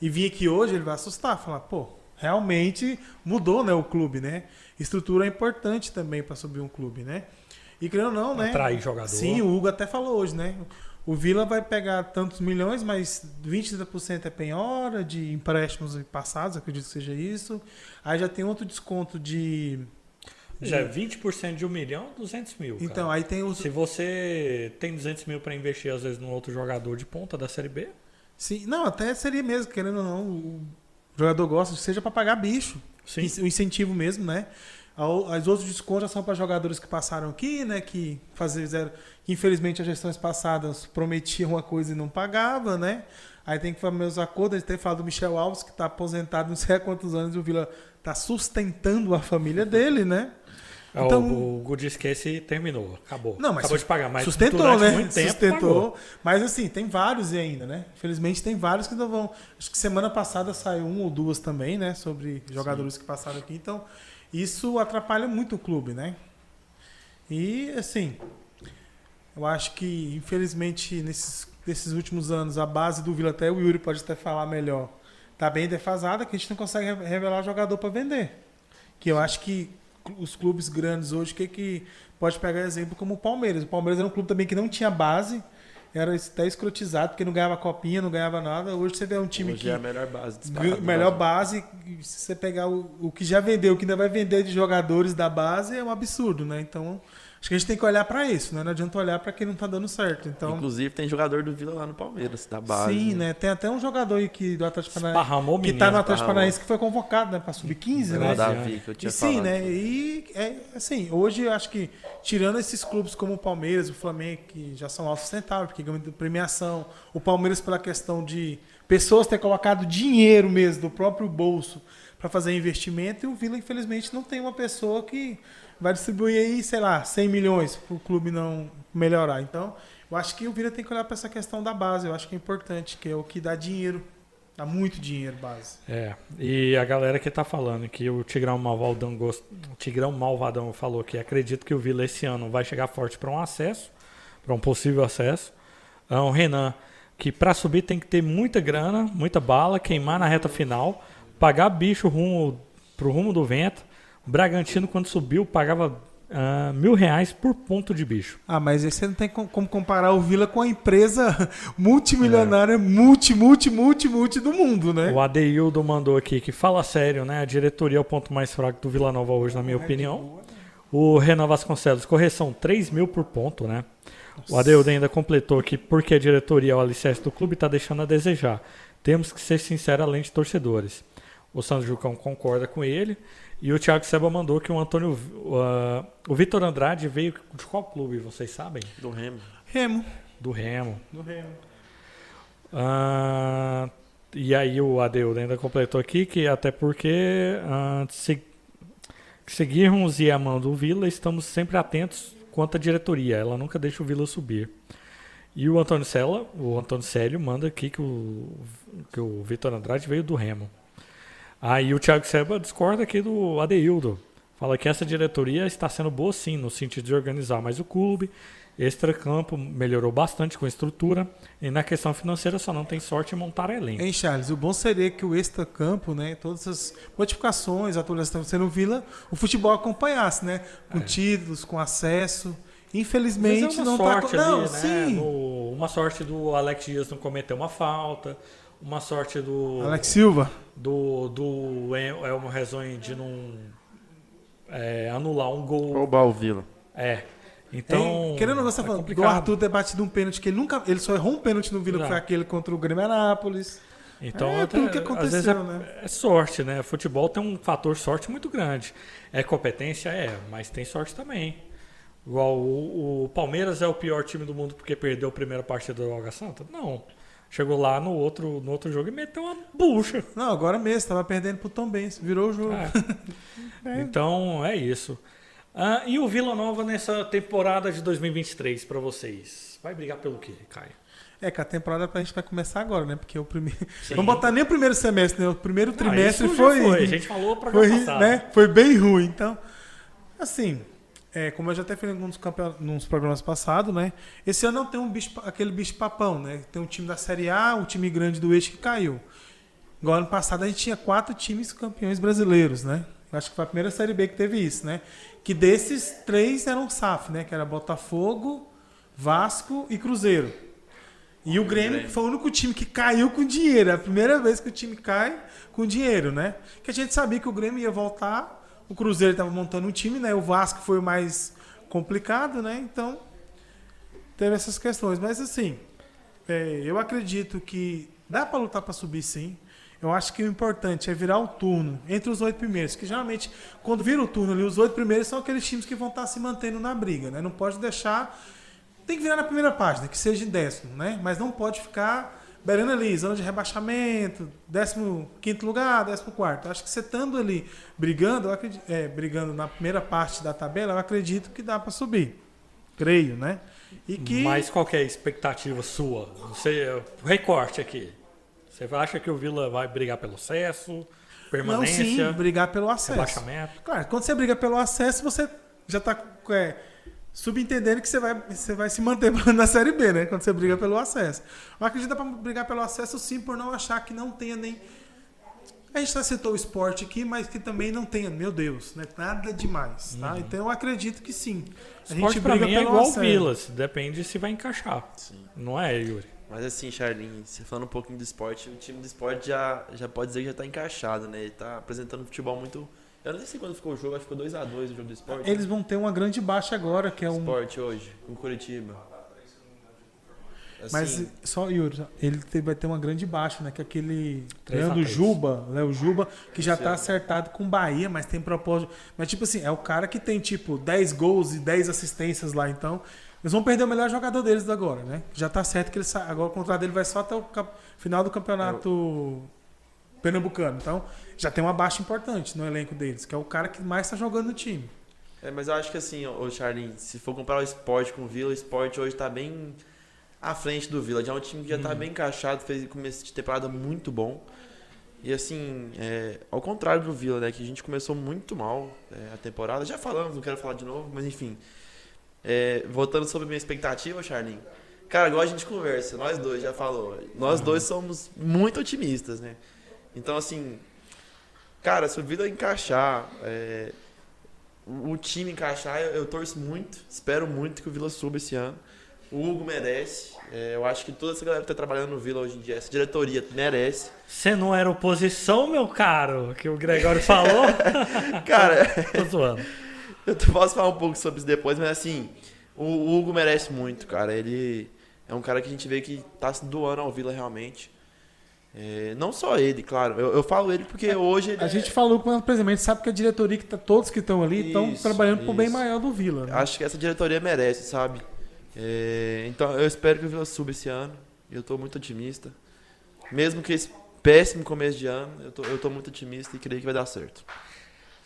e vir aqui hoje, ele vai assustar, falar, pô, realmente mudou, né, o clube, né? Estrutura é importante também para subir um clube, né? E querendo ou não, né? Atrair jogador. Sim, o Hugo até falou hoje, né? O Vila vai pegar tantos milhões, mas 20, 30% é penhora de empréstimos passados, acredito que seja isso. Aí já tem outro desconto de. Já é 20% de um milhão, 200 mil. Então, cara. aí tem os. Se você tem 200 mil para investir, às vezes, num outro jogador de ponta da Série B, Sim, não, até seria mesmo, querendo ou não, o jogador gosta, seja para pagar bicho. sim. O incentivo mesmo, né? As outros descontos já são para jogadores que passaram aqui, né? Que fizeram. Infelizmente as gestões passadas prometiam uma coisa e não pagava, né? Aí tem que fazer meus acordos. A gente tem falado do Michel Alves, que está aposentado não sei há quantos anos, e o Vila está sustentando a família dele, né? É, Então- o, o Good Esquece terminou, acabou. Não, mas acabou de pagar, mas sustentou, né? muito tempo sustentou. pagou. Mas assim, tem vários ainda, né? Infelizmente tem vários que ainda vão. Acho que semana passada saiu um ou duas também, né? Sobre jogadores que passaram aqui. Então, isso atrapalha muito o clube, né? E assim, eu acho que, infelizmente, nesses, nesses últimos anos, a base do Vila, até o Yuri pode até falar melhor, tá bem defasada, que a gente não consegue re- revelar jogador para vender. Que eu acho que os clubes grandes hoje, que que pode pegar exemplo como o Palmeiras. O Palmeiras era um clube também que não tinha base, era até escrotizado, porque não ganhava copinha, não ganhava nada. Hoje você vê um time Hoje que é a melhor base. Melhor base, e se você pegar o, o que já vendeu, o que ainda vai vender de jogadores da base, é um absurdo, né? Então, acho que a gente tem que olhar para isso, né? Não adianta olhar para quem não tá dando certo. Então, Inclusive tem jogador do Vila lá no Palmeiras, da base. sim, né? Tem até um jogador aí que, do Atlético Paranaense, que tá no Atlético esparramou. Paranaense que foi convocado, né? Pra sub-15, É né? o Davi, que eu tinha E sim, falado. né? E é assim, hoje eu acho que tirando esses clubes como o Palmeiras, o Flamengo, que já são autossustentáveis, porque ganham premiação, o Palmeiras pela questão de pessoas ter colocado dinheiro mesmo do próprio bolso para fazer investimento e o Vila, infelizmente, não tem uma pessoa que vai distribuir aí, sei lá, 100 milhões para o clube não melhorar. Então, eu acho que o Vila tem que olhar para essa questão da base, eu acho que é importante, que é o que dá dinheiro. Dá muito dinheiro, base. É, e a galera que tá falando que o Tigrão Malvadão, gost... o Tigrão Malvadão falou que acredita que o Vila esse ano vai chegar forte para um acesso, para um possível acesso. Ah, O Renan, que para subir tem que ter muita grana, muita bala, queimar na reta final, pagar bicho rumo pro rumo do vento. Bragantino, quando subiu, pagava ah, mil reais por ponto de bicho. Ah, mas aí você não tem com- como comparar o Vila com a empresa [laughs] multimilionária, multi, multi, multi, multi do mundo, né? O Adeildo mandou aqui que fala sério, né? A diretoria é o ponto mais fraco do Vila Nova hoje, na minha opinião. O Renan Vasconcelos, correção 3 mil por ponto, né? O Adeildo ainda completou que porque a diretoria é o alicerce do clube está deixando a desejar. Temos que ser sinceros além de torcedores. O Sandro Jucão concorda com ele. E o Thiago Seba mandou que o Antônio. uh, o Vitor Andrade veio de qual clube, vocês sabem? Do Remo. Remo. Do Remo. Do Remo. Ah, e aí o Adeudo ainda completou aqui que até porque ah, se, seguirmos e amando o Vila, estamos sempre atentos quanto à diretoria. Ela nunca deixa o Vila subir. E o Antônio Sela, o Antônio Célio, manda aqui que o, que o Vitor Andrade veio do Remo. Aí o Thiago Seba discorda aqui do Adeildo. Fala que essa diretoria está sendo boa sim, no sentido de organizar mais o clube. Extra-campo melhorou bastante com a estrutura. E na questão financeira só não tem sorte em montar elenco. Hein, Charles? O bom seria que o extra-campo, né, todas as modificações, atualizações sendo Vila, o futebol acompanhasse, né? Com títulos, com acesso. Vezes Infelizmente é não sorte tá. ali, Não, né? sim. No- uma sorte do Alex Dias não cometer uma falta. Uma sorte do. Alex Silva. Do, do El- Elmo Rezonho de não é, anular um gol. Roubar o Vila. É. Então. Hein? Querendo ou não, você tá é falando do complicado. Arthur ter batido um pênalti que ele nunca. Ele só errou um pênalti no Vila, que Não. foi aquele contra o Grêmio Anápolis. Então, É, até- tudo que às vezes é, aconteceu, né? é sorte, né? Futebol tem um fator sorte muito grande. É competência? É, mas tem sorte também. Igual o, o Palmeiras é o pior time do mundo porque perdeu a primeira partida do Água Santa? Não. Chegou lá no outro, no outro jogo e meteu uma bucha. Não, agora mesmo, tava perdendo pro Tom Benz, virou o jogo. É. [laughs] Então é isso. Ah, e o Vila Nova nessa temporada de 2023 para vocês? Vai brigar pelo quê, Caio? É que a temporada a gente vai começar agora, né? Porque o primeiro. [laughs] Vamos botar nem o primeiro semestre, né? O primeiro trimestre isso já foi. foi, a gente falou programa foi, né? Foi bem ruim. Então, assim, é, como eu já até falei em alguns nos programas passados, né? Esse ano não tem um bicho, aquele bicho papão, né? Tem um time da Série A, um time grande do eixo que caiu. Igual ano passado a gente tinha quatro times campeões brasileiros, né? Acho que foi a primeira Série B que teve isso, né? Que desses três eram SAF, né? Que era Botafogo, Vasco e Cruzeiro. E o Grêmio foi o único time que caiu com dinheiro. É a primeira vez que o time cai com dinheiro, né? Que a gente sabia que o Grêmio ia voltar. O Cruzeiro estava montando um time, né? O Vasco foi o mais complicado, né? Então, teve essas questões. Mas assim, é, eu acredito que dá para lutar para subir sim. Eu acho que o importante é virar o turno entre os oito primeiros. Que geralmente, quando vira o turno ali, os oito primeiros são aqueles times que vão estar se mantendo na briga, né? Não pode deixar. Tem que virar na primeira página, que seja em décimo, né? Mas não pode ficar beirando ali, zona de rebaixamento, décimo quinto lugar, décimo quarto. Acho que você estando ali brigando, eu acredito, é, brigando na primeira parte da tabela, eu acredito que dá para subir. Creio, né? E que Mas qual que é a expectativa sua? Você, o recorte aqui. Você acha que o Vila vai brigar pelo acesso, não permanência, sim, brigar pelo acesso. rebaixamento? Claro, quando você briga pelo acesso, você já está subentendendo que você vai, você vai se manter [laughs] na Série B, né? Quando você briga pelo acesso. Eu acredito que dá para brigar pelo acesso sim, por não achar que não tenha nem. A gente já citou o esporte aqui, mas que também não tenha, meu Deus, né? nada demais. Tá? Então eu acredito que sim. A Esporte gente briga mim é pelo igual o acesso. Vila, depende se vai encaixar. Não é, Yuri? Mas assim, Charlinho, você falando um pouquinho do esporte, o time do esporte já, já pode dizer que já tá encaixado, né? Ele tá apresentando um futebol muito. Eu não sei quando ficou o jogo, acho que ficou 2x2 o jogo do esporte. Eles vão ter uma grande baixa agora, que é um. Esporte hoje, com Curitiba. Mas Assim, só, Yuri, ele vai ter uma grande baixa, né? Que é aquele Leandro. Juba, Léo Juba, que já tá ano. acertado com o Bahia, mas tem propósito. Mas, tipo assim, é o cara que tem, tipo, 10 gols e 10 assistências lá, então. Eles vão perder o melhor jogador deles agora, né? Já tá certo que ele sa... agora o contrato dele vai só até o cap- final do campeonato pernambucano. Então, já tem uma baixa importante no elenco deles, que é o cara que mais tá jogando no time. É, mas eu acho que assim, ô Charlin, se for comparar o esporte com o Vila, o esporte hoje tá bem à frente do Vila. Já é um time que já tá bem encaixado, fez começo de temporada muito bom. E assim, é, ao contrário do Vila, né? Que a gente começou muito mal é, a temporada. Já falamos, não quero falar de novo, mas enfim. É, voltando sobre minha expectativa, Charlin. Cara, igual a gente conversa, nós dois já falou. Nós dois somos muito otimistas, né? Então, assim, cara, se o Vila encaixar, é, o time encaixar, eu, eu torço muito, espero muito que o Vila suba esse ano. O Hugo merece. é, eu acho que toda essa galera que tá trabalhando no Vila hoje em dia, essa diretoria merece. Você não era oposição, meu caro, que o Gregório falou? [laughs] Cara, [laughs] Tô zoando. eu posso falar um pouco sobre isso depois, mas assim, o, o Hugo merece muito, cara. Ele é um cara que a gente vê que tá se doando ao Vila realmente. É, não só ele, claro. Eu, eu falo ele porque hoje ele A é- gente falou com o presidente, sabe que a diretoria que tá, todos que estão ali estão Isso, trabalhando pro bem isso. maior do Vila. Né? Acho que essa diretoria merece, sabe? É, então eu espero que o Vila suba esse ano. Eu tô muito otimista. Mesmo que esse péssimo começo de ano, eu tô, eu tô muito otimista e creio que vai dar certo.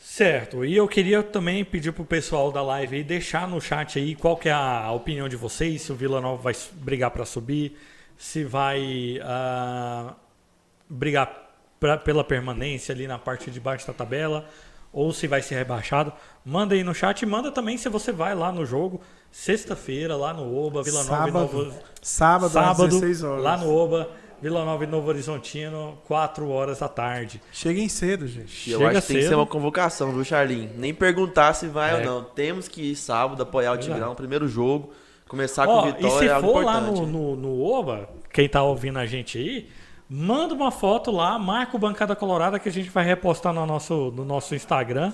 Certo, e eu queria também pedir pro pessoal da live aí deixar no chat aí qual que é a opinião de vocês, se o Vila Nova vai brigar para subir, se vai ah, brigar pra- pela permanência ali na parte de baixo da tabela, ou se vai ser rebaixado. Manda aí no chat e manda também se você vai lá no jogo, sexta-feira, lá no Oba, Vila Nova e Sábado. Novo... Sábado, às Sábado, 16 horas. lá no Oba, Vila Nova e Novo Horizontino, 4 horas da tarde. Cheguem cedo, gente. E eu Chega acho que tem que ser cedo. uma convocação, viu, Charlin? Nem perguntar se vai É. ou não. Temos que ir sábado apoiar o é. Tigrão, primeiro jogo, começar Ó, com e vitória, se é algo for lá no, no, no Oba, quem tá ouvindo a gente aí, manda uma foto lá, marca o Bancada Colorada que a gente vai repostar no nosso, no nosso Instagram.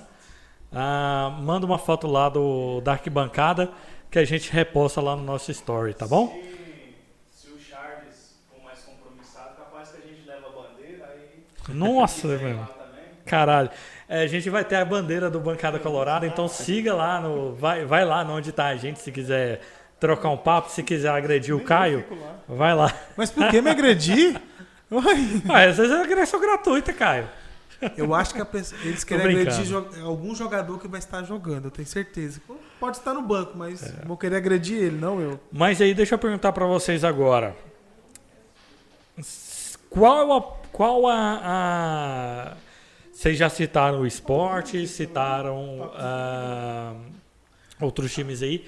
Ah, manda uma foto lá do da arquibancada que a gente reposta lá no nosso story, tá bom? Se o Charles for mais compromissado, capaz que a gente leva a bandeira aí. Nossa, velho. Caralho. É, a gente vai ter a bandeira do Bancada Colorada, então siga lá no. Vai, vai lá onde tá a gente se quiser trocar um papo, se quiser agredir o Caio, vai lá. Mas por que me agredir? [laughs] Uai. Ah, às vezes é agressão gratuita, Caio. Eu acho que a pessoa- eles querem agredir jo- algum jogador que vai estar jogando, eu tenho certeza. Pode estar no banco, mas É. vou querer agredir ele, não eu. Mas aí deixa eu perguntar pra vocês agora. Qual a. Qual a, a- Vocês já citaram o esporte, citaram ah, outros times aí.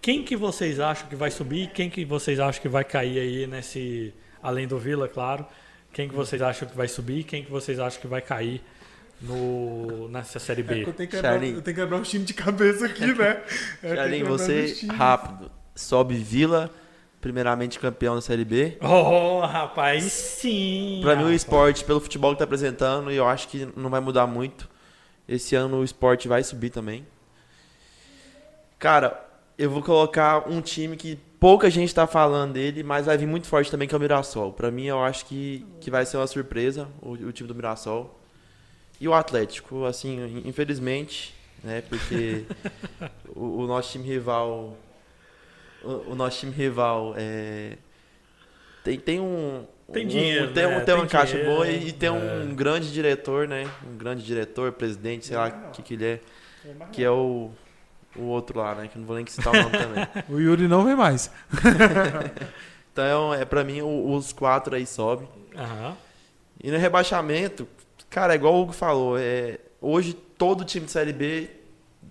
Quem que vocês acham que vai subir? Quem que vocês acham que vai cair aí nesse. Além do Vila, claro. Quem que vocês acham que vai subir? Quem que vocês acham que vai cair no, nessa Série É B? que eu tenho que quebrar, eu tenho que quebrar o time de cabeça aqui, né? [laughs] É, você, rápido, sobe Vila, primeiramente campeão da Série B. Oh, rapaz, sim! Pra mim, o esporte, pelo futebol que tá apresentando, eu acho que não vai mudar muito. Esse ano o esporte vai subir também. Cara, eu vou colocar um time que pouca gente tá falando dele, mas vai vir muito forte também, que é o Mirassol. Pra mim, eu acho que, que vai ser uma surpresa, o, o time do Mirassol. E o Atlético, assim, infelizmente, né, porque [laughs] o, o nosso time rival... O, o nosso time rival é, tem, tem um... Tem um- dinheiro, tem, um- né? tem uma Tem caixa dinheiro, boa e, e tem é. um grande diretor, né? Um grande diretor, presidente, sei lá o que, que ele é. Que é o, o outro lá, né? Que eu não vou nem citar o nome também. [laughs] O Yuri não vem mais. [laughs] Então, é pra mim, os quatro aí sobem. Aham. E no rebaixamento, cara, é igual o Hugo falou, é, hoje todo time de Série B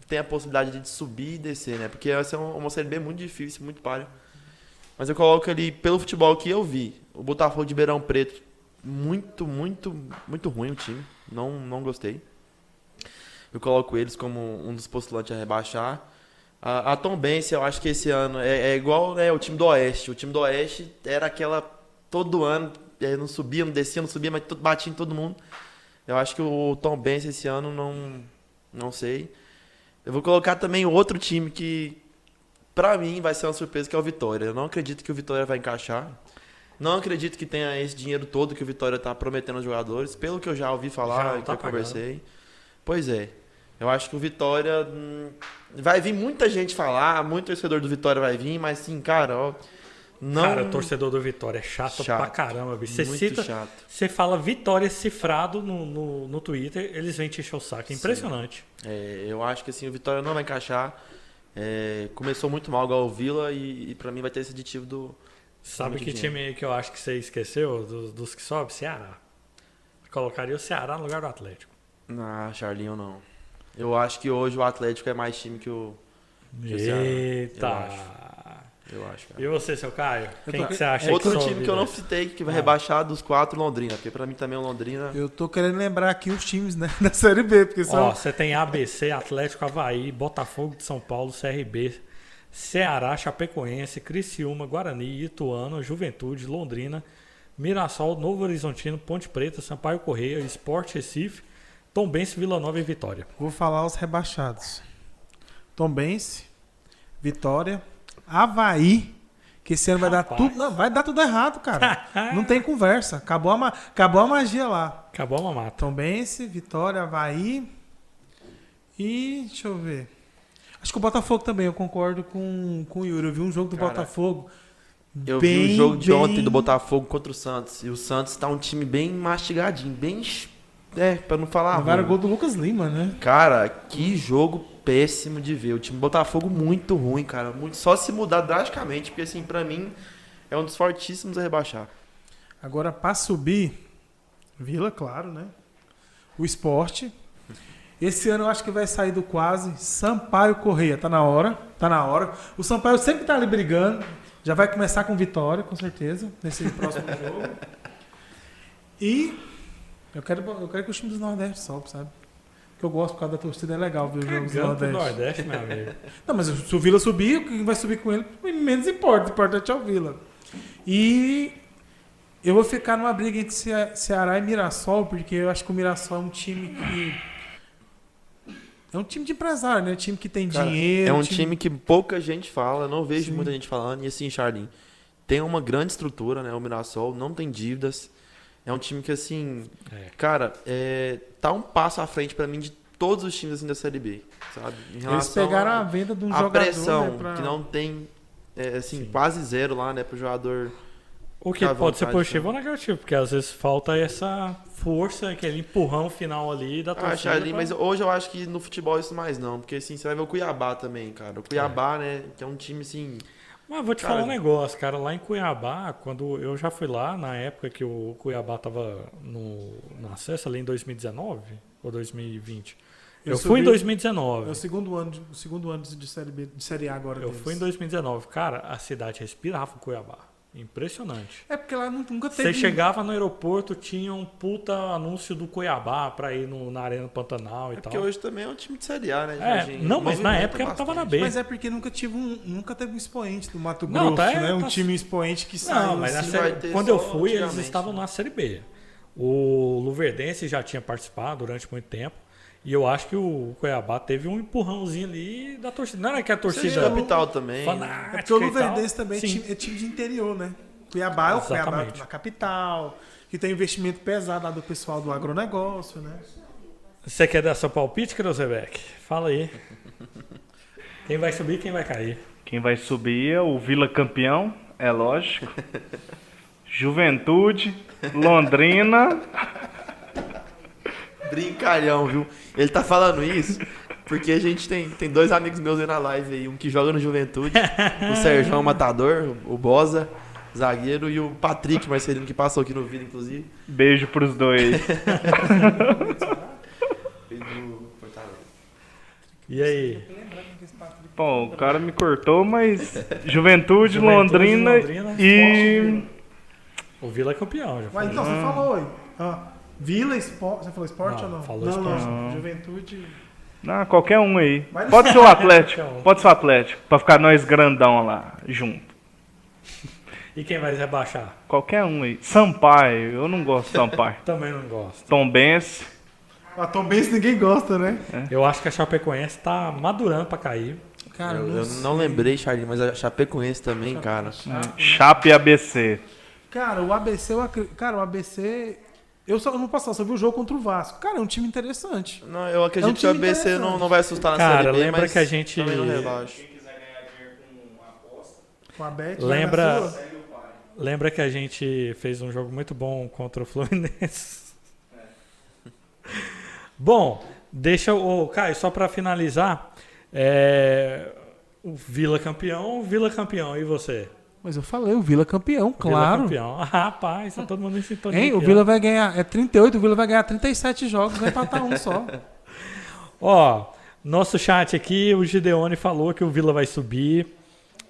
tem a possibilidade de subir e descer, né? Porque essa é uma, Série B muito difícil, muito palha. Mas eu coloco ali, pelo futebol que eu vi, o Botafogo de Beirão Preto, muito, muito, muito ruim o time. Não, não gostei. Eu coloco eles como um dos postulantes a rebaixar. A, a Tombense, eu acho que esse ano é, é igual né, o time do Oeste. O time do Oeste era aquela. Todo ano, não subia, não descia, não subia, mas batia em todo mundo. Eu acho que o Tom Benz esse ano não. Não sei. Eu vou colocar também outro time que. pra mim, vai ser uma surpresa que é o Vitória. Eu não acredito que o Vitória vai encaixar. Não acredito que tenha esse dinheiro todo que o Vitória tá prometendo aos jogadores. Pelo que eu já ouvi Já falar, não que tá eu conversei. Pois é. Eu acho que o Vitória. hum, vai vir muita gente falar, muito torcedor do Vitória vai vir, mas sim, cara, ó. Não. Cara, torcedor do Vitória é chato, Chato. pra caramba, bicho. Você muito cita, chato. você fala Vitória cifrado no, no, no Twitter, eles vêm te encher o saco. É impressionante. É, eu acho que assim, o Vitória não vai encaixar. É, começou muito mal igual o Vila e, e pra mim vai ter esse aditivo do. Sabe que dinheiro. time que eu acho que você esqueceu dos, dos que sobe? Ceará. Colocaria o Ceará no lugar do Atlético. Ah, Charlinho não. Eu acho que hoje o Atlético é mais time que o. que. Eita! Eu acho. Eu acho, cara. E você, seu Caio? Quem tô- que você acha Outro que sobe, time que eu não né? citei, que vai Ah. rebaixar dos quatro, Londrina. Porque pra mim também o Londrina. Eu tô querendo lembrar aqui os times né, [laughs] da Série B, porque são. Ó, você tem ABC, Atlético, Havaí, Botafogo de São Paulo, CRB, Ceará, Chapecoense, Criciúma, Guarani, Ituano, Juventude, Londrina, Mirassol, Novo Horizontino, Ponte Preta, Sampaio Correia, Sport Recife, Tombense, Vila Nova e Vitória. Vou falar os rebaixados. Tombense, Vitória, Havaí, que esse ano vai dar tudo. Não, vai dar tudo errado, cara. [laughs] não tem conversa. Acabou a, ma- acabou a magia lá. Acabou a mamata. Tombense, Vitória, Havaí. E deixa eu ver. Acho que o Botafogo também, eu concordo com, com o Yuri. Eu vi um jogo do Cara, Botafogo. Eu vi bem, o jogo de bem- ontem do Botafogo contra o Santos. E o Santos tá um time bem mastigadinho, bem. É, pra não falar. Levaram ruim. gol do Lucas Lima, né? Cara, que jogo péssimo de ver. O time Botafogo muito ruim, cara. Muito, só se mudar drasticamente, porque assim, pra mim, é um dos fortíssimos a rebaixar. Agora, pra subir, Vila, claro, né? O esporte. Esse ano eu acho que vai sair do quase Sampaio Correia. Tá na hora, tá na hora. O Sampaio sempre tá ali brigando. Já vai começar com vitória, com certeza, nesse próximo [laughs] jogo. E eu quero, eu quero que o time dos Nordeste sobe, sabe? Porque eu gosto por causa da torcida, é legal ver os jogos do Nordeste. Nordeste, meu amigo. [laughs] Não, mas se o Vila subir, quem vai subir com ele, menos importa. O importante é o Vila. E eu vou ficar numa briga entre Ce- Ceará e Mirassol, porque eu acho que o Mirassol é um time que. É um time de empresário, né? Um time que tem Cara, dinheiro. é um time que pouca gente fala, não vejo Sim. muita gente falando. E assim, Charlin, tem uma grande estrutura, né? O Mirassol não tem dívidas. É um time que, assim, É. cara, é, tá um passo à frente pra mim de todos os times assim, da Série B, sabe? Em Eles pegaram a- a venda de um a jogador. pressão né, pra- que não tem, é, assim, Sim. quase zero lá, né, pro jogador. O que pode ser positivo ou negativo, porque às vezes falta essa força, aquele empurrão final ali da Ah, torcida. Charlin, pra- mas hoje eu acho que no futebol isso mais não, porque assim, você vai ver o Cuiabá também, cara. O Cuiabá, né, que é um time assim, Mas vou te Cara, falar um negócio, cara. Lá em Cuiabá, quando eu já fui lá, na época que o Cuiabá tava no, no acesso, ali em 2019 ou 2020. Eu, Eu fui em subi- 2019. É o segundo ano, de- o segundo ano de série B, de série A agora. Eu deles. fui em 2019. Cara, a cidade respirava o Cuiabá. Impressionante. É porque lá nu- nunca Você teve. chegava no aeroporto, tinha um puta anúncio do Cuiabá pra ir no- na Arena Pantanal e é tal. porque hoje também é um time de Série A, né, É, não, mas na época ela tava na bastante. B. Mas é porque nunca tive um, nunca teve um expoente do Mato Não, Grosso, tá- né? Um tá- time expoente que saiu. Não, mas na assim. série- vai ter quando eu fui, eles estavam né? na Série B. O Luverdense já tinha participado durante muito tempo. E eu acho que o Cuiabá teve um empurrãozinho ali da torcida. Não era que a Seria torcida capital também. fanática É porque o. Luverdense também é Sim. time, é time de interior, né? Cuiabá é o Cuiabá na capital, que tem investimento pesado lá do pessoal do agronegócio, né? Você quer dar seu palpite, Krausebeck? Fala aí. Quem vai subir e quem vai cair? Quem vai subir é o Vila Campeão, é lógico. [laughs] Juventude, Londrina. Brincalhão, viu? Ele tá falando isso porque a gente tem, tem dois amigos meus aí na live aí. Um que joga no Juventude, o Sérgio Matador, o Bosa, zagueiro, e o Patrick Marcelino, que passou aqui no vídeo, inclusive. Beijo pros dois. [laughs] E aí? Bom, o cara me cortou, mas Juventude, [laughs] Juventude, Londrina, Londrina, e. O Vila é campeão, já Mas falei. então, você falou aí. ó, Vila Esporte. Você falou esporte Não, ou não? falou não, esporte. não. Juventude. Ah, qualquer um aí. Mas- Pode ser o Atlético. Um. [laughs] Pode ser o Atlético. Pra ficar nós grandão lá, junto. E quem vai rebaixar? Qualquer um aí. Sampaio, eu não gosto de Sampaio. [laughs] Também não gosto. Tombense. A Tom Benz ninguém gosta, né? Eu acho que a Chapecoense tá madurando pra cair. Cara, eu, não eu não lembrei, Charlie, mas a Chapecoense também, cara. Chape ABC. Cara, o ABC, cara, o ABC. Eu só não posso só vi o jogo contra o Vasco. Cara, é um time interessante. Não, eu acredito É um que o ABC não, não vai assustar na Cara, Série B, lembra mas que a gente- também não relaxa. Com a Bet. Lembra- na sua. Lembra que a gente fez um jogo muito bom contra o Fluminense? [laughs] Bom, deixa o Caio, só para finalizar, é, o Vila campeão, Vila campeão, e você? Mas eu falei, o Vila campeão, Vila claro. campeão. Ah, [laughs] rapaz, tá todo mundo em sintonia. Hein? O aqui, ó. Vila vai ganhar. É 38, o Vila vai ganhar 37 jogos, vai empatar um só. [laughs] Ó, nosso chat aqui, o Gideone falou que o Vila vai subir.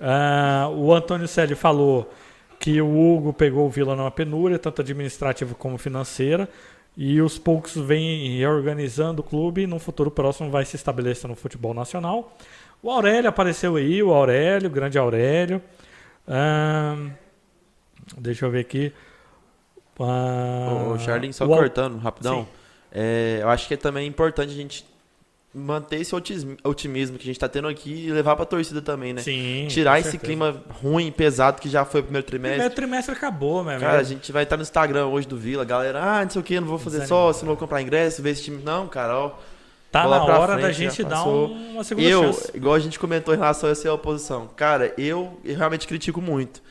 Ah, o Antônio Célio falou que o Hugo pegou o Vila numa penúria, tanto administrativa como financeira. E os poucos vêm reorganizando o clube e no futuro próximo vai se estabelecer no futebol nacional. O Aurélio apareceu aí, o Aurélio, o grande Aurélio. Deixa eu ver aqui. Ah, Ô, Charlin, só o cortando, rapidão. É, eu acho que é também importante a gente manter esse otimismo que a gente tá tendo aqui e levar pra torcida também, né? Sim, Tirar esse certeza. clima ruim, pesado que já foi o primeiro trimestre. Primeiro trimestre acabou, meu Cara, a amigo. gente vai estar no Instagram hoje do Vila, galera, ah, não sei o que, não vou fazer Desanimado. sócio, não vou comprar ingresso, ver esse time. Não, cara, ó. Tá na hora da frente, gente já dar um- uma segunda eu, chance. igual a gente comentou em relação a essa oposição, cara, eu, eu realmente critico muito.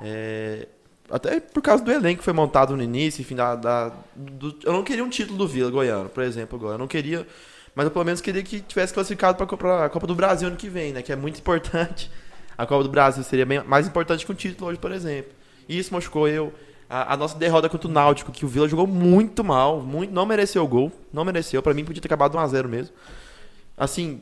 É, até por causa do elenco que foi montado no início, enfim, da, da- do- eu não queria um título do Vila Goiano, por exemplo, agora. Eu não queria, mas eu pelo menos queria que tivesse classificado para a Copa, Copa do Brasil ano que vem, né? Que é muito [laughs] importante. A Copa do Brasil seria bem, mais importante que um título hoje, por exemplo. E isso machucou eu. A, a nossa derrota contra o Náutico, que o Vila jogou muito mal, muito, não mereceu o gol, não mereceu. Para mim podia ter acabado 1 a 0 mesmo. Assim,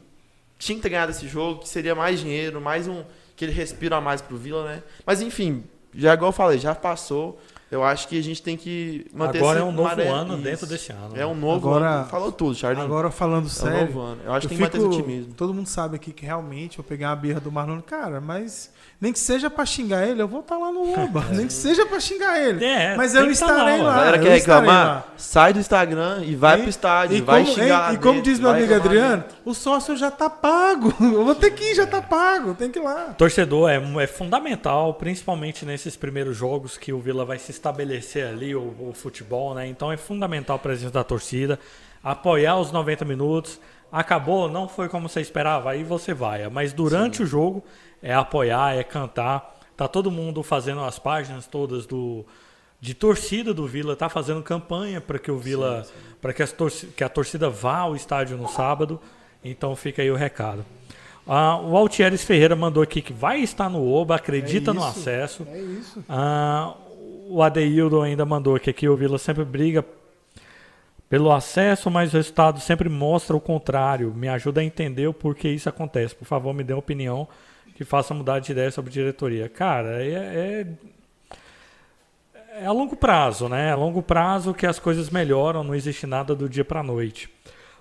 tinha que ter ganhado esse jogo, que seria mais dinheiro, mais um aquele respiro a mais pro Vila, né? Mas enfim, já igual eu falei, já passou. Eu acho que a gente tem que manter Agora é esse um novo maré- ano isso. dentro desse ano. né? É um novo Agora- ano. Falou tudo, Charlinho. Agora falando é um sério. novo ano. Eu acho que tem que manter esse otimismo. Todo mundo sabe aqui que realmente eu peguei uma birra do Marlon. Cara, mas nem que seja pra xingar ele, eu vou estar lá no Oba. [laughs] nem que seja pra xingar ele. É, mas eu tá estarei lá, lá. A galera quer reclamar, lá. sai do Instagram e vai Hein? pro estádio, E vai como, xingar lá e como dentro, diz meu amigo Adriano, o sócio já tá pago. [laughs] Eu vou ter que ir, já tá pago. Tem que ir lá. Torcedor é, é fundamental, principalmente nesses primeiros jogos que o Vila vai se estabelecer ali, o, o futebol, né? Então é fundamental a presença da torcida, apoiar os 90 minutos. Acabou, não foi como você esperava, aí você vai. Mas durante o jogo é apoiar, é cantar. Tá todo mundo fazendo as páginas todas do de torcida do Vila, tá fazendo campanha para que o Vila, para que, que a torcida vá ao estádio no sábado. Então fica aí o recado. Ah, o Altieres Ferreira mandou aqui que vai estar no Oba, acredita É no isso. acesso. É isso. Ah, o Adeildo ainda mandou que aqui o Vila sempre briga pelo acesso, mas o resultado sempre mostra o contrário. Me ajuda a entender o porquê isso acontece. Por favor, me dê uma opinião que faça mudar de ideia sobre diretoria. Cara, é, é, é a longo prazo, né? É a longo prazo que as coisas melhoram, não existe nada do dia pra noite.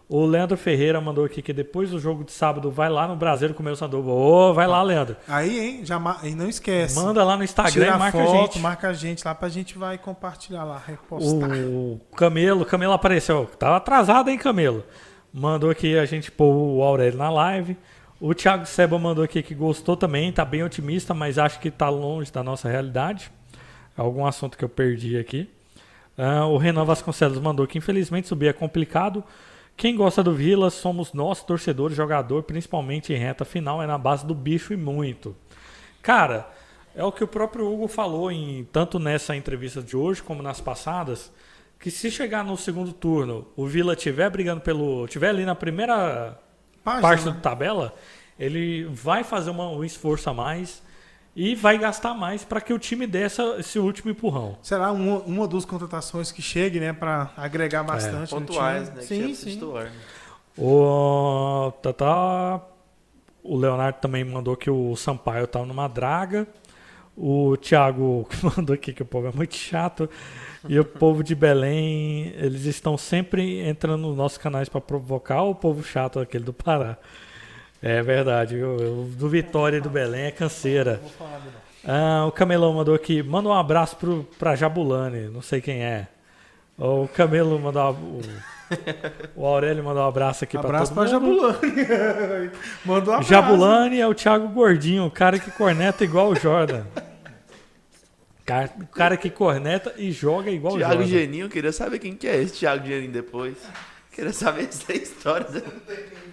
O Leandro Ferreira mandou aqui que depois do jogo de sábado vai lá no Brasileiro comer o sanduba. Ô, vai lá, Leandro. Aí, hein, já ma- e não esquece. Manda lá no Instagram marca foto, a gente. marca a gente lá pra gente vai compartilhar lá, repostar. O Camelo, Camelo apareceu. Tava atrasado, hein, Camelo? Mandou aqui a gente pôr o Aurélio na live. O Thiago Seba mandou aqui que gostou também, tá bem otimista, mas acho que tá longe da nossa realidade. Algum assunto que eu perdi aqui. Ah, o Renan Vasconcelos mandou que infelizmente subir é complicado. Quem gosta do Vila somos nós, torcedores, jogador, principalmente em reta final, é na base do bicho e muito. Cara, é o que o próprio Hugo falou em tanto nessa entrevista de hoje como nas passadas, que se chegar no segundo turno, o Vila tiver brigando pelo, tiver ali na primeira Página, parte né? da tabela, ele vai fazer uma- um esforço a mais e vai gastar mais para que o time dê essa- esse último empurrão. Será uma, uma ou duas contratações que chegue, né, pra agregar bastante no Pontuais, time. né? Sim, tinha sim. né? O, tá, tá, o Leonardo também mandou que o Sampaio tá numa draga. O Thiago [laughs] mandou aqui que o povo é muito chato. E o povo de Belém, eles estão sempre entrando nos nossos canais para provocar o povo chato aquele do Pará. É verdade, viu? O do Vitória e do Belém é canseira. Ah, o Camelão mandou aqui, manda um abraço pro, pra Jabulani, não sei quem é. O Camelo mandou. O O Aurélio mandou um abraço aqui Abraço pra pra todo mundo. Jabulani. [laughs] Mandou um abraço. Jabulani é o Thiago Gordinho, o cara que corneta igual o Jordan. Cara- O cara que corneta e joga igual o Thiago Jordan. Geninho, eu queria saber quem que é esse Thiago Geninho depois. Queria saber essa história.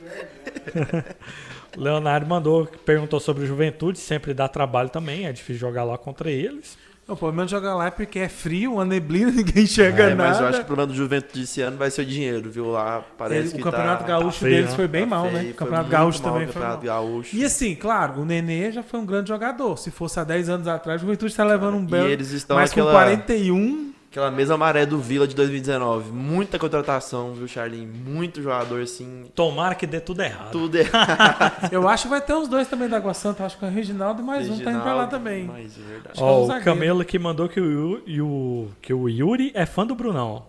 [laughs] Leonardo mandou, perguntou sobre o Juventude, sempre dá trabalho também, é difícil jogar lá contra eles. O problema de jogar lá é porque é frio, uma neblina, [laughs] ninguém enxerga É, nada. mas eu acho que o problema do Juventude esse ano vai ser o dinheiro, viu? Lá parece Ele- que o Campeonato tá, Gaúcho feio, deles né? foi bem tá mal, feio, né? O Campeonato Gaúcho mal o também foi mal. Campeonato Gaúcho. E assim, claro, o Nenê já foi um grande jogador. Se fosse há 10 anos atrás, o Juventude está levando um E belo. eles estão Mas naquela- com 41, Aquela mesma maré do Vila de 2019. Muita contratação, viu, Charlinho? Muito jogador, assim. Tomara que dê tudo errado. Tudo errado. [laughs] eu acho que vai ter uns dois também da Água Santa. Acho que é o Reginaldo e mais um tá indo pra lá Reginaldo, também. Mas é verdade. Acho que é um Ó, o. Camelo que mandou que o, Yu- que o Yuri é fã do Brunão.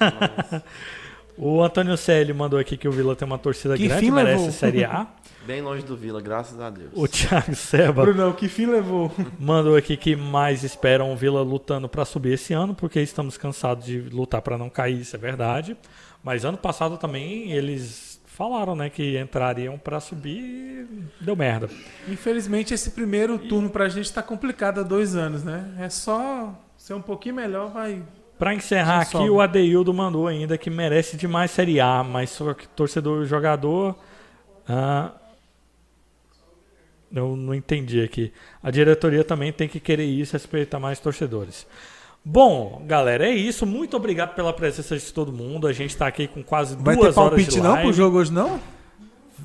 [laughs] O Antônio Célio mandou aqui que o Vila tem uma torcida Que grande, fim merece levou? Série A. [laughs] Bem longe do Vila, graças a Deus. O Thiago Seba Brunão, que fim levou? mandou aqui que mais esperam o Vila lutando para subir esse ano, porque estamos cansados de lutar para não cair, isso é verdade. Mas ano passado também eles falaram, né, que entrariam para subir e deu merda. Infelizmente, esse primeiro turno pra gente tá complicado há dois anos, né? É só ser um pouquinho melhor, vai. Para encerrar aqui, sobe. o Adeildo mandou ainda que merece demais Série A, mas só que torcedor e jogador. ah, eu não entendi aqui. A diretoria também tem que querer isso, respeitar mais torcedores. Bom, galera, é isso. Muito obrigado pela presença de todo mundo. A gente está aqui com quase Vai duas ter horas palpite de não live. pro jogo hoje, não?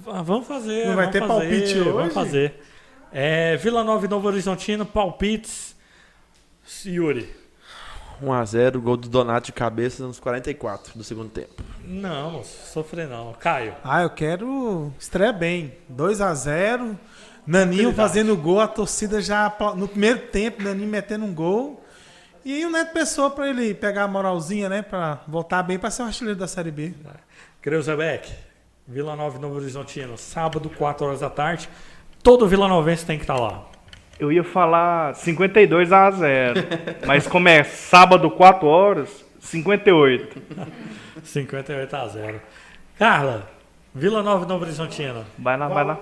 Vamos fazer. Não vai vamos ter fazer, palpite Vamos hoje? fazer. É, Vila Nova e Novo Horizontino, palpites. Yuri. 1x0, gol do Donato de cabeça nos 44 do segundo tempo. Não, sofrer não. Caio. Ah, eu quero estreia bem. 2 a 0 Naninho fazendo gol, a torcida já no primeiro tempo, Naninho metendo um gol. E o Neto Pessoa pra ele pegar a moralzinha, né? Pra voltar bem pra ser o artilheiro da Série B. Creuzebeck, Vila Nova e Novo Horizontino, sábado, 4 horas da tarde. Todo Vila Novense tem que estar lá. Eu ia falar 52 a 0. [laughs] mas como é sábado, 4 horas, 58. 58 [laughs] a 0. Carla, Vila Nova e Novo Horizontino. Vai lá, vai lá.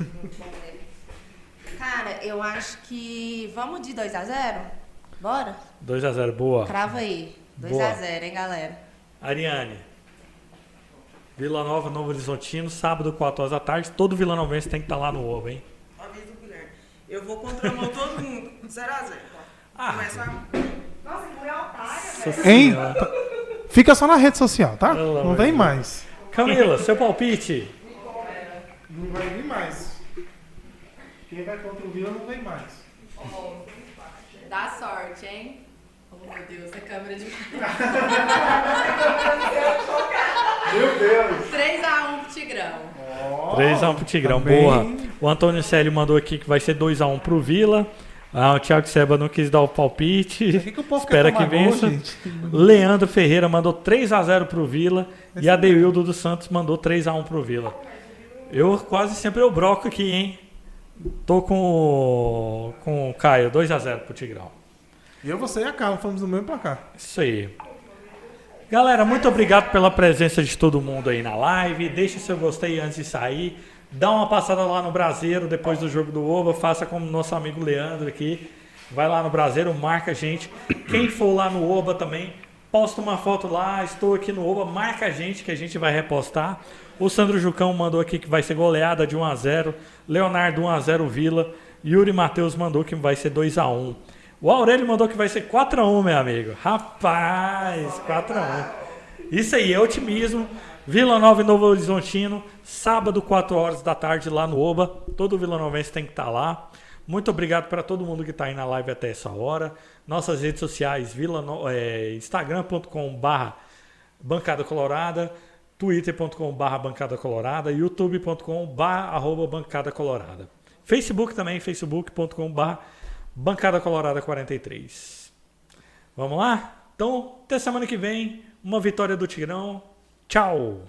[laughs] Cara, eu acho que. Vamos de 2 a 0 Bora? 2 a 0 boa. Crava aí. 2 Boa. a 0 hein, galera? Ariane. Vila Nova, Novo Horizontino, sábado, 4 horas da tarde. Todo Vila Novense tem que estar lá no ovo, hein? Avisa o Guilherme. Eu vou contramão todo mundo. 0x0. Ah. Começa a... Nossa, que mulher otária, velho. Hein? Senhora. Fica só na rede social, tá? Pelo Não amor vem de mais. Camila, seu palpite. Não vai vir mais. Quem vai contra o Vila não vem mais. Dá sorte, hein? Oh, meu Deus, a câmera de. [laughs] Meu Deus. 3x1 pro Tigrão. 3x1 pro Tigrão, também. boa. O Antônio Célio mandou aqui que vai ser 2x1 pro Vila. Ah, o Thiago Seba não quis dar o palpite. Que, que o povo Espera quer que gol, vença. Leandro Ferreira mandou 3x0 pro Vila. E Adeildo dos Santos mandou 3x1 pro Vila. Eu quase sempre eu broco aqui, hein? Tô com, o- com o Caio, 2x0 pro Tigrão. Eu, você e a Carla fomos no mesmo placar. Isso aí. Galera, muito obrigado pela presença de todo mundo aí na live. Deixe seu gostei antes de sair. Dá uma passada lá no Braseiro depois do jogo do Oba. Faça como nosso amigo Leandro aqui. Vai lá no Braseiro, marca a gente. Quem for lá no Oba também, posta uma foto lá. Estou aqui no Oba, marca a gente que a gente vai repostar. O Sandro Jucão mandou aqui que vai ser goleada de 1 a 0. Leonardo 1 a 0 Vila. Yuri Matheus mandou que vai ser 2 a 1. O Aurélio mandou que vai ser 4x1, meu amigo. Rapaz, 4x1. Isso aí, é otimismo. Vila Nova e Novo Horizontino, sábado, 4 horas da tarde, lá no Oba. Todo Vila Novense tem que estar lá. Muito obrigado para todo mundo que está aí na live até essa hora. Nossas redes sociais, no, é, instagram.com.br Bancada Colorada, twitter.com.br Bancada Colorada, youtube.com.br arroba Bancada Colorada. Facebook também, facebook.com.br Bancada Colorada 43. Vamos lá? Então, até semana que vem. Uma vitória do Tigrão. Tchau!